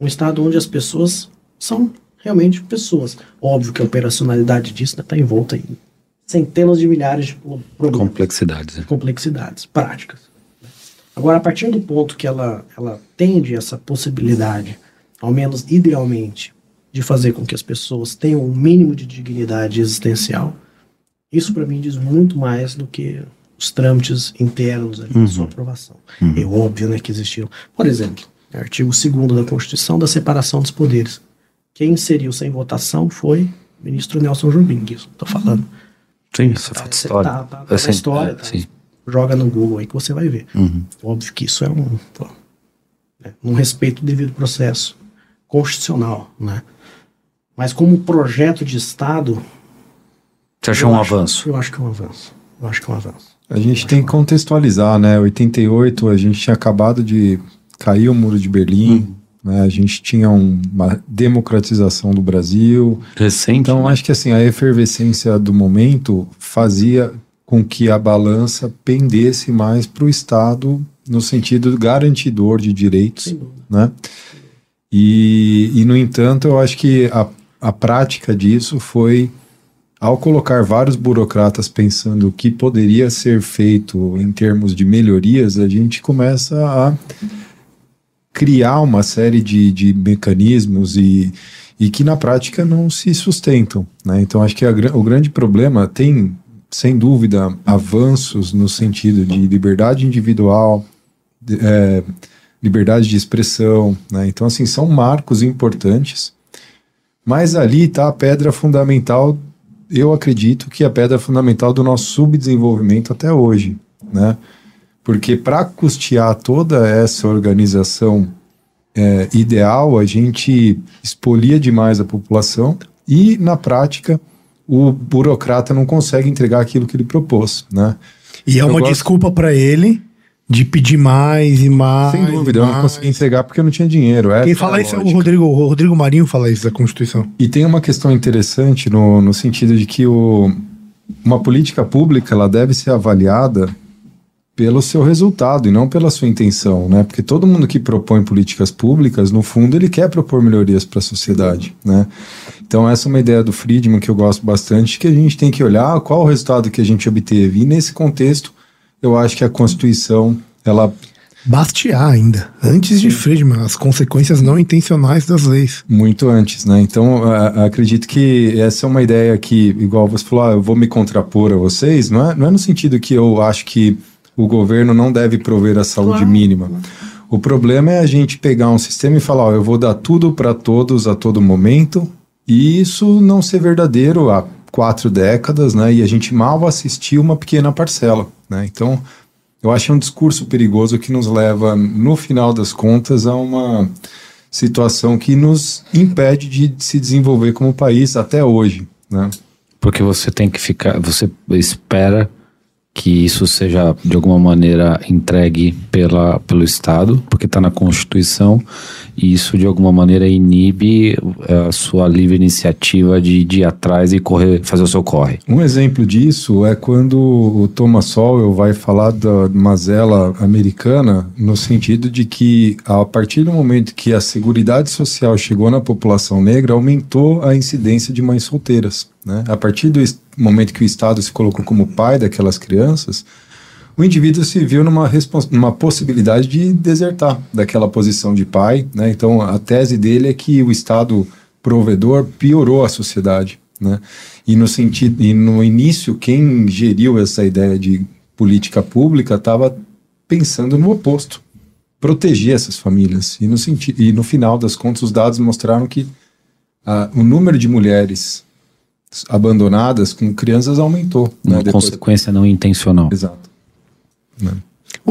Um Estado onde as pessoas são realmente pessoas. Óbvio que a operacionalidade disso está envolta em centenas de milhares de problemas. Complexidades. Né? Complexidades práticas. Agora, a partir do ponto que ela, ela tende essa possibilidade ao menos idealmente, de fazer com que as pessoas tenham um mínimo de dignidade existencial, isso para mim diz muito mais do que os trâmites internos ali, uhum. sua aprovação. Uhum. É óbvio né, que existiram. Por exemplo, artigo 2 da Constituição da separação dos poderes. Quem inseriu sem votação foi o ministro Nelson Jobim, isso estou falando. Sim, isso é fato história. Tá, tá, tá assim, história, tá. Joga no Google aí que você vai ver. Uhum. Óbvio que isso é um, pô, né, um respeito devido processo constitucional, né? Mas como projeto de Estado... Você acha um acho, avanço? Eu acho que é um avanço. Eu acho que é um avanço. A gente tem que contextualizar, né? 88, a gente tinha acabado de cair o Muro de Berlim, hum. né? A gente tinha um, uma democratização do Brasil. Recente. Então, né? acho que assim, a efervescência do momento fazia com que a balança pendesse mais para o Estado no sentido garantidor de direitos, né? E, e, no entanto, eu acho que a, a prática disso foi, ao colocar vários burocratas pensando o que poderia ser feito em termos de melhorias, a gente começa a criar uma série de, de mecanismos e, e que na prática não se sustentam. Né? Então, acho que a, o grande problema tem, sem dúvida, avanços no sentido de liberdade individual. De, é, liberdade de expressão, né? Então, assim, são marcos importantes, mas ali está a pedra fundamental, eu acredito que é a pedra fundamental do nosso subdesenvolvimento até hoje, né? Porque para custear toda essa organização é, ideal, a gente expolia demais a população e, na prática, o burocrata não consegue entregar aquilo que ele propôs, né? E é uma gosto- desculpa pra ele de pedir mais e mais. Sem dúvida, e eu não mais. consegui entregar porque eu não tinha dinheiro. Quem é a fala isso é o. Rodrigo, o Rodrigo Marinho fala isso da Constituição. E tem uma questão interessante no, no sentido de que o, uma política pública ela deve ser avaliada pelo seu resultado e não pela sua intenção, né? Porque todo mundo que propõe políticas públicas, no fundo, ele quer propor melhorias para a sociedade, né? Então essa é uma ideia do Friedman que eu gosto bastante, que a gente tem que olhar qual o resultado que a gente obteve. E nesse contexto, eu acho que a Constituição, ela Bastiat ainda, antes de Friedman, as consequências não intencionais das leis. Muito antes, né? Então, a- acredito que essa é uma ideia que, igual você falou, ah, eu vou me contrapor a vocês, não é, não é no sentido que eu acho que o governo não deve prover a saúde Claro. mínima. O problema é a gente pegar um sistema e falar, ó, eu vou dar tudo para todos a todo momento, e isso não ser verdadeiro há quatro décadas, né? E a gente mal assistiu uma pequena parcela, né? Então, eu acho um discurso perigoso que nos leva, no final das contas, a uma situação que nos impede de se desenvolver como país até hoje, né? Porque você tem que ficar, você espera que isso seja de alguma maneira entregue pela, pelo Estado, porque está na Constituição, e isso de alguma maneira inibe eh, a sua livre iniciativa de, de ir atrás e correr, fazer o seu corre. Um exemplo disso é quando o Thomas Sowell vai falar da mazela americana no sentido de que a partir do momento que a Seguridade Social chegou na população negra, aumentou a incidência de mães solteiras. Né? A partir do momento que o Estado se colocou como pai daquelas crianças, o indivíduo se viu numa, numa possibilidade de desertar daquela posição de pai. Né? Então, a tese dele é que o Estado provedor piorou a sociedade. Né? E, no sentido, e no início, quem geriu essa ideia de política pública estava pensando no oposto proteger essas famílias. E no, e no final das contas, os dados mostraram que ah, o número de mulheres abandonadas com crianças aumentou. Né? Uma Depois- consequência não intencional. Exato.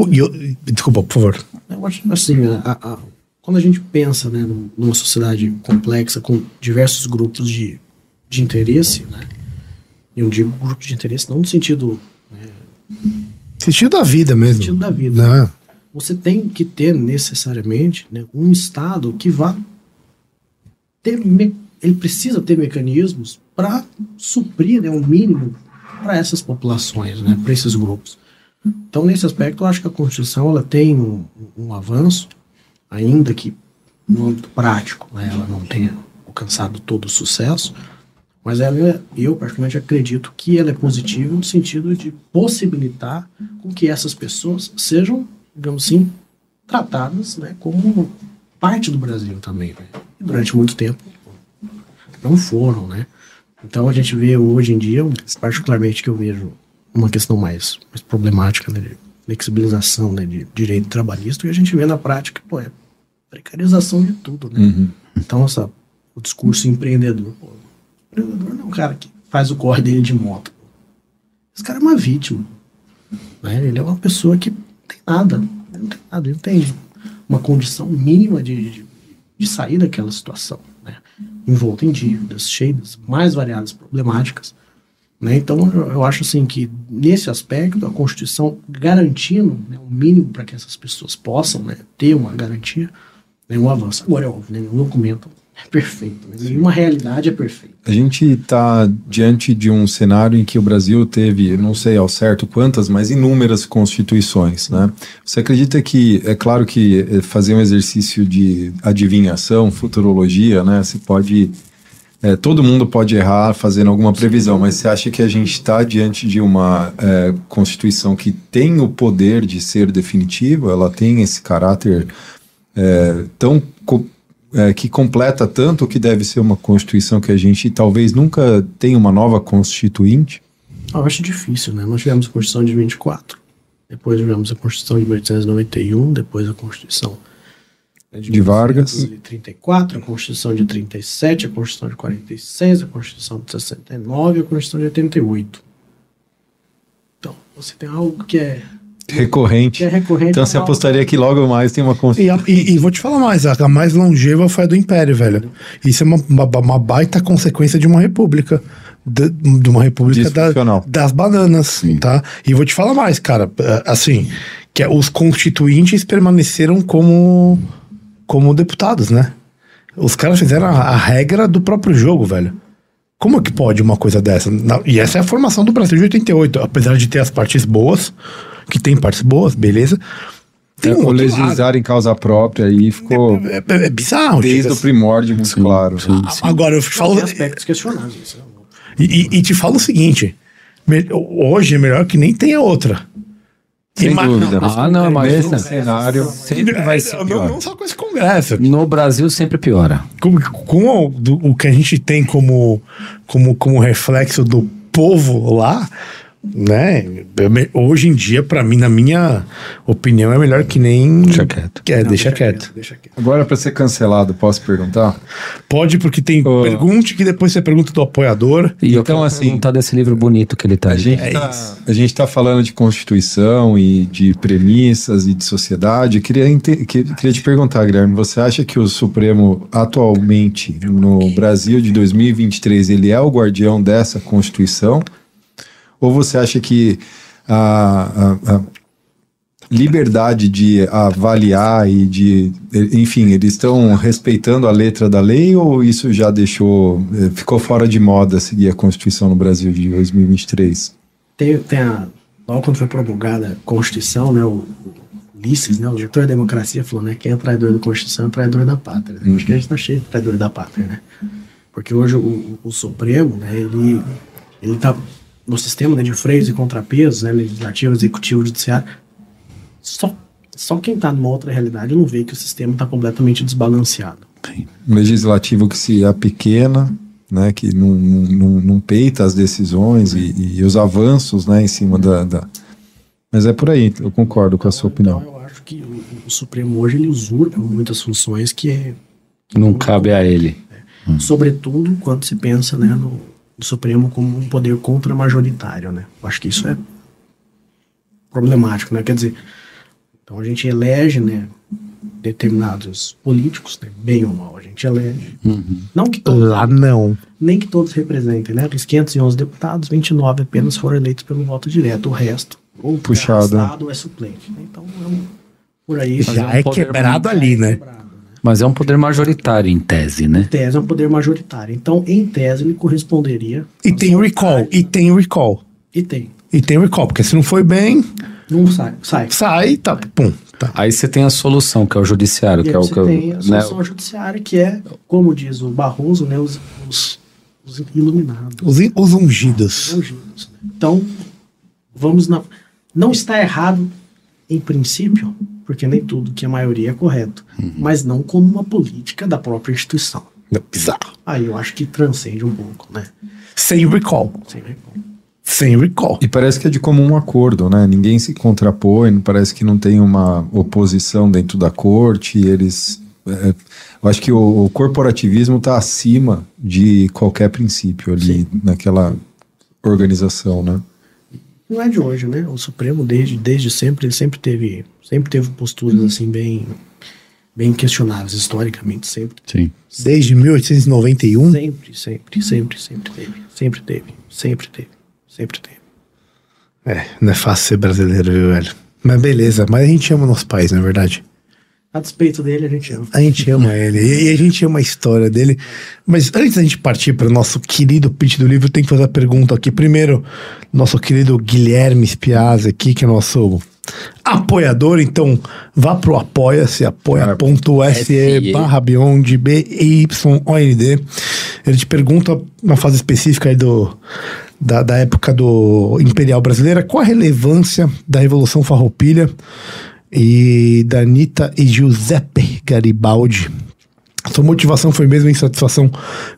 E eu- desculpa, por favor. Eu acho assim, a- a- quando a gente pensa né, num- numa sociedade complexa com diversos grupos de, de interesse, né, eu digo grupo de interesse não no sentido, Sentido da vida mesmo. sentido da vida, Né? você tem que ter necessariamente né, um Estado que vá ter. Ele precisa ter mecanismos para suprir né, o mínimo para essas populações, né, para esses grupos. Então, nesse aspecto, eu acho que a Constituição ela tem um, um avanço, ainda que no âmbito prático né, ela não tenha alcançado todo o sucesso, mas ela, eu particularmente acredito que ela é positiva no sentido de possibilitar com que essas pessoas sejam, digamos assim, tratadas né, como parte do Brasil também. Né? Durante muito tempo não foram, né? Então a gente vê hoje em dia, particularmente que eu vejo uma questão mais, mais problemática né, de flexibilização né, de direito trabalhista, e a gente vê na prática, pô, é precarização de tudo, né? Então essa, o discurso empreendedor, pô, empreendedor não é um cara que faz o corre dele de moto. Esse cara é uma vítima. Né? Ele é uma pessoa que não tem nada. Não tem nada. Ele não tem uma condição mínima de, de, de sair daquela situação. Né? Envolto em dívidas, cheio das mais variadas problemáticas. Né? Então, eu, acho assim que, nesse aspecto, a Constituição garantindo né, o mínimo para que essas pessoas possam né, ter uma garantia, né, um avanço. Agora, é óbvio, né, nenhum documento é perfeito. Né? Nenhuma realidade é perfeita. A gente está diante de um cenário em que o Brasil teve, não sei ao certo quantas, mas inúmeras constituições, né? Você acredita que, é claro que eh, fazer um exercício de adivinhação, futurologia, né? Você pode, eh, todo mundo pode errar fazendo alguma previsão, mas você acha que a gente está diante de uma eh, constituição que tem o poder de ser definitiva? Ela tem esse caráter eh, tão é, que completa tanto o que deve ser uma Constituição que a gente talvez nunca tenha uma nova Constituinte. Eu acho difícil, né? Nós tivemos a Constituição de 24, depois tivemos a Constituição de 1891, depois a Constituição né, De Vargas. 34, a Constituição de 37, a Constituição de 46, a Constituição de 69 e a Constituição de 88. Então, você tem algo que é Recorrente. é recorrente. Então você apostaria que logo mais tem uma E, constituição. a- e- e vou te falar mais, a, mais longeva foi a do Império, velho. Isso é uma, uma, uma baita consequência de uma república. De, de uma república da- das bananas, tá? E vou te falar mais, cara. é, Assim, que é, os constituintes permaneceram como, como deputados, né? Os caras fizeram a, a regra do próprio jogo, velho. Como é que pode uma coisa dessa? Na- e essa é a formação do Brasil de 88. Apesar de ter as partes boas, que tem partes boas, beleza. Tem um o outro lado. legislar em causa própria aí ficou É, é- é bizarro. desde o primórdio muito claro. Agora eu falo. Tem aspectos questionáveis. é. E, e- e te falo o seguinte: hoje é melhor que nem tenha outra. Sem Ima- dúvida. Ah, não, mas cenário. sempre vai ser não, pior. não só com esse congresso. No Brasil sempre piora. Com, com o, do- o que a gente tem como, como, como reflexo do povo lá, né? Hoje em dia, pra mim, na minha opinião, é melhor que nem. Deixa quieto. Que é, deixa, quieto. Deixa quieto. Agora, para ser cancelado, posso perguntar? Pode, porque tem Ô. pergunte que depois você pergunta do apoiador. E eu Então, quero assim, perguntar desse livro bonito que ele tá A gente, É tá, isso. a gente tá falando de Constituição e de premissas e de sociedade. Queria, ente- que- queria te perguntar, Guilherme, você acha que o Supremo atualmente, no Brasil de 2023, ele é o guardião dessa Constituição? Ou você acha que a, a- a liberdade de avaliar e de, enfim, eles estão respeitando a letra da lei ou isso já deixou, eh, ficou fora de moda seguir a Constituição no Brasil de 2023? Tem, tem a. Logo quando foi promulgada a Constituição, né? O, Ulisses, né? O diretor da democracia falou, né? Quem é traidor da Constituição é traidor da pátria. Acho que a gente tá cheio de traidor da pátria, né? Porque hoje o, o Supremo, né? Ele, ele tá no sistema né, de freios e contrapesos, né? Legislativo, executivo, judiciário. Só, só quem tá numa outra realidade não vê que o sistema tá completamente desbalanceado. um legislativo que se apequena, né, que não, não, não- não peita as decisões e, e os avanços né, em cima da, da- Mas é por aí, eu concordo com a sua Então opinião. eu acho que o, o Supremo hoje ele usurpa muitas funções que é Não cabe a ele. sobretudo quando se pensa né, no, no Supremo como um poder contra-majoritário, né? Eu acho que isso é problemático, né? Quer dizer, então a gente elege, né, determinados políticos, né, bem ou mal, a gente elege. Não que todos, Lá não. nem que todos representem, né? Dos 511 deputados, 29 apenas foram eleitos pelo voto direto, o resto ou Puxado. é arrastado ou é suplente. né? Então, é um- por aí Já um é quebrado ali, né? Mas é um poder majoritário em tese, né? Em tese é um poder majoritário. Então, em tese, ele corresponderia. E tem o recall, e tem o recall. E tem. E tem o recall, porque se não foi bem, Não sai. Sai. sai, tá, pum, tá. Aí você tem a solução, que é o judiciário, E que aí é o você que eu, tem a né, solução judiciária, que é, como diz o Barroso, né, os, os, os iluminados. Os, in- os ungidos. ungidos. Então, vamos na. Não está errado em princípio, porque nem tudo que a maioria é correto, Uhum. mas não como uma política da própria instituição. Bizarro. Aí eu acho que transcende um pouco, né? Sem recall. Sem recall. Sem recall. E parece que é de comum acordo, né? Ninguém se contrapõe, parece que não tem uma oposição dentro da corte. Eles, é, eu acho que o, o corporativismo está acima de qualquer princípio ali naquela organização, né? Não é de hoje, né? O Supremo desde, desde sempre ele sempre teve sempre teve posturas assim bem bem questionáveis historicamente sempre Sim. Desde 1891. sempre sempre sempre sempre teve sempre teve sempre teve sempre teve É, não é fácil ser brasileiro, viu, velho? Mas beleza, mas a gente ama o nosso país, na é verdade. A despeito dele a gente ama A gente ama ele. E a gente ama a história dele. Mas antes da gente partir para o nosso querido pitch do livro, tem que fazer a pergunta aqui. Primeiro, nosso querido Guilherme Spiazza aqui, que é nosso apoiador. Então, vá pro apoia-se, apoia.se barra Beyond, B-Y-O-N-D. Ele te pergunta, uma fase específica aí do, da, da época do Imperial Brasileira, qual a relevância da Revolução Farroupilha e da Anitta e Giuseppe Garibaldi. Sua motivação foi mesmo insatisfação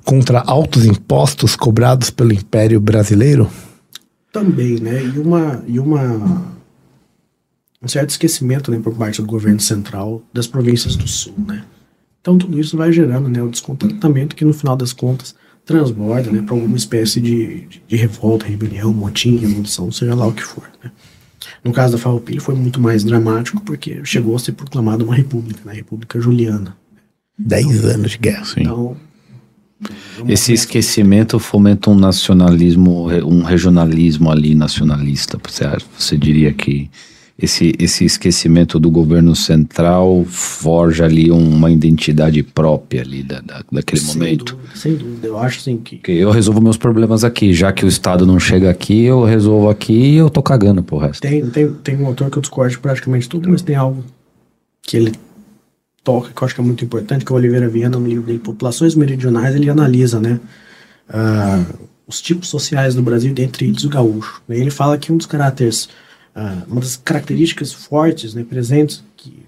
contra altos impostos cobrados pelo Império Brasileiro? também né e uma e uma um certo esquecimento né por parte do governo central das províncias do sul né então tudo isso vai gerando né o descontentamento que no final das contas transborda né para alguma espécie de, de, de revolta rebelião motim revolução seja lá o que for né No caso da Farroupilha foi muito mais dramático porque chegou a ser proclamada uma república, né? República Juliana. Dez anos de guerra. Sim. Então, Esse esquecimento fomenta um nacionalismo, um regionalismo ali nacionalista. Você, você diria que esse, esse esquecimento do governo central forja ali uma identidade própria ali da, da- daquele sem momento? Dúvida, sem dúvida. Eu acho assim que eu resolvo meus problemas aqui, já que o Estado não chega aqui, eu resolvo aqui e eu tô cagando pro resto. tem, tem, tem um autor que eu discordo de praticamente tudo, mas tem algo que ele toca, que eu acho que é muito importante, que é o Oliveira Viana, no livro dele, Populações Meridionais, ele analisa, né, ah, os tipos sociais do Brasil, dentre eles o gaúcho. né. Ele fala que um dos caráteres, ah, uma das características fortes, né, presentes, que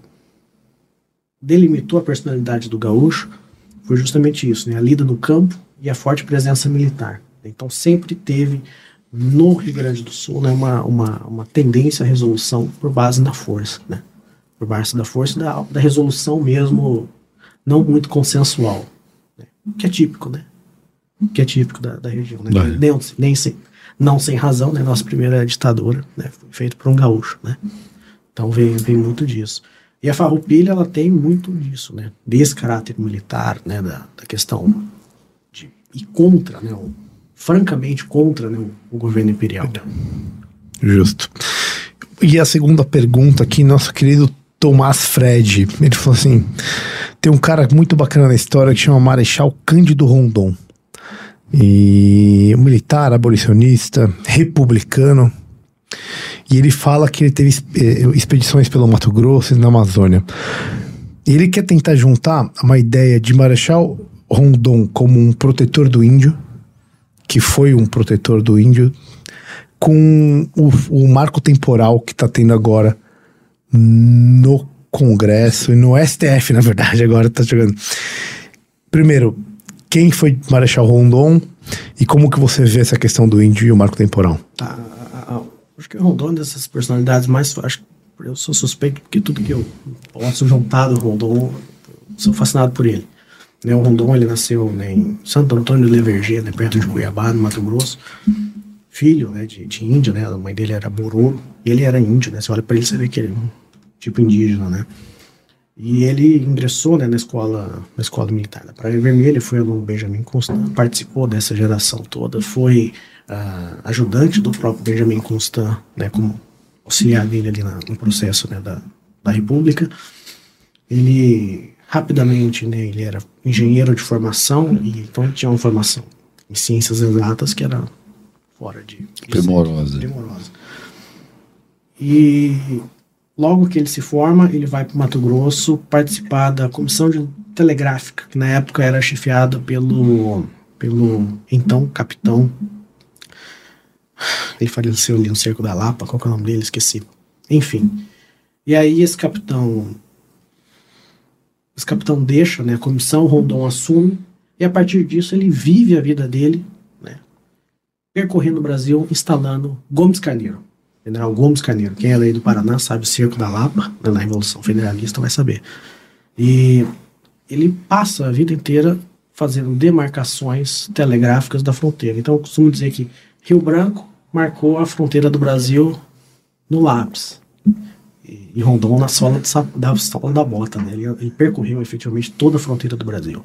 delimitou a personalidade do gaúcho, foi justamente isso, né, a lida no campo e a forte presença militar. Então sempre teve no Rio Grande do Sul né, uma, uma, uma tendência à resolução por base na força, né? por base da força e da, da resolução mesmo não muito consensual, né? que é típico, né? que é típico da, da região, né? Nem, nem sem, não sem razão, né? nossa primeira ditadura né? foi feita por um gaúcho, né? então vem, vem muito disso. E a Farroupilha ela tem muito disso, né? desse caráter militar, né? da, da questão de ir contra, né? o- francamente contra né? o, o governo imperial. Justo. E a segunda pergunta aqui, nosso querido Tomás Fred. Ele falou assim: tem um cara muito bacana na história que chama Marechal Cândido Rondon. E um militar, abolicionista, republicano. E ele fala que ele teve eh, expedições pelo Mato Grosso e na Amazônia. E ele quer tentar juntar uma ideia de Marechal Rondon como um protetor do índio, que foi um protetor do índio, com o, o marco temporal que está tendo agora no Congresso e no STF, na verdade, agora está chegando. Primeiro, quem foi Marechal Rondon e como que você vê essa questão do índio e o marco temporal? a- acho que o Rondon é dessas personalidades mais. Acho, eu sou suspeito porque tudo que eu posso juntar do Rondon, sou fascinado por ele. Né, o Rondon ele nasceu né, em Santo Antônio de Leverger, né, perto de Cuiabá, no Mato Grosso. Filho né, de, de índio, né? A mãe dele era Bororo e ele era índio, né? Você olha pra ele, você vê que ele é um tipo indígena, né? E ele ingressou né, na escola na escola militar da Praia Vermelha, foi aluno Benjamin Constant, participou dessa geração toda, foi ah, ajudante do próprio Benjamin Constant, né, como auxiliar dele ali na- no processo né, da, da República. Ele rapidamente, né, ele era engenheiro de formação, e então tinha uma formação em ciências exatas que era fora de, de Primorosa. primorosa. E logo que ele se forma, ele vai para Mato Grosso participar da comissão de telegráfica, que na época era chefiada pelo, pelo então capitão. Ele faleceu ali no Cerco da Lapa, qual que é o nome dele? Esqueci. Enfim. E aí esse capitão. Esse capitão deixa né, a comissão, Rondon assume, e a partir disso ele vive a vida dele né, percorrendo o Brasil, instalando Gomes Carneiro. General Gomes Carneiro. Quem é daí do Paraná sabe o Cerco da Lapa, né, na Revolução Federalista, vai saber. E ele passa a vida inteira fazendo demarcações telegráficas da fronteira. Então eu costumo dizer que Rio Branco marcou a fronteira do Brasil no lápis. E, Rondon na sola, de da sola da bota. Né? Ele, ele percorreu efetivamente toda a fronteira do Brasil.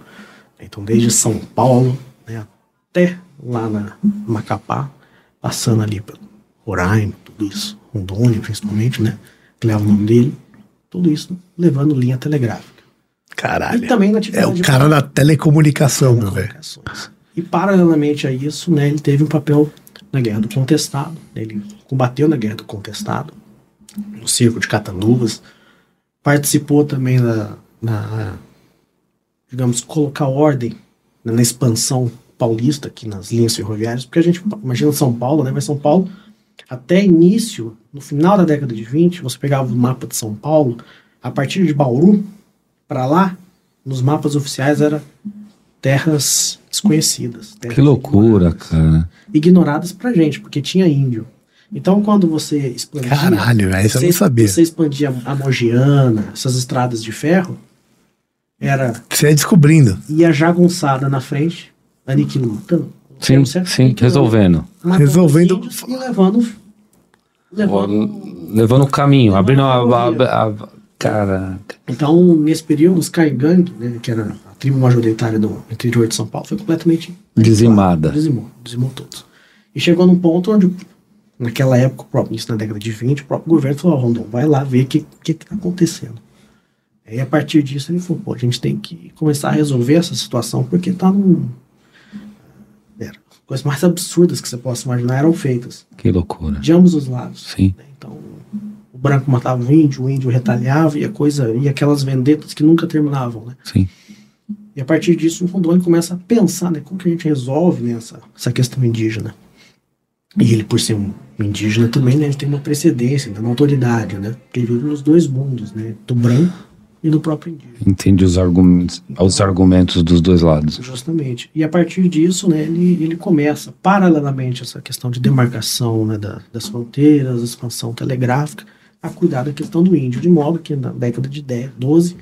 Então, desde São Paulo né, até lá na Macapá, passando ali pelo Roraima, tudo isso, Rondônia principalmente, né? Que leva o nome dele, tudo isso levando linha telegráfica. Caralho. E também na É o cara da telecomunicação, meu velho. E paralelamente a isso, né, ele teve um papel na Guerra do Contestado. né, Ele combateu na Guerra do Contestado, no Circo de Catanduvas. Participou também da, na, digamos, colocar ordem né, na expansão paulista aqui nas linhas ferroviárias, porque a gente imagina São Paulo, né? Mas São Paulo, até início, no final da década de 20, você pegava o mapa de São Paulo, a partir de Bauru para lá, nos mapas oficiais era terras desconhecidas. terras Que loucura, ignoradas. cara. Ignoradas pra gente, porque tinha índio. Então, quando você expandia. Caralho, velho, eu não você- sabia. Você expandia a Mogiana, essas estradas de ferro, era. Você ia descobrindo. ia jagunçada na frente, aniquilando. Sim, sim, resolvendo. Resolvendo- E levando levando Levando o caminho, abrindo a. a, a, a caraca. Então, nesse período, os Caingang, né, que era a tribo majoritária do interior de São Paulo, foi completamente Dizimada. Dizimou, dizimou todos. E chegou num ponto onde, naquela época, o próprio, isso na década de 20, o próprio governo falou, "Ó, Rondon, vai lá ver o que que está acontecendo. Aí, a partir disso, ele falou, pô, a gente tem que começar a resolver essa situação, porque tá num... Coisas mais absurdas que você possa imaginar eram feitas, Que loucura. de ambos os lados. Sim. né? Então, o branco matava o índio, o índio retalhava, e a coisa, e aquelas vendetas que nunca terminavam, né? Sim. E a partir disso, o Rondônia começa a pensar, né, como que a gente resolve né, essa, essa questão indígena. E ele, por ser um indígena também, né, ele tem uma precedência, uma autoridade, né? Porque ele vive nos dois mundos, né? Do branco e do próprio indígena. Entende os argumentos, os argumentos dos dois lados. Justamente. E a partir disso, né, ele, ele começa, paralelamente, essa questão de demarcação né, da- das fronteiras, expansão telegráfica, a cuidar da questão do índio, de modo que na década de 10, 12,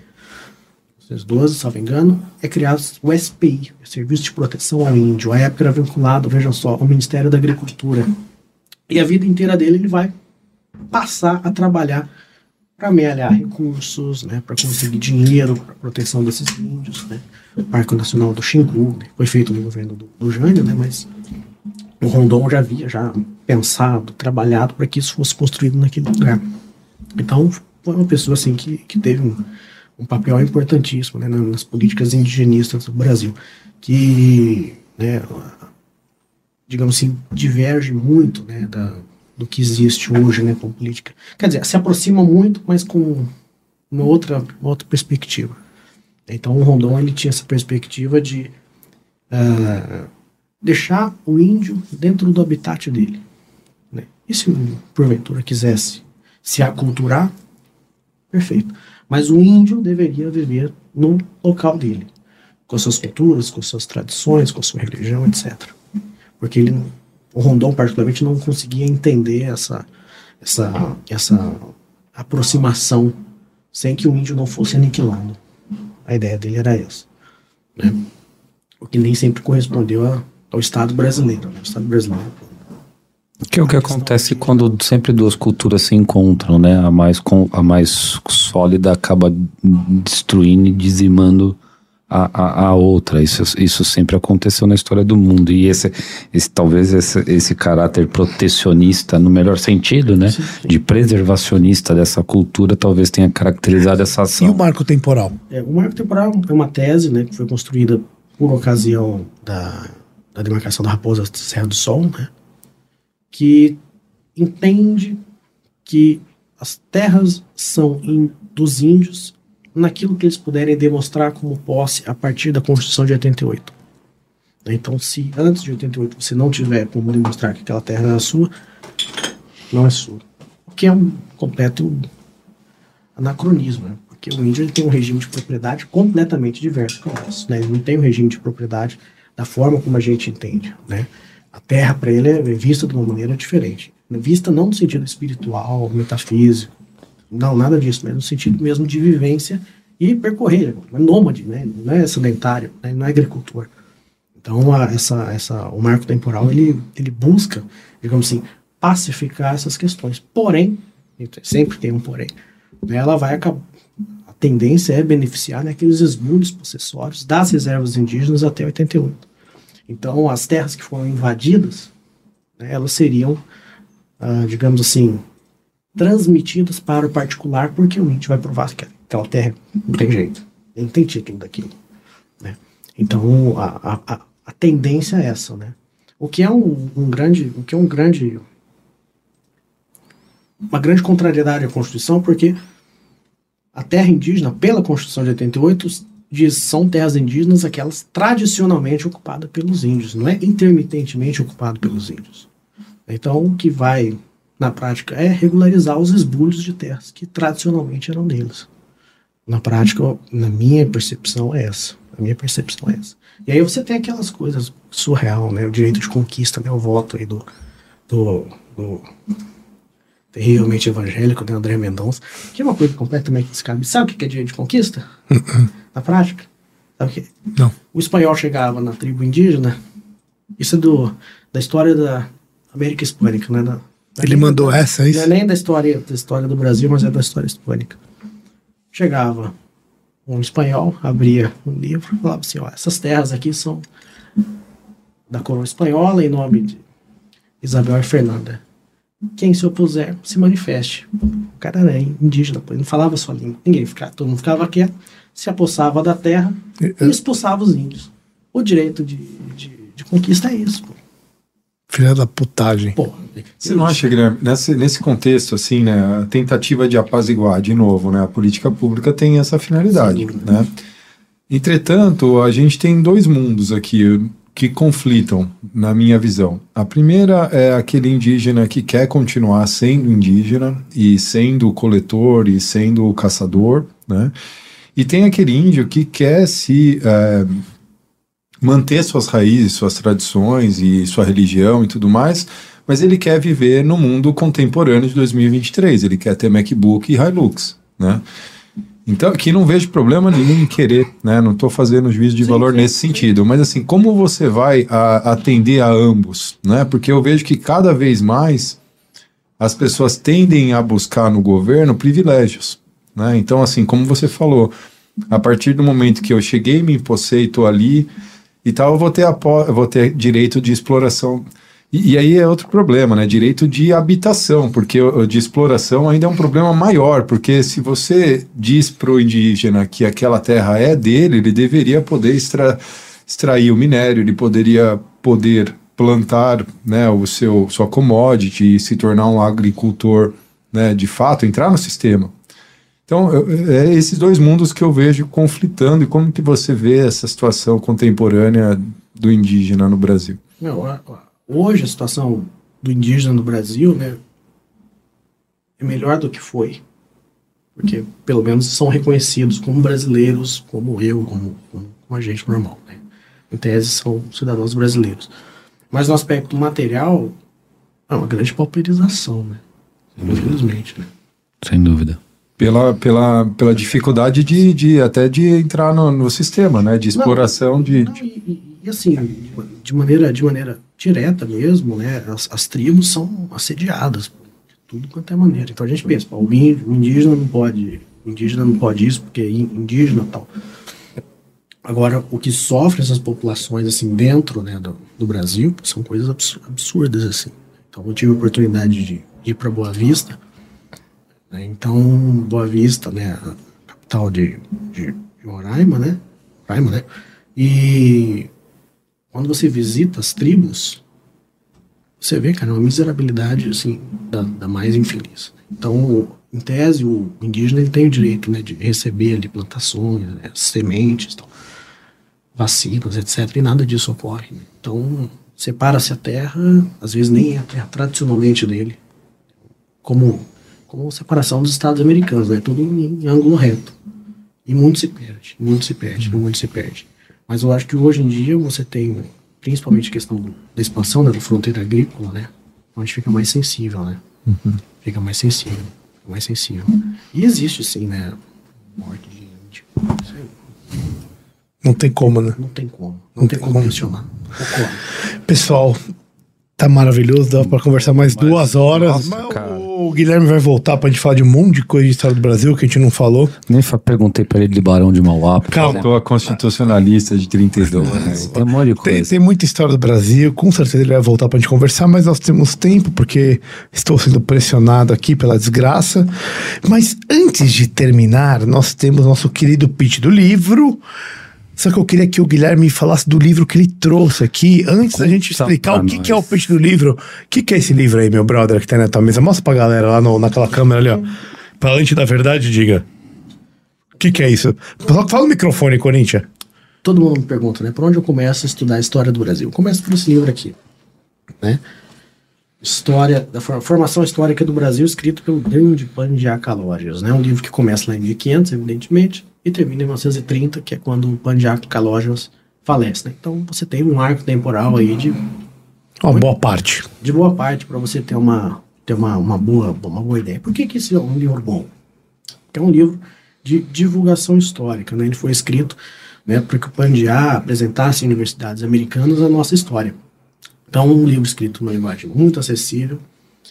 12, se não me engano, é criado o SPI, o Serviço de Proteção ao Índio. A época era vinculado, vejam só, ao Ministério da Agricultura. E a vida inteira dele ele vai passar a trabalhar para amealhar recursos, né, para conseguir dinheiro para proteção desses índios, né. O Parque Nacional do Xingu né, foi feito no governo do, do Jânio, né, mas o Rondon já havia já pensado, trabalhado para que isso fosse construído naquele lugar. Então foi uma pessoa assim que, que teve um, um papel importantíssimo né, na- nas políticas indigenistas do Brasil, que né, digamos assim diverge muito né, da, do que existe hoje né, com política. Quer dizer, se aproxima muito, mas com uma outra, outra perspectiva. Então o Rondon ele tinha essa perspectiva de ah, deixar o índio dentro do habitat dele. Né? E se porventura quisesse se aculturar, perfeito. Mas o índio deveria viver no local dele, com suas culturas, com suas tradições, com sua religião, etc. Porque ele, não- o Rondon particularmente não conseguia entender essa, essa, essa aproximação sem que o índio não fosse aniquilado. A ideia dele era essa. Né? O que nem sempre correspondeu a- ao Estado brasileiro. Né? O Estado brasileiro Que é o que acontece quando sempre duas culturas se encontram, né? A mais, com, a mais sólida acaba destruindo e dizimando a, a, a outra. Isso, isso sempre aconteceu na história do mundo. E esse, esse talvez esse, esse caráter protecionista, no melhor sentido, né? De preservacionista dessa cultura, talvez tenha caracterizado essa E o ação. marco temporal? É, o marco temporal é uma tese né, que foi construída por ocasião da, da demarcação da Raposa Serra do Sol, né, que entende que as terras são in- dos índios naquilo que eles puderem demonstrar como posse a partir da Constituição de 88. Então, se antes de 88 você não tiver como demonstrar que aquela terra era sua, não é sua. O que é um completo anacronismo, né? porque o índio ele tem um regime de propriedade completamente diverso do nosso. Né? Ele não tem um regime de propriedade da forma como a gente entende. Né? A terra para ele é vista de uma maneira diferente. Vista não no sentido espiritual, metafísico, não, nada disso, mas no sentido mesmo de vivência e percorrer. É nômade, né? não é sedentário, né? não é agricultor. Então, a- essa, essa, o marco temporal ele, ele busca, digamos assim, pacificar essas questões. Porém, sempre tem um porém, né, ela vai acabar. A tendência é beneficiar naqueles esmuros possessórios das reservas indígenas até 88. Então, as terras que foram invadidas, né, elas seriam, ah, digamos assim, transmitidas para o particular, porque o índio vai provar que aquela terra não tem jeito, não tem título daquilo. Né? Então, a, a, a tendência é essa, né? O que é um, um grande, o que é um grande, uma grande contrariedade à Constituição, porque a terra indígena, pela Constituição de 88, diz são terras indígenas aquelas tradicionalmente ocupadas pelos índios, não é intermitentemente ocupado pelos índios. Então, o que vai na prática é regularizar os esbulhos de terras que tradicionalmente eram deles. Na prática, na minha percepção é essa. A minha percepção é essa. E aí você tem aquelas coisas surreal, né? O direito de conquista, né? O voto aí do, do, do terrivelmente evangélico, né? André Mendonça, que é uma coisa completamente descabida. Sabe o que é direito de conquista? na prática? Sabe o que? Não. O espanhol chegava na tribo indígena, isso é do, da história da América Hispânica, né? Da, Ele mandou essa, é Não isso? é nem da história, da história do Brasil, mas é da história hispânica. Chegava um espanhol, abria um livro, falava assim, ó, essas terras aqui são da coroa espanhola em nome de Isabel e Fernanda. Quem se opuser, se manifeste. O cara era indígena, pô, ele não falava sua língua. Ninguém ficava, todo mundo ficava quieto, se apossava da terra e expulsava os índios. O direito de, de, de conquista é isso, pô. Filha da putagem. Pô, Você não acha, Guilherme, nesse, nesse contexto, assim, né, a tentativa de apaziguar, de novo, né, a política pública tem essa finalidade, né? Entretanto, a gente tem dois mundos aqui que conflitam, na minha visão. A primeira é aquele indígena que quer continuar sendo indígena e sendo coletor e sendo caçador, né? E tem aquele índio que quer se eh, manter suas raízes, suas tradições e sua religião e tudo mais, mas ele quer viver no mundo contemporâneo de 2023. Ele quer ter MacBook e Hilux, né? Então, aqui não vejo problema nenhum em querer, né? Não estou fazendo juízo de valor nesse sentido, mas assim, como você vai a- atender a ambos, né? Porque eu vejo que cada vez mais as pessoas tendem a buscar no governo privilégios, né? Então, assim, como você falou, a partir do momento que eu cheguei, me impostei, estou ali e tal, eu vou ter, apo- eu vou ter direito de exploração. E, e aí é outro problema, né? Direito de habitação, porque de exploração ainda é um problema maior, porque se você diz para o indígena que aquela terra é dele, ele deveria poder extra, extrair o minério, ele poderia poder plantar né, o seu sua commodity e se tornar um agricultor né, de fato, entrar no sistema. Então, eu- é esses dois mundos que eu vejo conflitando e como que você vê essa situação contemporânea do indígena no Brasil. A- hoje a situação do indígena no Brasil, né, é melhor do que foi. Porque pelo menos são reconhecidos como brasileiros, como eu, como, como, como a gente normal. Né? Em tese, são cidadãos brasileiros. Mas no aspecto material, é uma grande pauperização, né? Infelizmente, né? Sem dúvida. Pela, pela, pela dificuldade de, de até de entrar no, no sistema, né? De exploração de. Não, e, e- assim, de, maneira, de maneira direta mesmo, né? As, as tribos são assediadas de tudo quanto é maneira. Então a gente pensa, pô, o indígena não pode, indígena não pode isso porque é in- indígena tal. Agora, o que sofre essas populações assim dentro né, do, do Brasil são coisas absu- absurdas assim. Então eu tive a oportunidade de ir para Boa Vista. Né, Então, Boa Vista, né, a capital de, de, Roraima, né? Roraima, né? E quando você visita as tribos, você vê, cara, uma miserabilidade, assim, da, da mais infeliz. Então, em tese, o indígena ele tem o direito, né, de receber ali plantações, né, sementes, tal, vacinas, etc. E nada disso ocorre. né? Então, separa-se a terra, às vezes nem é a terra tradicionalmente dele, como, como separação dos Estados americanos, né? Tudo em, em ângulo reto. E muito se perde, muito se perde, muito se perde. Mas eu acho que hoje em dia você tem, principalmente a questão da expansão né, da fronteira agrícola, né? Onde fica mais sensível, né? Fica mais sensível, fica mais sensível. E existe sim, né? Morte de índio. Não tem como, né? não tem como. Não, tem como questionar. Ocorre. Pessoal, tá maravilhoso, dá pra conversar mais duas horas. Mas o Guilherme vai voltar pra gente falar de um monte de coisa de história do Brasil que a gente não falou. Nem perguntei pra ele de Barão de Mauá. Calma. Faltou a constitucionalista de 32. Tem um monte de Tem, coisa. tem muita história do Brasil, com certeza ele vai voltar pra gente conversar, mas nós temos tempo, porque estou sendo pressionado aqui pela desgraça. Mas antes de terminar, nós temos nosso querido pitch do livro. Só que eu queria que o Guilherme falasse do livro que ele trouxe aqui, antes da gente explicar o que, que é o pitch do livro. O que, que é esse livro aí, meu brother, que tá na tua mesa? Mostra pra galera lá no- naquela câmera ali, ó. Pra lente da verdade, diga. O que, que é isso? Fala fala no microfone, Corinthians. todo mundo me pergunta, né? Por onde eu começo a estudar a história do Brasil? Eu começo por esse livro aqui, né? História da for- formação histórica do Brasil, escrito pelo grande Pandiá Calórios, né? Um livro que começa lá em 1500, evidentemente, e termina em 1930, que é quando o Pandiá Calórios falece, né? Então você tem um arco temporal aí de, Uma boa parte. de boa parte para você ter uma ter uma, uma boa uma boa ideia. Por que que esse é um livro bom? que é um livro de divulgação histórica. Né? Ele foi escrito né, para que o Pandiá apresentasse em universidades americanas a nossa história. Então, um livro escrito numa linguagem muito acessível,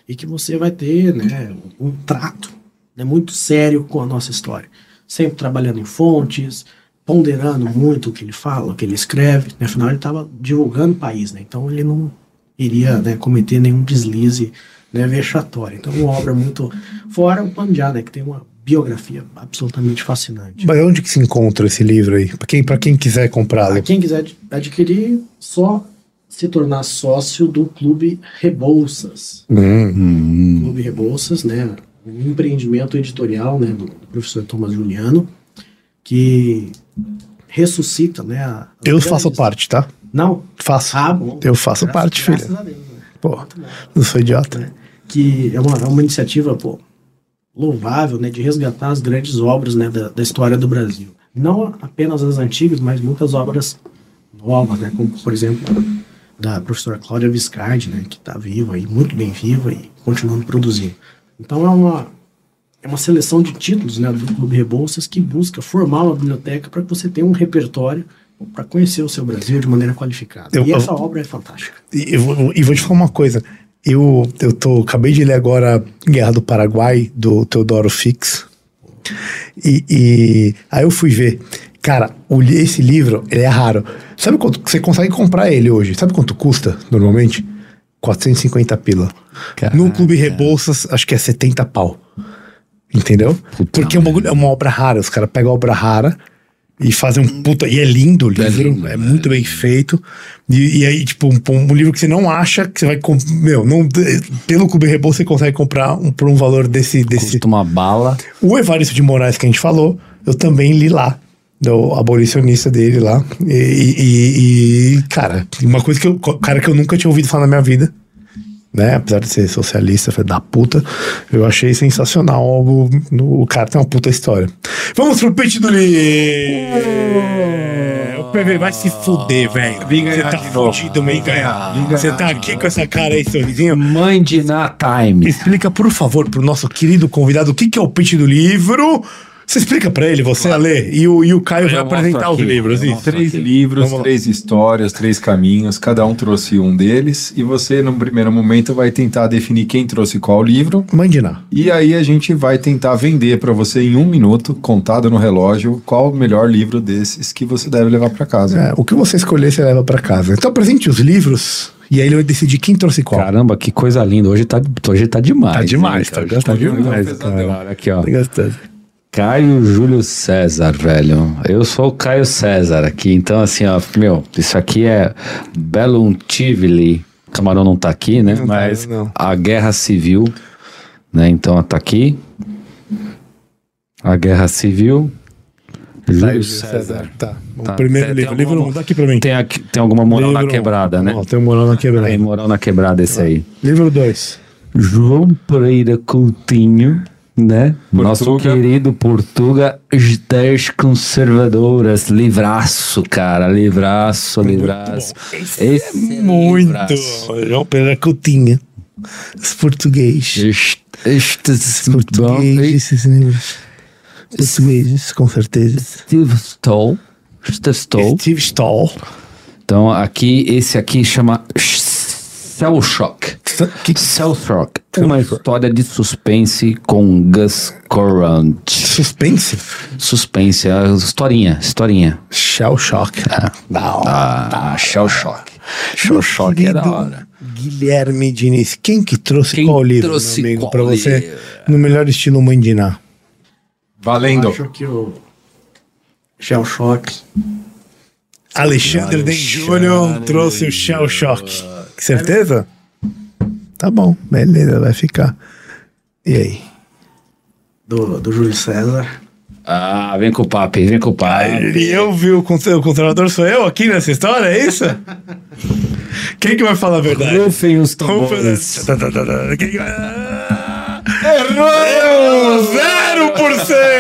e que você vai ter né, um trato né, muito sério com a nossa história. Sempre trabalhando em fontes, ponderando muito o que ele fala, o que ele escreve. Né, afinal, ele estava divulgando o país, né, então ele não iria né, cometer nenhum deslize né, vexatório. Então, uma obra muito. Fora o Panjá, né, que tem uma biografia absolutamente fascinante. Mas onde que se encontra esse livro aí? Pra quem, pra quem quiser comprá-lo. Para quem quiser ad- adquirir, só se tornar sócio do Clube Rebouças. Hum. Clube Rebouças, né? Um empreendimento editorial né, do, do professor Thomas Juliano, que ressuscita, né? a- Eu faço parte, tá? Não? Faço. Ah, bom. Eu faço Graças- parte, graças filha. a Deus, né? Pô, não sou idiota. que é uma, é uma iniciativa pô, louvável né, de resgatar as grandes obras né, da, da história do Brasil. Não apenas as antigas, mas muitas obras novas, né, como por exemplo da professora Cláudia Viscardi, né, que está viva e muito bem viva e continuando produzindo. Então é uma, é uma seleção de títulos né, do Clube Rebouças que busca formar uma biblioteca para que você tenha um repertório para conhecer o seu Brasil de maneira qualificada. Eu- e eu- essa obra é fantástica. E eu vou, e vou te falar uma coisa. Eu, eu tô, acabei de ler agora Guerra do Paraguai, do Teodoro Fix. E, e aí eu fui ver. Cara, esse livro, ele é raro. Sabe quanto você consegue comprar ele hoje? Sabe quanto custa, normalmente? 450 pila. No Clube Rebouças, acho que é 70 pau. Entendeu? Porque é, um bagulho- é uma obra rara. Os caras pegam a obra rara e fazem um puta. E é lindo o livro, é, muito bem feito. E, e aí, tipo, um, um livro que você não acha que você vai. comp- Meu, não, pelo Clube Rebouças você consegue comprar um, por um valor desse. desse Custa uma bala. o Evaristo de Moraes que a gente falou, eu também li lá. Do abolicionista dele lá. E, e- e, cara, uma coisa que eu. Cara que eu nunca tinha ouvido falar na minha vida. Né? Apesar de ser socialista, filho da puta, eu achei sensacional. O, o cara tem uma puta história. Vamos pro peixe do livro! O PV vai se fuder, velho. Você tá fudido, meio ganhar. Você tá aqui com essa cara aí, sorrisinho. Mãe de Na Time. Explica, por favor, pro nosso querido convidado o que, que é o pitch do livro. Você explica pra ele, você, Alê, e o, e o Caio vai Eu apresentar os aqui, livros. Isso. mostro Três aqui. livros, Vamos lá. três histórias, três caminhos. Cada um trouxe um deles. E você, num primeiro momento, vai tentar definir quem trouxe qual livro. Mandiná. E aí a gente vai tentar vender para você em um minuto, contado no relógio, qual o melhor livro desses que você deve levar para casa. É, o que você escolher, você leva pra casa. Então apresente os livros e aí ele vai decidir quem trouxe qual. Caramba, que coisa linda. Hoje tá, hoje tá demais. Tá demais, hein, cara? tá Hoje tá demais, demais, cara. Olha aqui, ó. Tá gostando. Caio Júlio César, velho. Eu sou o Caio César aqui, então assim, ó, meu, isso aqui é Bellum Tivoli. Camarão não tá aqui, né? Não tá, Mas não. a Guerra Civil, né? Então, tá aqui. A Guerra Civil. Júlio César. Tá. O Tá. primeiro Tem- livro. tem livro alguma- dá aqui pra mim. Tem, aqui, tem alguma moral na Livro- quebrada, né? Ó, tem um moral na quebrada. Tem moral na quebrada esse aí. Livro 2. João Pereira Coutinho, né? Nosso Portuga. querido Portuga, ideias conservadoras, livraço, cara, livraço, livraço. Esse é Muito. livraço. João Pedro Coutinho. Os português. Este, este Os portugueses, esses livros. Portugueses, com certeza. Steve Stoll. Steve Stoll. Steve Stoll. Então, aqui, esse aqui chama Cell Shock. Que Cell Shock. Uma história de suspense com Gus Corrant. suspense? Suspense, a historinha, historinha. Shell Shock. Da hora. Ah, Shell Shock. Shell Shock é da hora. Guilherme Diniz, quem que trouxe Quem qual livro, trouxe meu amigo, qual pra você, livro? no melhor estilo Mandiná? Valendo. Acho que o Shell Shock Alexandre Den Júnior trouxe o Shell Shock. Certeza? Tá bom, beleza, vai ficar. E aí? do, do Júlio César. Ah, vem com o papi, vem com o papi. E eu vi o, o controlador, sou eu aqui nessa história, é isso? Quem que vai falar a verdade? Rufem os tambores. Quem que vai... Ah! Errou! Zero por cento!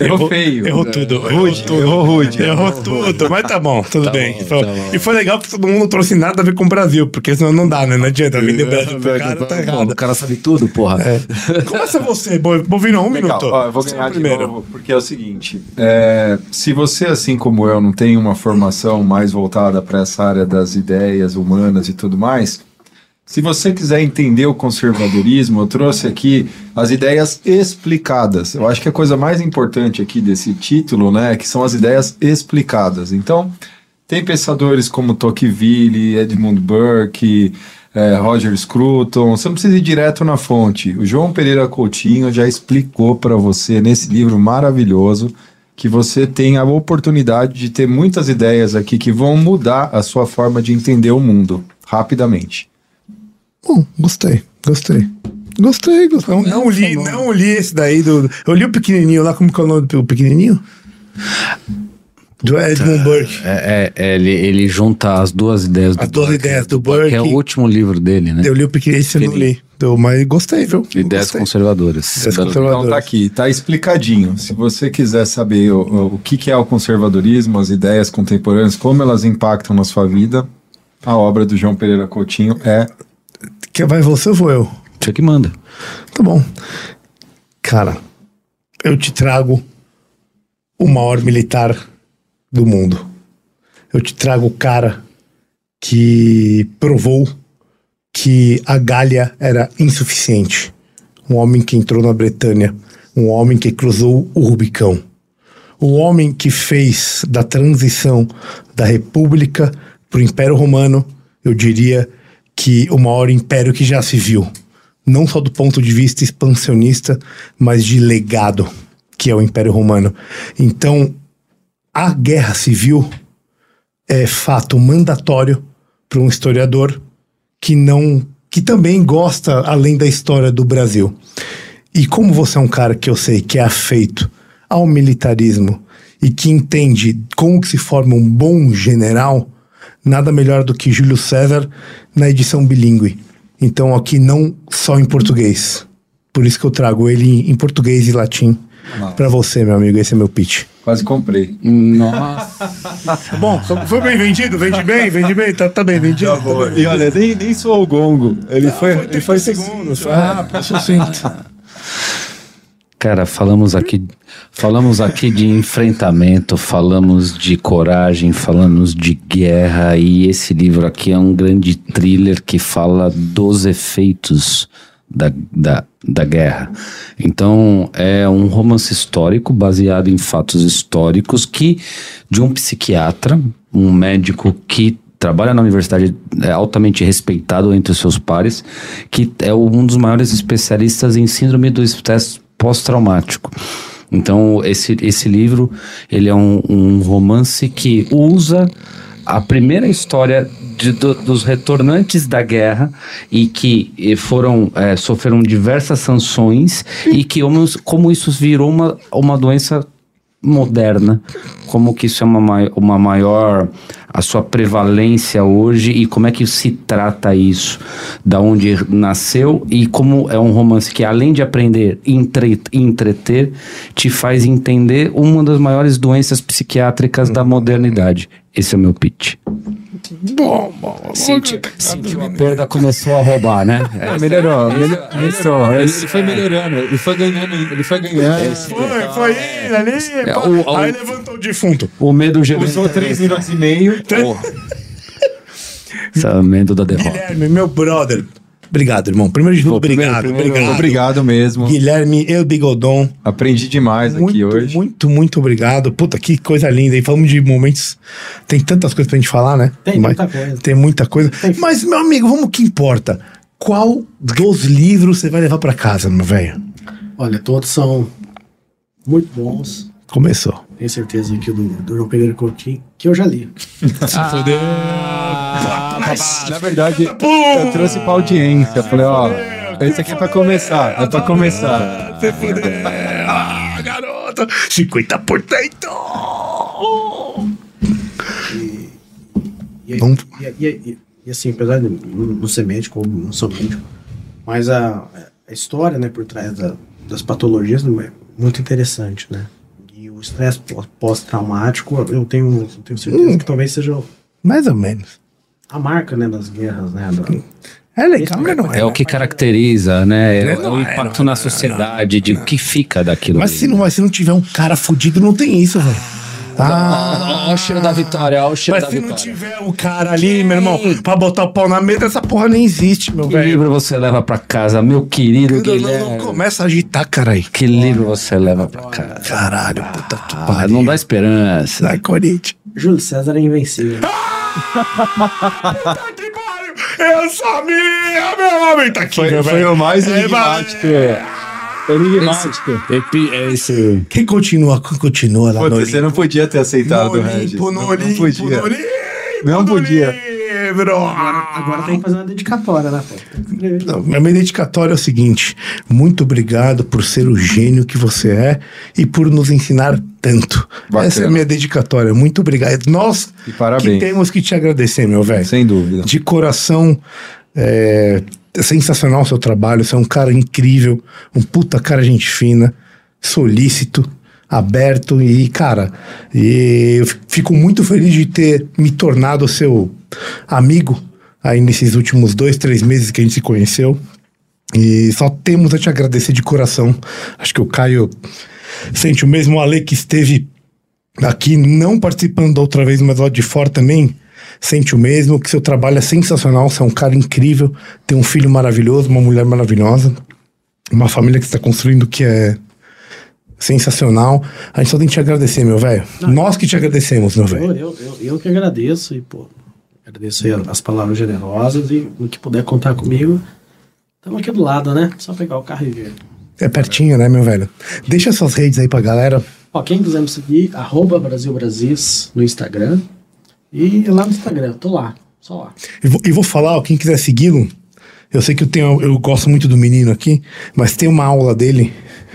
Errou feio. Errou tudo. Errou Rude, tudo. errou rude. Errou tudo, mas tá bom, tudo Tá bem. bom, Foi- tá bom. E foi legal que todo mundo não trouxe nada a ver com o Brasil, porque senão não dá, né? Não adianta vender o Brasil pro cara, tá errado. o cara sabe tudo, porra. É. Começa você, Bo- Bovino, um Legal, minuto. ó, eu vou Você é ganhar primeiro. novo, porque é o seguinte, é, se você, assim como eu, não tem uma formação mais voltada para essa área das ideias humanas e tudo mais, se você quiser entender o conservadorismo, eu trouxe aqui as ideias explicadas. Eu acho que a coisa mais importante aqui desse título, né, é que são as ideias explicadas. Então, tem pensadores como Tocqueville, Edmund Burke, eh, Roger Scruton. Você não precisa ir direto na fonte. O João Pereira Coutinho já explicou para você nesse livro maravilhoso que você tem a oportunidade de ter muitas ideias aqui que vão mudar a sua forma de entender o mundo rapidamente. Bom, gostei, gostei. Gostei, gostei. Não, não li, não li esse daí do. Eu li o pequenininho lá, como que é o nome do pequenininho? Do Edmund Burke. É, é, é, ele, ele junta as duas ideias do As duas Burke, ideias do Burke. Que é o último livro dele, né? Eu li o pequenininho, esse eu não li. Eu- mas gostei, viu? Ideias Gostei. conservadoras. Ideias conservadoras. Então tá aqui, tá explicadinho. Se você quiser saber o, o, o que, que é o conservadorismo, as ideias contemporâneas, como elas impactam na sua vida, a obra do João Pereira Coutinho é Que vai você ou vou eu? Você que manda. Tá bom. Cara, eu te trago o maior militar do mundo. Eu te trago o cara que provou que a Gália era insuficiente. Um homem que entrou na Bretanha. Um homem que cruzou o Rubicão. O homem que fez da transição da República para o Império Romano, eu diria que o maior império que já se viu. Não só do ponto de vista expansionista, mas de legado, que é o Império Romano. Então, a guerra civil é fato mandatório para um historiador que não que também gosta além da história do Brasil. E como você é um cara que eu sei que é afeito ao militarismo e que entende como que se forma um bom general, nada melhor do que Júlio César na edição bilíngue. Então aqui não só em português. Por isso que eu trago ele em português e latim para você, meu amigo. Esse é meu pitch. quase comprei. Nossa. Bom, foi bem vendido? Vende bem? Vende bem? Tá, tá bem vendido? Tá bem. E olha, nem, nem soou o gongo. Ele foi, ele foi segundos. Ah, sucinto. Cara, falamos aqui, falamos aqui de enfrentamento, falamos de coragem, falamos de guerra e esse livro aqui é um grande thriller que fala dos efeitos da, da, da guerra. Então é um romance histórico baseado em fatos históricos que de um psiquiatra, um médico que trabalha na universidade, é altamente respeitado entre os seus pares, que é um dos maiores especialistas em síndrome do estresse pós-traumático. Então, esse, esse livro, ele é um, um romance que usa a primeira história de- do- dos retornantes da guerra e que eh, foram eh, sofreram diversas sanções e que como isso virou uma, uma doença moderna, como que isso é uma, uma maior a sua prevalência hoje e como é que se trata isso, da onde nasceu e como é um romance que além de aprender entre, entreter, te faz entender uma das maiores doenças psiquiátricas da modernidade. Esse é o meu pitch. Bom, bom. Sentiu, sentiu a perda, começou a roubar, né? É, melhorou, melhor, melhorou. Ele, ele foi melhorando, ele foi ganhando, ele foi ganhando. Foi, foi ele ali. pá. o- o- Aí levantou o defunto. O medo gerou. Usou três minutos e meio. Esse medo da derrota. Guilherme, meu brother. Obrigado, irmão. Primeiro de tudo, obrigado. obrigado. Obrigado mesmo. Guilherme El Bigodon. Aprendi demais aqui Muito, hoje. muito, muito obrigado. Puta, que coisa linda. E falamos de momentos. Tem tantas coisas pra gente falar, né? Tem Mas- muita coisa. Tem muita coisa. Tem- Mas, meu amigo, vamos que importa. Qual dos livros você vai levar pra casa, meu velho? Olha, todos são muito bons. Começou. Tenho certeza que o do, do João Pereira Coutinho, que eu já li. Na verdade, eu trouxe pra audiência. Eu falei, ó, esse aqui é pra começar. É pra começar. Você fudeu. Ah, garota. 50%. E, aí- Vamos- e, e- e- e assim, apesar de não ser médico, ou não sou médico, mas a, a história né, por trás da- das patologias não é muito interessante, né? O estresse pós- pós-traumático, eu tenho, eu tenho certeza que talvez seja Mais ou menos. a marca né, das guerras, né? da- É legal, mas não é. É o que caracteriza, né? É, o- impacto não na não sociedade, de o que fica daquilo. Mas ali. se não, se não tiver um cara fudido, não tem isso, velho. Ah, Olha o cheiro da vitória, olha o cheiro mas da se não tiver o cara ali, meu irmão, pra botar o pau na mesa, essa porra nem existe, meu Que velho. livro você leva pra casa, meu querido Não, não, Guilherme? não começa a agitar, caralho. Que livro você leva pra casa? Caralho, puta que Ah, pariu. não dá esperança. Sai, Corinthians. Júlio César é invencível. Puta que pariu! Eu sabia, meu homem! Tá aqui, Foi, meu foi velho. o mais É, enigmático. Enigmático. Esse... Quem continua, quem continua lá Pô, no você Olimpo? não podia ter aceitado no o Regis. Olimpo, no Não, Olimpo, não podia. no Olimpo, Não podia. livro. Agora tem que fazer uma dedicatória, né? Não, a minha dedicatória é o seguinte: muito obrigado por ser o gênio que você é e por nos ensinar tanto. Bacana. Essa é a minha dedicatória. Muito obrigado. Nós E parabéns. que temos que te agradecer, meu velho. Sem dúvida. De coração, é, é sensacional o seu trabalho. Você é um cara incrível, um puta cara gente fina, solícito, aberto e, cara, e eu fico muito feliz de ter me tornado seu amigo aí nesses últimos dois, três meses que a gente se conheceu. E só temos a te agradecer de coração. Acho que o Caio sente o mesmo Ale que esteve aqui não participando outra vez, mas lá de fora também sente o mesmo, que seu trabalho é sensacional, você é um cara incrível, tem um filho maravilhoso, uma mulher maravilhosa, uma família que você está construindo que é sensacional. A gente só tem que te agradecer, meu velho. Nós que te agradecemos, meu velho. eu, eu, eu que agradeço e, pô, agradeço as palavras generosas e no que puder contar comigo, estamos aqui do lado, né? Só pegar o carro e ver. É pertinho, né, meu velho? Deixa suas redes aí pra galera. Ó, quem quiser me seguir, arroba Brasil Brasis no Instagram. E lá no Instagram, tô lá, só lá. E vou, vou falar, ó, quem quiser segui-lo, eu sei que eu tenho, eu gosto muito do menino aqui, mas tem uma aula dele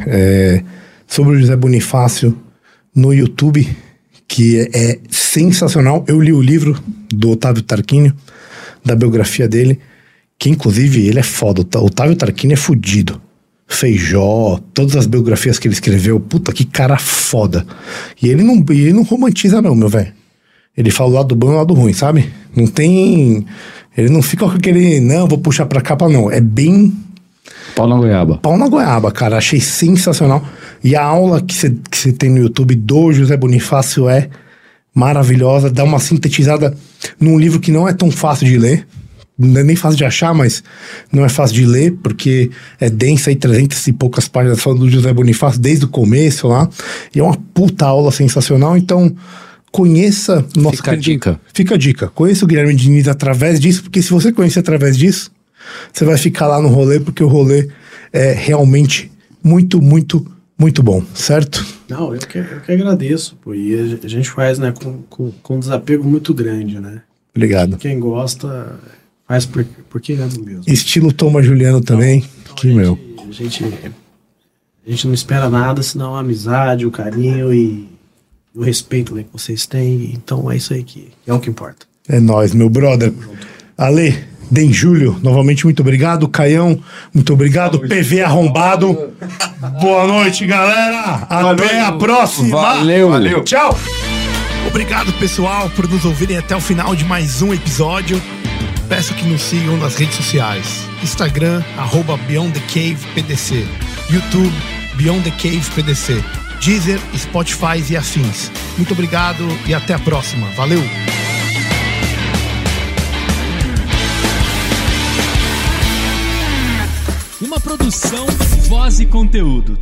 é, sobre o José Bonifácio no YouTube, que é, é sensacional. Eu li o livro do Otávio Tarquínio, da biografia dele, que inclusive ele é foda. O Ta- Otávio Tarquínio é fudido. Feijó, todas as biografias que ele escreveu, puta que cara foda. E ele não, ele não romantiza, não, meu velho. Ele fala o lado bom e o lado ruim, sabe? Não tem. Ele não fica com aquele. Não, vou puxar pra capa, não. É bem Pau na goiaba. pau na goiaba, cara. Achei sensacional. E a aula que você tem no YouTube do José Bonifácio é maravilhosa. Dá uma sintetizada num livro que não é tão fácil de ler. Não é nem fácil de achar, mas não é fácil de ler, porque é densa aí, 300 e poucas páginas falando do José Bonifácio desde o começo lá. E é uma puta aula sensacional. Então, conheça o nosso Fica a dica. Fica a dica. Conheça o Guilherme Diniz através disso, porque se você conhecer através disso, você vai ficar lá no rolê, porque o rolê é realmente muito, muito, muito bom, certo? Não, eu que, eu que agradeço, pô. E a, gente faz, né, com, com, com um desapego muito grande, né? Obrigado. Quem gosta, faz por, porque ama mesmo. Estilo Toma Juliano também, que meu. A gente, a gente não espera nada senão a amizade, o carinho e o respeito né, que vocês têm. Então é isso aí que é o que importa. É nóis, meu brother. Ale, Den Júlio, novamente muito obrigado. Caião, muito obrigado. PV arrombado. Boa noite, galera. Até a próxima. Valeu. Valeu. Tchau. Obrigado, pessoal, por nos ouvirem até o final de mais um episódio. Peço que nos sigam nas redes sociais. Instagram, arroba Beyond the Cave PDC. YouTube, Beyond the Cave PDC. Deezer, Spotify e afins. Muito obrigado e até a próxima. Valeu! Uma produção, voz e conteúdo.